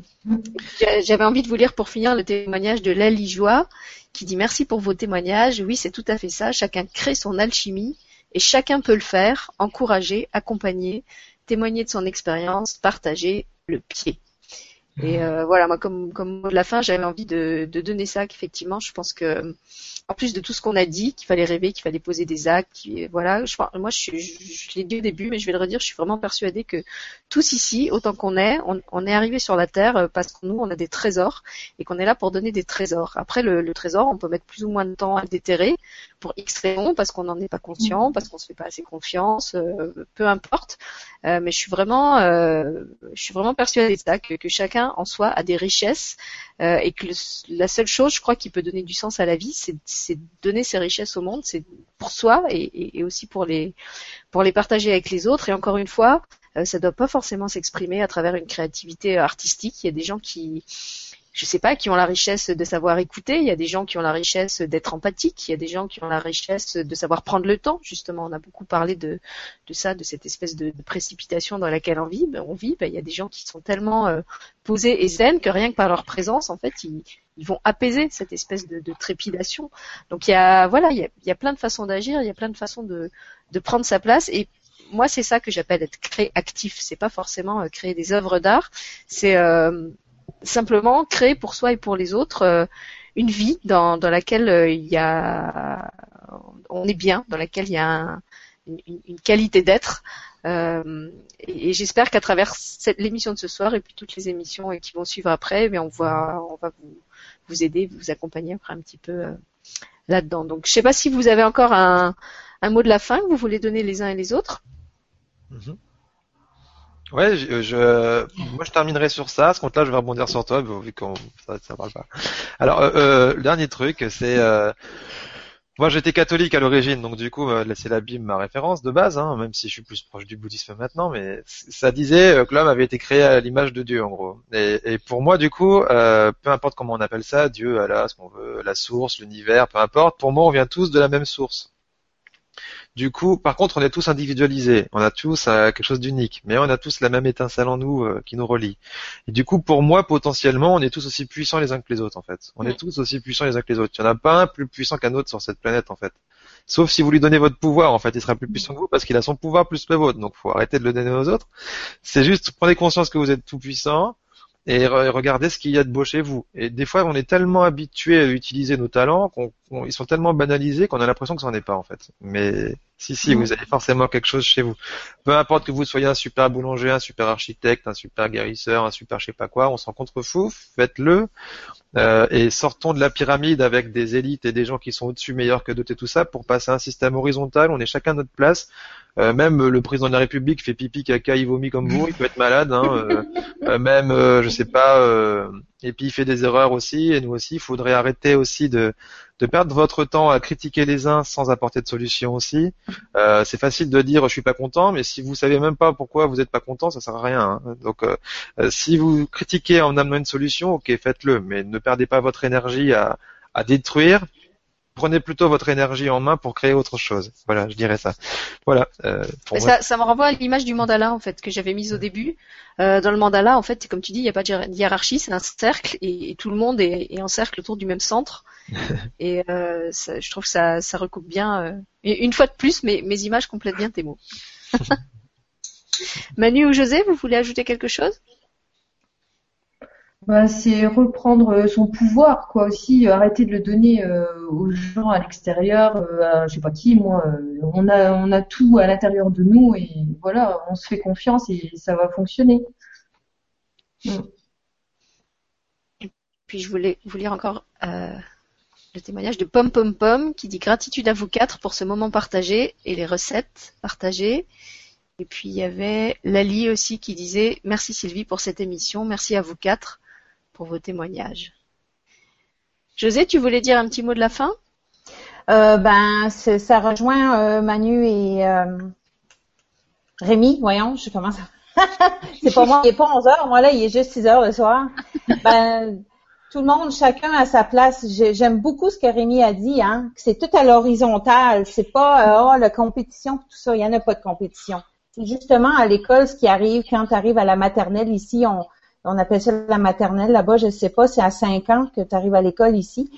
S1: J'avais envie de vous lire pour finir le témoignage de Lali Joie qui dit merci pour vos témoignages. Oui, c'est tout à fait ça. Chacun crée son alchimie et chacun peut le faire, encourager, accompagner, témoigner de son expérience, partager le pied. Et euh, voilà, moi comme comme de la fin, j'avais envie de, donner ça. Qu'effectivement, je pense que en plus de tout ce qu'on a dit, qu'il fallait rêver, qu'il fallait poser des actes, voilà. Je, moi, je, je, l'ai dit au début, mais je vais le redire. Je suis vraiment persuadée que tous ici, autant qu'on est, on, on est arrivé sur la terre euh, parce que nous, on a des trésors et qu'on est là pour donner des trésors. Après, le, le, trésor, on peut mettre plus ou moins de temps à le déterrer pour X raisons, parce qu'on n'en est pas conscient, parce qu'on se fait pas assez confiance, euh, peu importe. Euh, mais je suis vraiment, euh, je suis vraiment persuadée de ça, que, que, chacun en soi a des richesses et que la seule chose, je crois, qui peut donner du sens à la vie, c'est c'est donner ses richesses au monde, c'est pour soi et, aussi pour les pour les partager avec les autres. Et encore une fois, euh, ça ne doit pas forcément s'exprimer à travers une créativité euh, artistique. Il y a des gens qui je sais pas, qui ont la richesse de savoir écouter, il y a des gens qui ont la richesse d'être empathiques, il y a des gens qui ont la richesse de savoir prendre le temps, justement, on a beaucoup parlé de, de ça, de cette espèce de, précipitation dans laquelle on vit, ben, on vit, ben, il y a des gens qui sont tellement euh, posés et zen que rien que par leur présence, en fait, ils, ils vont apaiser cette espèce de, de, trépidation. Donc il y a, voilà, il y a, plein de façons d'agir, il y a plein de façons de, de prendre sa place et moi, c'est ça que j'appelle être créatif. C'est pas forcément euh, créer des œuvres d'art. C'est euh, simplement créer pour soi et pour les autres euh, une vie dans, dans laquelle euh, il y a on est bien, dans laquelle il y a une, une, qualité d'être. Euh, et, j'espère qu'à travers l'émission de ce soir et puis toutes les émissions qui vont suivre après, eh on va on va vous, vous aider, vous accompagner après un petit peu là-dedans. Donc je sais pas si vous avez encore un, un mot de la fin que vous voulez donner les uns et les autres.
S2: Mm-hmm. Ouais, je, moi je terminerai sur ça. Ce compte-là, je vais rebondir sur toi, vu qu'on ça, ça parle pas. Alors, euh, euh, le dernier truc, c'est euh, moi j'étais catholique à l'origine, donc du coup, euh, c'est la Bible ma référence de base, hein, même si je suis plus proche du bouddhisme maintenant. Mais ça disait euh, que l'homme avait été créé à l'image de Dieu, en gros. Et, pour moi, du coup, euh, peu importe comment on appelle ça, Dieu, Allah, ce qu'on veut, la source, l'univers, peu importe. Pour moi, on vient tous de la même source. Du coup, par contre, on est tous individualisés, on a tous euh, quelque chose d'unique, mais on a tous la même étincelle en nous euh, qui nous relie. Et du coup, pour moi, potentiellement, on est tous aussi puissants les uns que les autres, en fait. On est tous aussi puissants les uns que les autres. Il n'y en a pas un plus puissant qu'un autre sur cette planète, en fait. Sauf si vous lui donnez votre pouvoir, en fait, il sera plus puissant que vous parce qu'il a son pouvoir plus que le vôtre. Donc, faut arrêter de le donner aux autres. C'est juste prenez conscience que vous êtes tout puissant et regardez ce qu'il y a de beau chez vous. Et des fois, on est tellement habitué à utiliser nos talents qu'ils sont tellement banalisés qu'on a l'impression que ça n'en est pas en fait. Mais si, si, vous avez forcément quelque chose chez vous. Peu importe que vous soyez un super boulanger, un super architecte, un super guérisseur, un super je sais pas quoi, on s'en contrefou, faites-le. Euh, et sortons de la pyramide avec des élites et des gens qui sont au-dessus meilleurs que d'autres et tout ça pour passer à un système horizontal. On est chacun à notre place. Euh, même le président de la République fait pipi, caca, il vomit comme vous, il peut être malade. Hein, euh, euh même, euh, je sais pas, et puis il fait des erreurs aussi. Et nous aussi, il faudrait arrêter aussi de, de perdre votre temps à critiquer les uns sans apporter de solution aussi. c'est facile de dire je suis pas content, mais si vous savez même pas pourquoi vous êtes pas content, ça sert à rien. Hein. Donc, si vous critiquez en amenant une solution, ok, faites-le, mais ne perdez pas votre énergie à, à détruire prenez plutôt votre énergie en main pour créer autre chose. Voilà, je dirais ça. Voilà.
S1: Euh, ça, ça, me renvoie à l'image du mandala en fait que j'avais mise au début. Euh, dans le mandala, en fait, comme tu dis, il n'y a pas de hiérarchie, c'est un cercle et, tout le monde est, en cercle autour du même centre. et euh, je trouve que ça, ça recoupe bien. et une fois de plus, mes, mes images complètent bien tes mots. Manu ou José, vous voulez ajouter quelque chose?
S3: Bah, c'est reprendre euh, son pouvoir, quoi aussi, euh, arrêter de le donner euh, aux gens à l'extérieur, euh, je sais pas qui, moi, on a on a tout à l'intérieur de nous et voilà, on se fait confiance et ça va fonctionner.
S1: Mm. Puis je voulais vous lire encore le témoignage de Pom Pom Pom qui dit gratitude à vous quatre pour ce moment partagé et les recettes partagées. Et puis il y avait Lali aussi qui disait merci Sylvie pour cette émission, merci à vous quatre pour vos témoignages. José, tu voulais dire un petit mot de la fin?
S4: Euh, Ben, ça rejoint euh, Manu et euh, Rémi. Voyons, je commence. c'est pas moi, il est pas 11 heures. Moi là, il est juste 6 heures le soir. ben, tout le monde, chacun à sa place. J'aime beaucoup ce que Rémi a dit, hein, que c'est tout à l'horizontale. C'est pas oh la compétition, tout ça. Il y en a pas de compétition. C'est justement à l'école ce qui arrive quand tu arrives à la maternelle ici. On, on appelle ça la maternelle là-bas, je ne sais pas, c'est à 5 ans que tu arrives à l'école ici.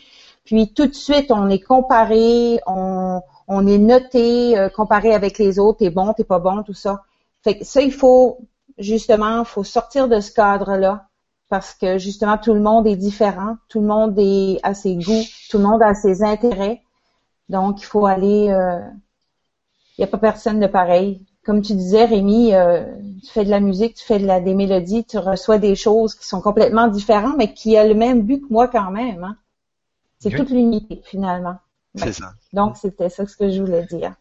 S4: Puis tout de suite, on est comparé, on, on est noté, euh, comparé avec les autres, t'es bon, t'es pas bon, tout ça. Fait que ça, il faut, justement, faut sortir de ce cadre-là. parce que justement tout le monde est différent, tout le monde à ses goûts, tout le monde a ses intérêts. Donc il faut aller, euh, il n'y a pas personne de pareil. Comme tu disais, Rémi, euh, tu fais de la musique, tu fais de la, des mélodies, tu reçois des choses qui sont complètement différentes, mais qui a le même but que moi quand même. Hein. C'est toute l'unité finalement.
S2: C'est ça.
S4: Donc c'était ça ce que je voulais dire.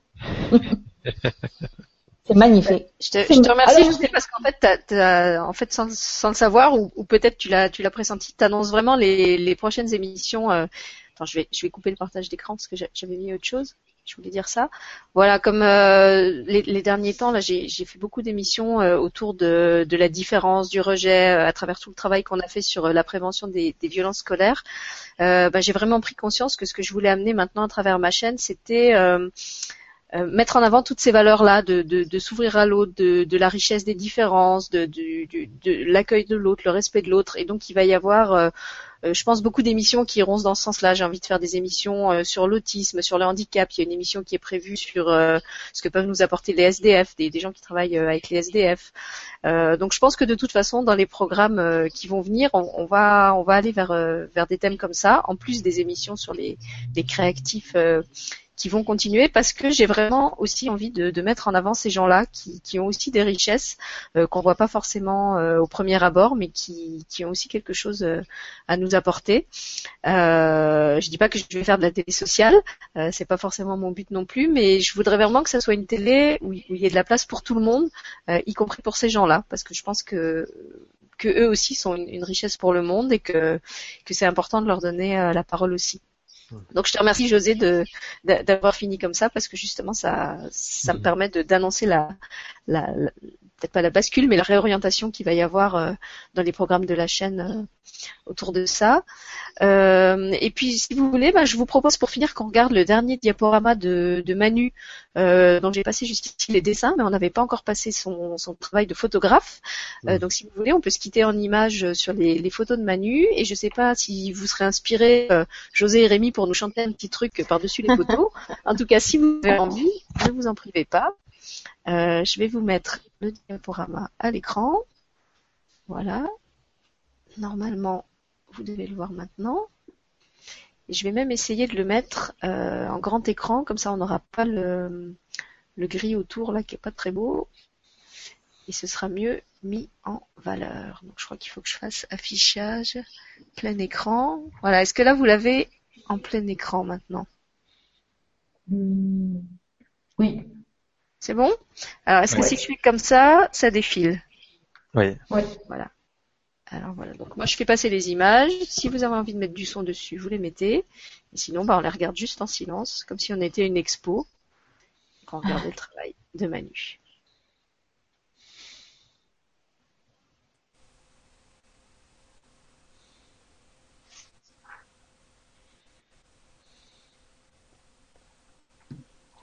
S4: C'est magnifique.
S1: Je te, je te remercie, je sais, parce qu'en fait, en fait, sans, sans, le savoir, ou, ou peut-être tu l'as, tu l'as pressenti, tu annonces vraiment les, les prochaines émissions. Euh... Attends, je vais, je vais couper le partage d'écran parce que j'avais mis autre chose. Je voulais dire ça. Voilà, comme euh, les, derniers temps, là, j'ai, fait beaucoup d'émissions euh, autour de, la différence, du rejet, euh, à travers tout le travail qu'on a fait sur la prévention des, violences scolaires. Bah, j'ai vraiment pris conscience que ce que je voulais amener maintenant à travers ma chaîne, c'était mettre en avant toutes ces valeurs-là, de, de, s'ouvrir à l'autre, de, la richesse des différences, de, l'accueil de l'autre, le respect de l'autre. Et donc il va y avoir, je pense, beaucoup d'émissions qui iront dans ce sens-là. J'ai envie de faire des émissions sur l'autisme, sur le handicap. Il y a une émission qui est prévue sur ce que peuvent nous apporter les SDF, des, des gens qui travaillent avec les SDF. donc je pense que de toute façon, dans les programmes qui vont venir, on, on, va on va aller vers vers des thèmes comme ça, en plus des émissions sur les, les créatifs qui vont continuer parce que j'ai vraiment aussi envie de, de, mettre en avant ces gens-là qui, qui, ont aussi des richesses euh, qu'on voit pas forcément euh, au premier abord, mais qui, qui, ont aussi quelque chose euh, à nous apporter. Euh, je dis pas que je vais faire de la télé sociale, euh, c'est pas forcément mon but non plus, mais je voudrais vraiment que ça soit une télé où, il y ait de la place pour tout le monde, euh, y compris pour ces gens-là, parce que je pense que que eux aussi sont une, richesse pour le monde et que que c'est important de leur donner la parole aussi. Donc je te remercie José de d'avoir fini comme ça parce que justement ça ça me permet d'annoncer la, la, peut-être pas la bascule mais la réorientation qu'il va y avoir euh, dans les programmes de la chaîne euh, autour de ça. Euh, et puis si vous voulez, bah, je vous propose pour finir qu'on regarde le dernier diaporama de, de Manu dont j'ai passé jusqu'ici les dessins mais on n'avait pas encore passé son, son travail de photographe. Donc si vous voulez, on peut se quitter en image sur les, les photos de Manu et je sais pas si vous serez inspirés José et Rémi pour nous chanter un petit truc par-dessus les photos. en tout cas, si vous avez envie, ne vous en privez pas. Euh, je vais vous mettre le diaporama à l'écran. Voilà. Normalement, vous devez le voir maintenant. Et je vais même essayer de le mettre euh, en grand écran, comme ça on n'aura pas le, le gris autour là qui est pas très beau. Et ce sera mieux mis en valeur. Donc je crois qu'il faut que je fasse affichage, plein écran. Voilà, est-ce que là vous l'avez en plein écran maintenant.
S3: Hmm. Oui.
S1: C'est bon? Alors, est-ce que si je fais comme ça, ça défile?
S2: Oui.
S3: Oui.
S1: Voilà. Alors voilà, donc moi je fais passer les images. Si vous avez envie de mettre du son dessus, vous les mettez. Et sinon, bah, on les regarde juste en silence, comme si on était une expo, qu'on regardait le travail de Manu.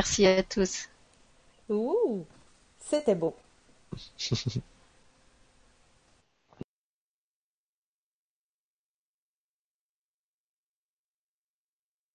S1: Merci à tous.
S5: Ouh, c'était beau.